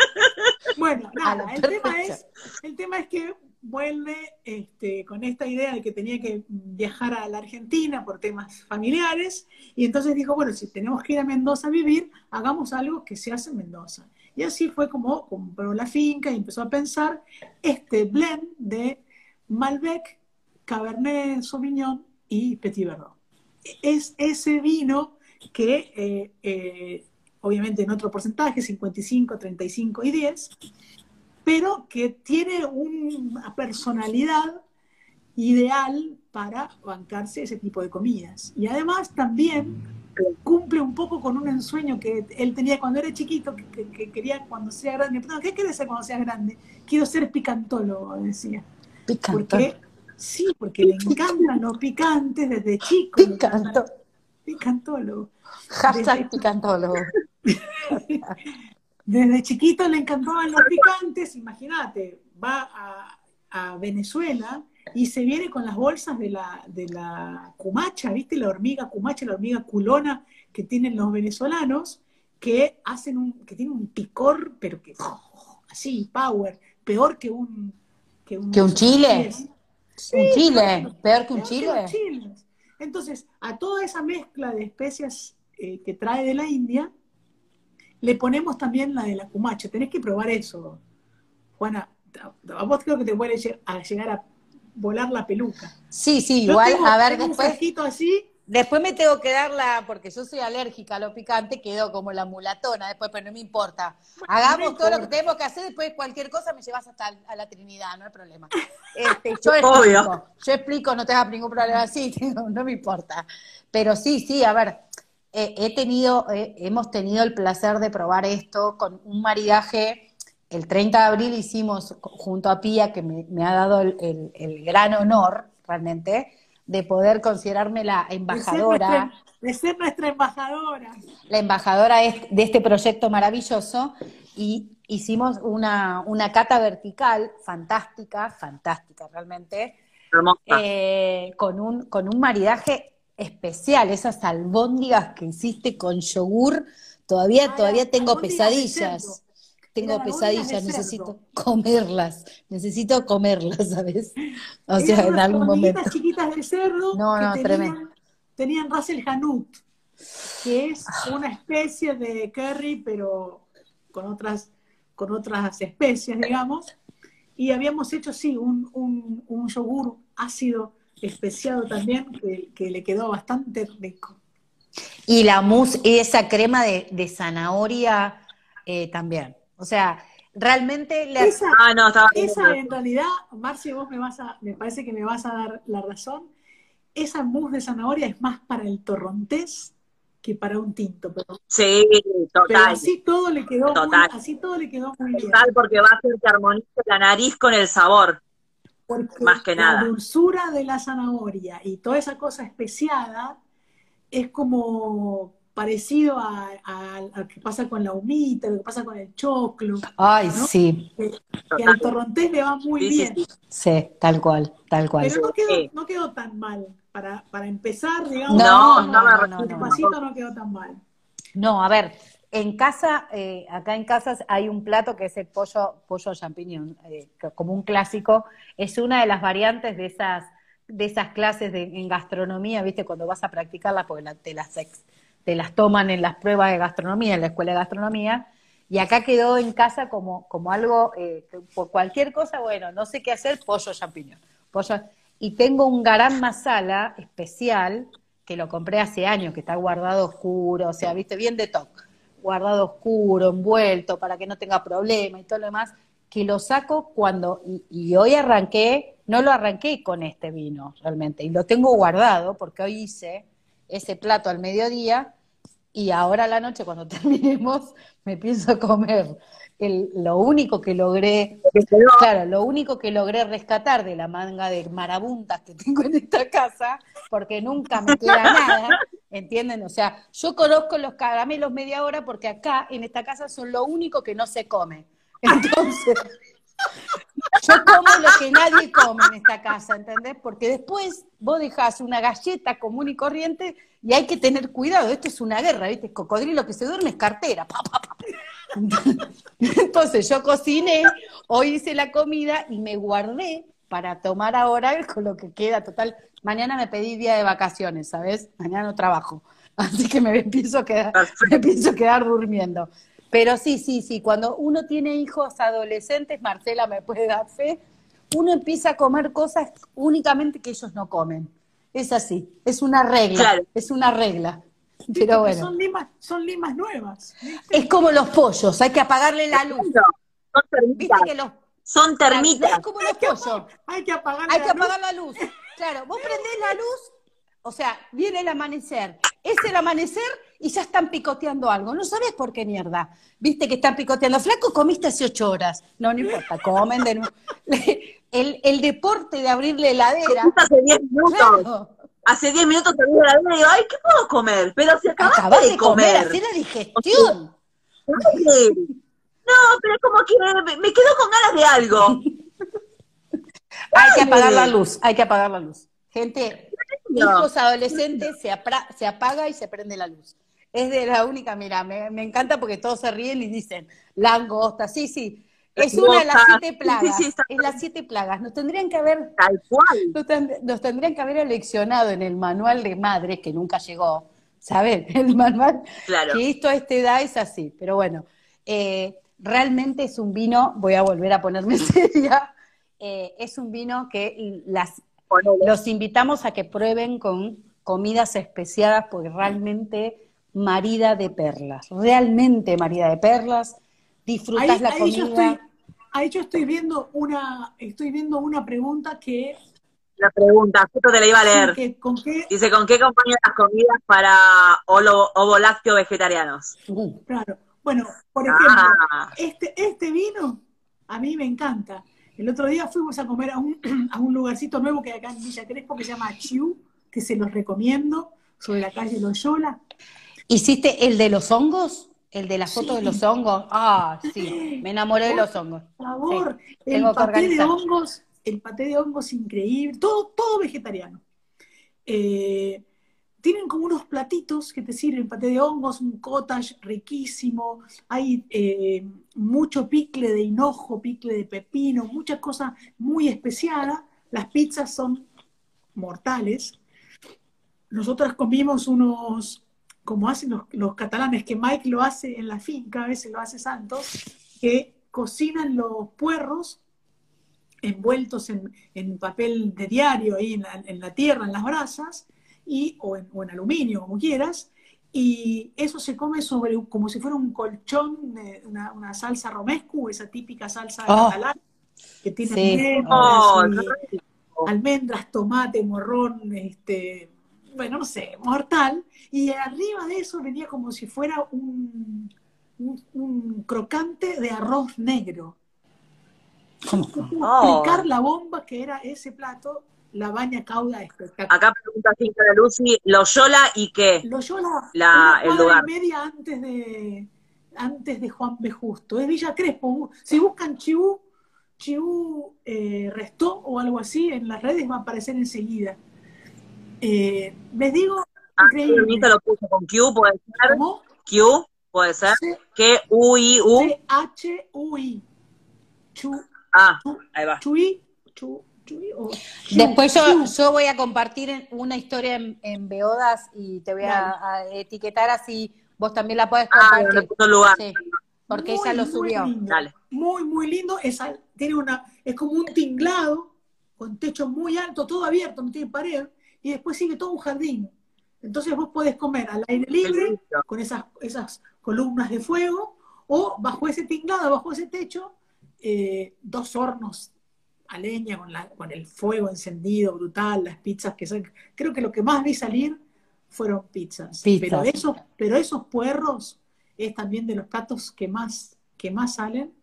Bueno, nada, el tema, es, el tema es que vuelve este, con esta idea de que tenía que viajar a la Argentina por temas familiares, y entonces dijo, bueno, si tenemos que ir a Mendoza a vivir, hagamos algo que se hace en Mendoza. Y así fue como compró la finca y empezó a pensar este blend de Malbec, Cabernet Sauvignon y Petit Verdot es ese vino que, eh, eh, obviamente en otro porcentaje, 55, 35 y 10, pero que tiene una personalidad ideal para bancarse ese tipo de comidas. Y además también cumple un poco con un ensueño que él tenía cuando era chiquito, que, quería cuando sea grande. ¿Qué quieres ser cuando seas grande? Quiero ser picantólogo, decía. Picantólogo. Sí, porque le encantan los picantes desde chico. Picanto. Picantólogo. Hashtag picantólogo. desde chiquito le encantaban los picantes, imagínate, va a, Venezuela y se viene con las bolsas de la, de la cumacha, ¿viste? La hormiga cumacha, la hormiga culona que tienen los venezolanos, que hacen un, que tienen un picor, pero que así, power, peor que un que un, chile. Un chile, peor, que un chile. Entonces, a toda esa mezcla de especias eh, que trae de la India, le ponemos también la de la cumacha. Tenés que probar eso, Juana. A vos creo que te puede llegar a volar la peluca. Sí, sí, igual, a ver, después. Un así. Después me tengo que dar la, porque yo soy alérgica a lo picante, quedo como la mulatona después, pero no me importa. Hagamos todo lo que tenemos que hacer, después cualquier cosa me llevas hasta a la Trinidad, no hay problema. Este, yo explico, yo explico, no tengas ningún problema así, no, me importa. Pero sí, sí, a ver, he tenido, hemos tenido el placer de probar esto con un maridaje el 30 de abril hicimos junto a Pía, que me, ha dado el, gran honor realmente, de poder considerarme la embajadora. De ser nuestra, embajadora. La embajadora de este proyecto maravilloso. Y hicimos una, una cata vertical fantástica, fantástica realmente, eh, con, un, con un maridaje especial, esas albóndigas que hiciste con yogur, todavía, todavía tengo pesadillas tengo pesadillas, necesito comerlas, necesito comerlas, ¿sabes? O sea, en algún momento. chiquitas de cerdo no, no, tenían, tenían Russell Hanut, que es ah. una especie de curry, pero con otras, con otras especies, digamos. Y habíamos hecho, sí, un, un, yogur ácido especiado también, que, le quedó bastante rico. Y la mousse, y esa crema de, de zanahoria eh, también. O sea, realmente le... Esa, ah, no, esa en realidad, Marci, vos me vas a, me parece que me vas a dar la razón. Esa mousse de zanahoria es más para el torrontés que para un tinto. Pero, sí, total. Pero así todo le quedó muy, así todo le quedó muy bien. Total, porque va a hacer que armonice la nariz con el sabor. más que nada. La dulzura de la zanahoria y toda esa cosa especiada es como parecido a, lo que pasa con la humita, lo que pasa con el choclo. Ay, sí. Que, al torrontés le va muy bien. Sí, tal cual, tal cual. Pero no quedó, no quedó tan mal. Para, para empezar, digamos, no, no, no, no, no, no quedó tan mal. No, a ver, en casa, eh, acá en casa hay un plato que es el pollo, pollo champiñón, eh, como un clásico. Es una de las variantes de esas, de esas clases de, en gastronomía, ¿viste? Cuando vas a practicarla, porque la, te las ex, te las toman en las pruebas de gastronomía, en la escuela de gastronomía, y acá quedó en casa como, como algo, eh, por cualquier cosa, bueno, no sé qué hacer, pollo champiñón. Pollo, y tengo un garam masala especial, que lo compré hace años, que está guardado oscuro, o sea, viste, bien de toque, guardado oscuro, envuelto, para que no tenga problema y todo lo demás, que lo saco cuando, y, y hoy arranqué, no lo arranqué con este vino realmente, y lo tengo guardado porque hoy hice ese plato al mediodía y ahora a la noche cuando terminemos me pienso comer el, lo único que logré, claro, lo único que logré rescatar de la manga de marabuntas que tengo en esta casa, porque nunca me queda nada, ¿entienden? O sea, yo conozco los caramelos media hora porque acá en esta casa son lo único que no se come. Entonces, yo como lo que nadie come en esta casa, ¿entendés? Porque después vos dejás una galleta común y corriente y hay que tener cuidado. Esto es una guerra, ¿viste? Cocodrilo que se duerme es cartera. Entonces yo cociné, hoy hice la comida y me guardé para tomar ahora con lo que queda. Total, mañana me pedí día de vacaciones, ¿sabes? Mañana no trabajo. Así que me empiezo a quedar, me empiezo a quedar durmiendo. Pero sí, sí, sí, cuando uno tiene hijos adolescentes, Marcela me puede dar fe, uno empieza a comer cosas únicamente que ellos no comen. Es así, es una regla, es una regla. Pero bueno. Son limas, son limas nuevas. Es como los pollos, hay que apagarle la luz. Son termitas. son termitas. Es como los pollos. Hay que apagar, hay que apagar la luz. Claro, vos prendés la luz, o sea, viene el amanecer. Es el amanecer y ya están picoteando algo. No sabes por qué mierda. Viste que están picoteando. Flaco, comiste hace ocho horas. No, no importa, comen de nuevo. El, el deporte de abrirle heladera. Hace diez minutos. Hace diez minutos abrí la heladera y digo, ay, ¿qué puedo comer? Pero si acabas de, comer. Hacer la digestión. No, pero como que me, quedo con ganas de algo. Hay que apagar la luz, hay que apagar la luz. Gente, hijos adolescentes, se, se apaga y se prende la luz. Es de la única, mira, me, me, encanta porque todos se ríen y dicen, langosta, sí, sí. Es una de las siete plagas. es las siete plagas. Nos tendrían que haber. Tal cual. Nos, tendrían que haber eleccionado en el manual de madres, que nunca llegó. ¿Saben? El manual. Claro. Que esto a esta edad es así. Pero bueno, eh, realmente es un vino, voy a volver a ponerme seria. Eh, es un vino que las, los invitamos a que prueben con comidas especiadas, porque realmente marida de perlas. Realmente marida de perlas disfrutas la comida. ahí yo estoy viendo una, estoy viendo una pregunta que la pregunta, justo te la iba a leer. Dice, ¿con qué acompañan las comidas para ovo, lácteo vegetarianos? claro. Bueno, por ejemplo, ah. este, este vino a mí me encanta. El otro día fuimos a comer a un, a un lugarcito nuevo que hay acá en Villa Crespo que se llama Chiu, que se los recomiendo, sobre la calle Loyola. ¿Hiciste el de los hongos? El de la foto de los hongos. Ah, sí, me enamoré de los hongos. Por favor, el paté de hongos, el paté de hongos increíble, todo, todo vegetariano. Eh, tienen como unos platitos que te sirven, paté de hongos, un cottage riquísimo, hay eh, mucho picle de hinojo, picle de pepino, muchas cosas muy especiadas. Las pizzas son mortales. Nosotras comimos unos como hacen los, catalanes, que Mike lo hace en la finca, a veces lo hace Santos, que cocinan los puerros envueltos en, papel de diario ahí en la, tierra, en las brasas, y, o, en, aluminio, como quieras, y eso se come sobre como si fuera un colchón, una, salsa romescu, esa típica salsa oh. catalana, que tiene oh, almendras, tomate, morrón, este, bueno, no sé, mortal, y arriba de eso venía como si fuera un, un, crocante de arroz negro. ¿Cómo? Oh. explicar la bomba que era ese plato, la baña cauda espectacular. Acá pregunta Cinca de Lucy, Loyola y qué? Loyola, la, el lugar. y media antes de, antes de Juan B. Justo. Es Villa Crespo. Si buscan Chibú, Chibú eh, Restó o algo así en las redes va a aparecer enseguida. Eh, les digo, ah, lo puso con Q, puede ser. ¿Cómo? Q, puede ser. Que U I U. H U I. Chu. Ah, ahí va. Chui, chu, chui, Después yo, yo, voy a compartir una historia en, Beodas y te voy a, etiquetar así vos también la puedes ah, compartir. Ah, lugar. porque ella lo subió. Muy, Dale. muy, muy lindo. Es, tiene una, es como un tinglado con techo muy alto, todo abierto, no tiene pared y después sigue todo un jardín. Entonces vos podés comer al aire libre, con esas, esas columnas de fuego, o bajo ese tinglado, bajo ese techo, eh, dos hornos a leña con, la, con el fuego encendido, brutal, las pizzas que son, creo que lo que más vi salir fueron pizzas. Pero, esos, pero esos puerros es también de los platos que más, que más salen.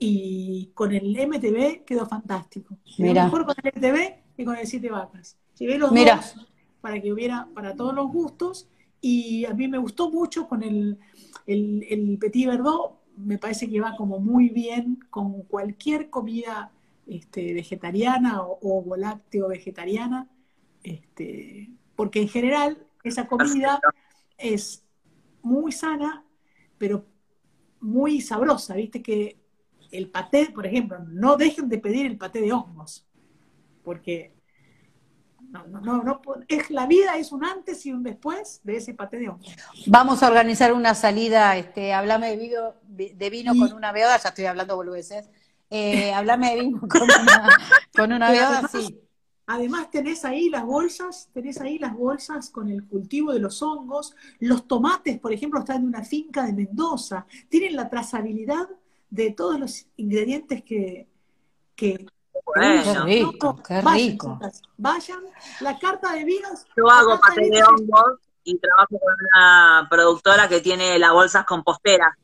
Y con el MTV quedó fantástico. Mejor con el MTV que con el Siete Vacas. Llevé los dos para que hubiera para todos los gustos y a mí me gustó mucho con el, el, Petit Verdot, me parece que va como muy bien con cualquier comida este, vegetariana o, o lácteo vegetariana, este, porque en general esa comida es muy sana, pero muy sabrosa, viste que el paté, por ejemplo, no dejen de pedir el paté de hongos, porque no, no, no, es, la vida es un antes y un después de ese paté de hongos. Vamos a organizar una salida, este, hablame de vino, de vino con una beoda, ya estoy hablando boludeces, eh, hablame de vino con una, con una beoda, sí. Además tenés ahí las bolsas, tenés ahí las bolsas con el cultivo de los hongos, los tomates, por ejemplo, están en una finca de Mendoza, tienen la trazabilidad de todos los ingredientes que, que, qué rico, qué rico. Vayan, la carta de vinos. Yo hago paté de hongos y trabajo con una productora que tiene las bolsas composteras,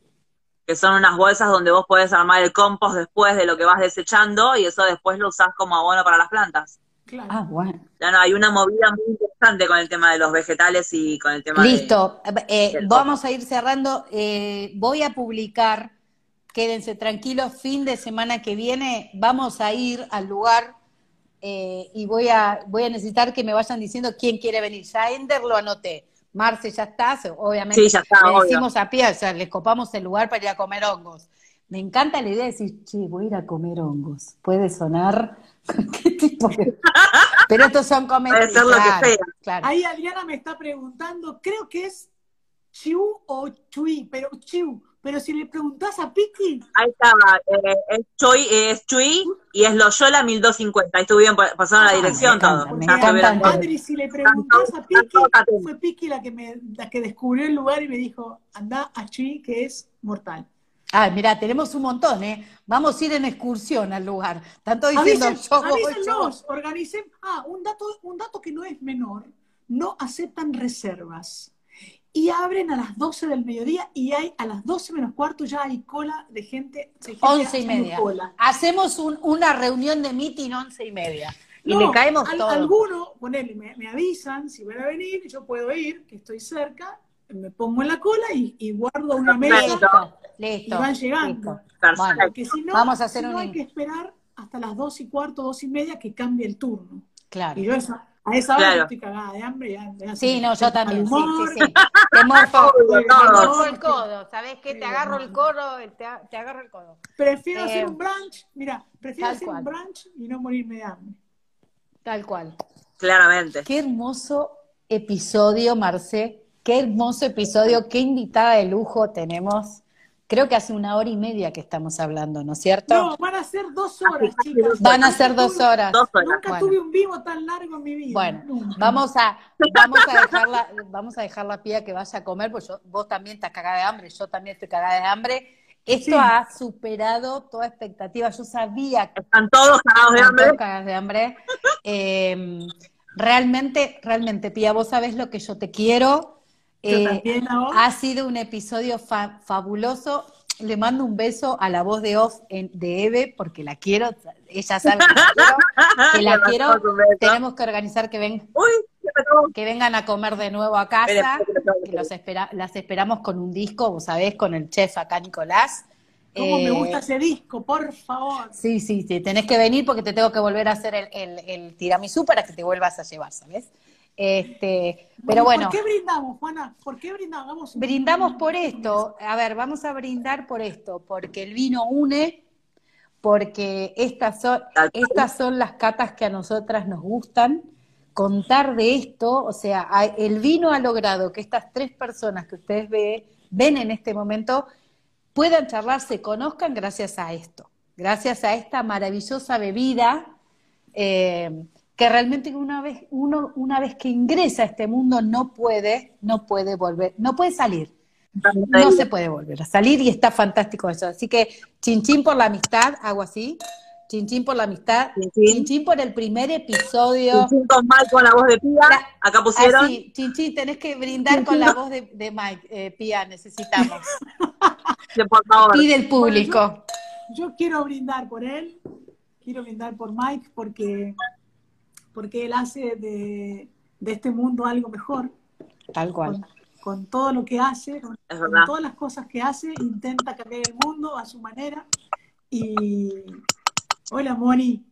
que son unas bolsas donde vos podés armar el compost después de lo que vas desechando y eso después lo usás como abono para las plantas. Claro. Ah, bueno. Ya no, hay una movida muy interesante con el tema de los vegetales y con el tema Listo. Eh, vamos a ir cerrando. Eh, voy a publicar quédense tranquilos, fin de semana que viene vamos a ir al lugar eh, y voy a, voy a necesitar que me vayan diciendo quién quiere venir. Ya Ender lo anoté. Marce, ya estás, obviamente. Sí, ya está, le obvio. decimos a pie, o sea, les copamos el lugar para ir a comer hongos. Me encanta la idea de decir, che, voy a ir a comer hongos. Puede sonar. ¿Qué tipo de- Pero estos son comestibles. ser lo que claro, sea. claro. Ahí Adriana me está preguntando, creo que es Chiu o Chui, pero Chiu. Pero si le preguntás a Piki, Ahí estaba, eh, es Choi, eh, es Chui y es Loyola 1250. Ahí estuvieron, pasaron la Ah, dirección me todo. encanta, me Ya encanta. estuvieron todo. Adri, si le preguntás a Piki, fue Piki la que me, la que descubrió el lugar y me dijo, anda a Chui, que es mortal. Ay, mira, tenemos un montón, ¿eh? Vamos a ir en excursión al lugar. Tanto diciendo Avisen- yo voy, organicen. Ah, un dato, un dato que no es menor, no aceptan reservas. Y abren a las 12 del mediodía y hay a las 12 menos cuarto ya hay cola de gente. de gente Once y haciendo media. cola. Hacemos un- una reunión de meeting once y media. Y No, le caemos al- todos. Alguno, ponele, me, me avisan si van a venir, yo puedo ir, que estoy cerca, me pongo en la cola y, y guardo una mesa Listo, y listo. van llegando. listo. Porque si no, Vamos a hacer si no un hay que esperar hasta las 2 y cuarto, 2 y media que cambie el turno. claro. Y yo esa- a esa hora Claro. yo estoy cagada de hambre. Ya, ya Sí, no, yo también, sí, sí, sí. Te morfo, te morfo el codo, ¿sabes qué? Te agarro el codo, te, te agarro el codo. Prefiero Eh, hacer un brunch, mira, prefiero hacer cual. un brunch y no morirme de hambre. Tal cual. Claramente. Qué hermoso episodio, Marce. Qué hermoso episodio. Qué invitada de lujo tenemos. Creo que hace una hora y media que estamos hablando, ¿no es cierto? No, van a ser dos horas, chicas. Van a ser dos horas. Dos horas. Nunca Bueno. tuve un vivo tan largo en mi vida. Bueno, Nunca. vamos a, vamos a dejarla, vamos a dejar la pía que vaya a comer, porque yo- vos también estás cagada de hambre, yo también estoy cagada de hambre. Esto Sí. ha superado toda expectativa. Yo sabía que Están todos cagados de hambre. todos cagadas de hambre. Eh, realmente, realmente, Pía, vos sabés lo que yo te quiero. Yo Eh, también ha sido un episodio fa- fabuloso. Le mando un beso a la voz de off en- de Eve, porque la quiero. Ella sabe que la quiero. Que la. Tenemos que organizar que, ven, Uy, que vengan a comer de nuevo a casa. Que los espera, las esperamos con un disco, vos sabés, con el chef acá, Nicolás. Cómo me Eh, gusta ese disco, por favor. Sí, sí, sí, tenés que venir porque te tengo que volver a hacer el, el, el tiramisú para que te vuelvas a llevar, ¿sabes? Este, pero bueno, ¿Por qué brindamos, Juana? ¿Por qué brindamos? Brindamos por esto. A ver, vamos a brindar por esto, porque el vino une, porque estas son, estas son las catas que a nosotras nos gustan. Contar de esto, o sea, el vino ha logrado que estas tres personas que ustedes ve- ven en este momento puedan charlar, se conozcan gracias a esto, gracias a esta maravillosa bebida eh, que realmente una vez uno una vez que ingresa a este mundo no puede no puede volver, no puede salir, no se puede volver a salir y está fantástico eso. Así que chinchín por la amistad, hago así, chinchín por la amistad, Chinchín. chinchín por el primer episodio. Chinchín con mal con la voz de Pía. La- Acá pusieron. Así, chinchín, tenés que brindar con la voz de, de Mike, eh, Pía, necesitamos. que por favor. Pide el público. Yo quiero brindar por él, quiero brindar por Mike porque, porque él hace de, de este mundo algo mejor. Tal cual. Con, con todo lo que hace, con, con todas las cosas que hace, intenta cambiar el mundo a su manera. Y hola Moni.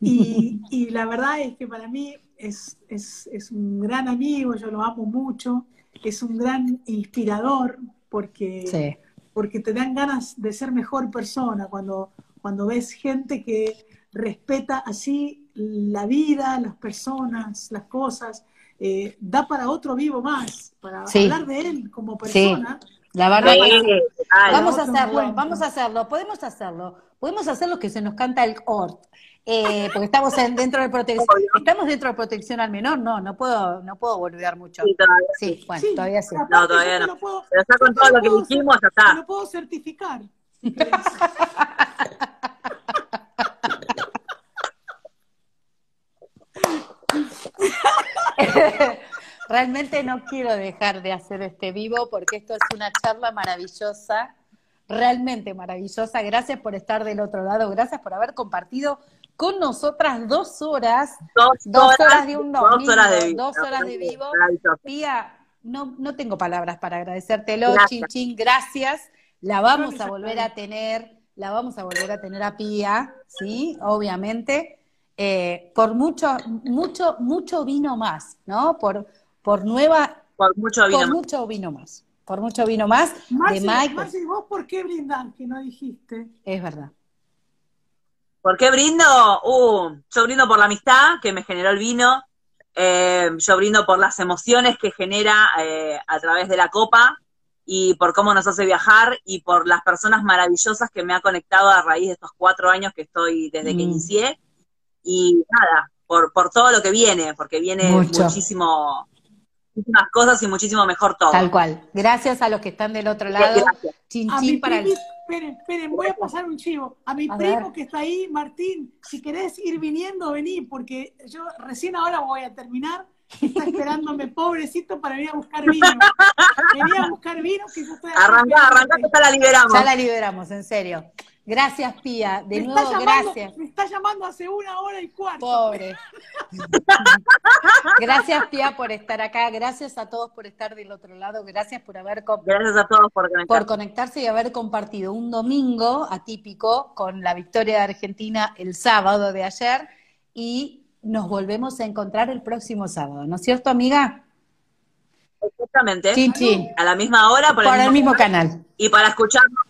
Y, y la verdad es que para mí es, es, es un gran amigo, yo lo amo mucho, es un gran inspirador porque Sí. porque te dan ganas de ser mejor persona cuando, cuando ves gente que respeta así la vida, las personas, las cosas, eh, da para otro vivo más, para Sí. hablar de él como Sí. persona. La verdad Sí, que sí. Vamos a hacerlo, vamos a hacerlo, podemos hacerlo. Podemos hacer lo que se nos canta el ORT. Eh, porque estamos en- dentro de protección. ¿Estamos dentro de protección al menor? No, no puedo, no puedo boludear mucho. Sí, todavía. Sí, bueno, Sí, todavía sí. No, todavía no. lo puedo- Pero ya con todo lo que puedo dijimos, ya está. Lo puedo certificar. si Realmente no quiero dejar de hacer este vivo porque esto es una charla maravillosa, realmente maravillosa. Gracias por estar del otro lado, gracias por haber compartido con nosotras dos horas, Dos, dos horas de un Dos domingo, horas de vivo. dos horas de vivo. Pía, no, no tengo palabras para agradecértelo, Gracias. chin chin, gracias. La vamos a volver a tener, la vamos a volver a tener a Pía, ¿sí? Obviamente. Eh, por mucho, mucho, mucho vino más, ¿no? Por, por nueva, Por mucho vino. por más. mucho vino más, por mucho vino más de Marci, Michael. Marci, ¿vos por qué brindás que no dijiste? Es verdad. ¿Por qué brindo? Uh, yo brindo por la amistad que me generó el vino. Eh, yo brindo por las emociones que genera eh, a través de la copa y por cómo nos hace viajar y por las personas maravillosas que me ha conectado a raíz de estos cuatro años que estoy desde que Mm. inicié. Y nada, por, por todo lo que viene, porque viene Mucho. muchísimo, muchísimas cosas y muchísimo mejor todo. Tal cual. Gracias a los que están del otro lado. Gracias. Chin A chin para el... esperen, esperen, voy a pasar un chivo. A mi A primo ver. que está ahí, Martín, si querés ir viniendo, vení, porque yo recién ahora voy a terminar. Está esperándome, pobrecito, para venir a buscar vino. Venía a buscar vino que yo estoy Arrancá, arrancá que ya la liberamos. Ya la liberamos, en serio. Gracias, Pía. De me nuevo, llamando, gracias. Me está llamando hace una hora y cuarto. Pobre. Gracias, Pía, por estar acá. Gracias a todos por estar del otro lado. Gracias por haber Gracias a todos por conectar. por conectarse y haber compartido un domingo atípico con la victoria de Argentina el sábado de ayer y nos volvemos a encontrar el próximo sábado, ¿no es cierto, amiga? Exactamente. Chin, chin. A la misma hora, por, Por el el mismo canal. Y para escucharnos,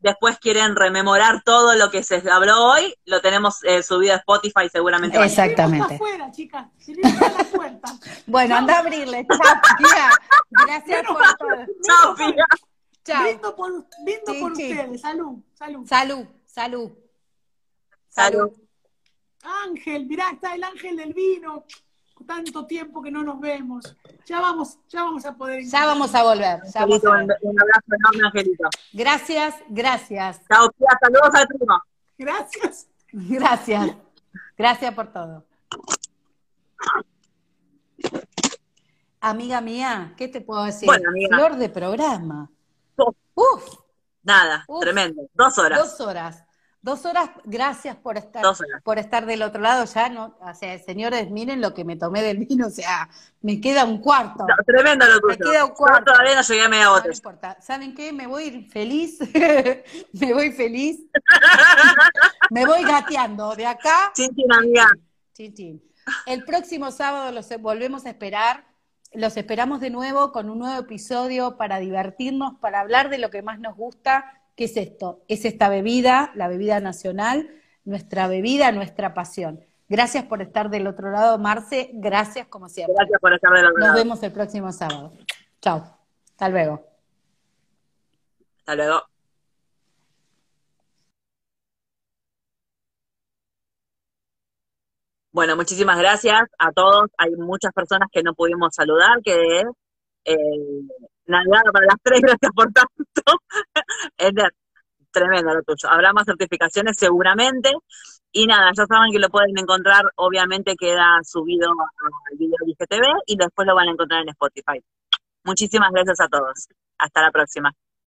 después quieren rememorar todo lo que se habló hoy, lo tenemos eh, subido a Spotify seguramente. Exactamente. Afuera, chicas. Bueno, anda a abrirle. Chao, Pía. Gracias por todo. Chao, Pía. Chao. Brindo por, brindo Sí, por sí. ustedes. Salud, salud. Salud, salud. Salud. Ángel, mirá, está el ángel del vino. Tanto tiempo que no nos vemos. Ya vamos, ya vamos a poder. Ya vamos a volver. ya vamos a un, volver. un abrazo enorme, Angelito. Gracias, gracias, Chao, Pía. Saludos al primo. Gracias. gracias. Gracias por todo. Amiga mía, ¿qué te puedo decir? Bueno, amiga. Flor de programa. Uf. Uf, Nada, Uf. tremendo. Dos horas. dos horas. Dos horas, gracias por estar, por estar del otro lado. Ya no, o sea, señores, miren lo que me tomé del vino, o sea, me queda un cuarto. No, tremendo lo Me tuyo. queda un Yo cuarto. todavía no llegué a media No, importa. ¿Saben qué? Me voy feliz. me voy feliz. me voy gateando de acá. Chin, chin, amiga. Chin, chin. El próximo sábado los volvemos a esperar. Los esperamos de nuevo con un nuevo episodio para divertirnos, para hablar de lo que más nos gusta, que es esto, es esta bebida, la bebida nacional, nuestra bebida, nuestra pasión. Gracias por estar del otro lado, Marce. Gracias como siempre. Gracias por estar del otro Nos lado. vemos el próximo sábado. Chao. Hasta luego. Hasta luego. Bueno, muchísimas gracias a todos. Hay muchas personas que no pudimos saludar, que eh, nada para las tres, gracias por tanto. Eder, tremendo lo tuyo. Habrá más certificaciones seguramente. Y nada, ya saben que lo pueden encontrar, obviamente queda subido al video de IGTV y después lo van a encontrar en Spotify. Muchísimas gracias a todos. Hasta la próxima.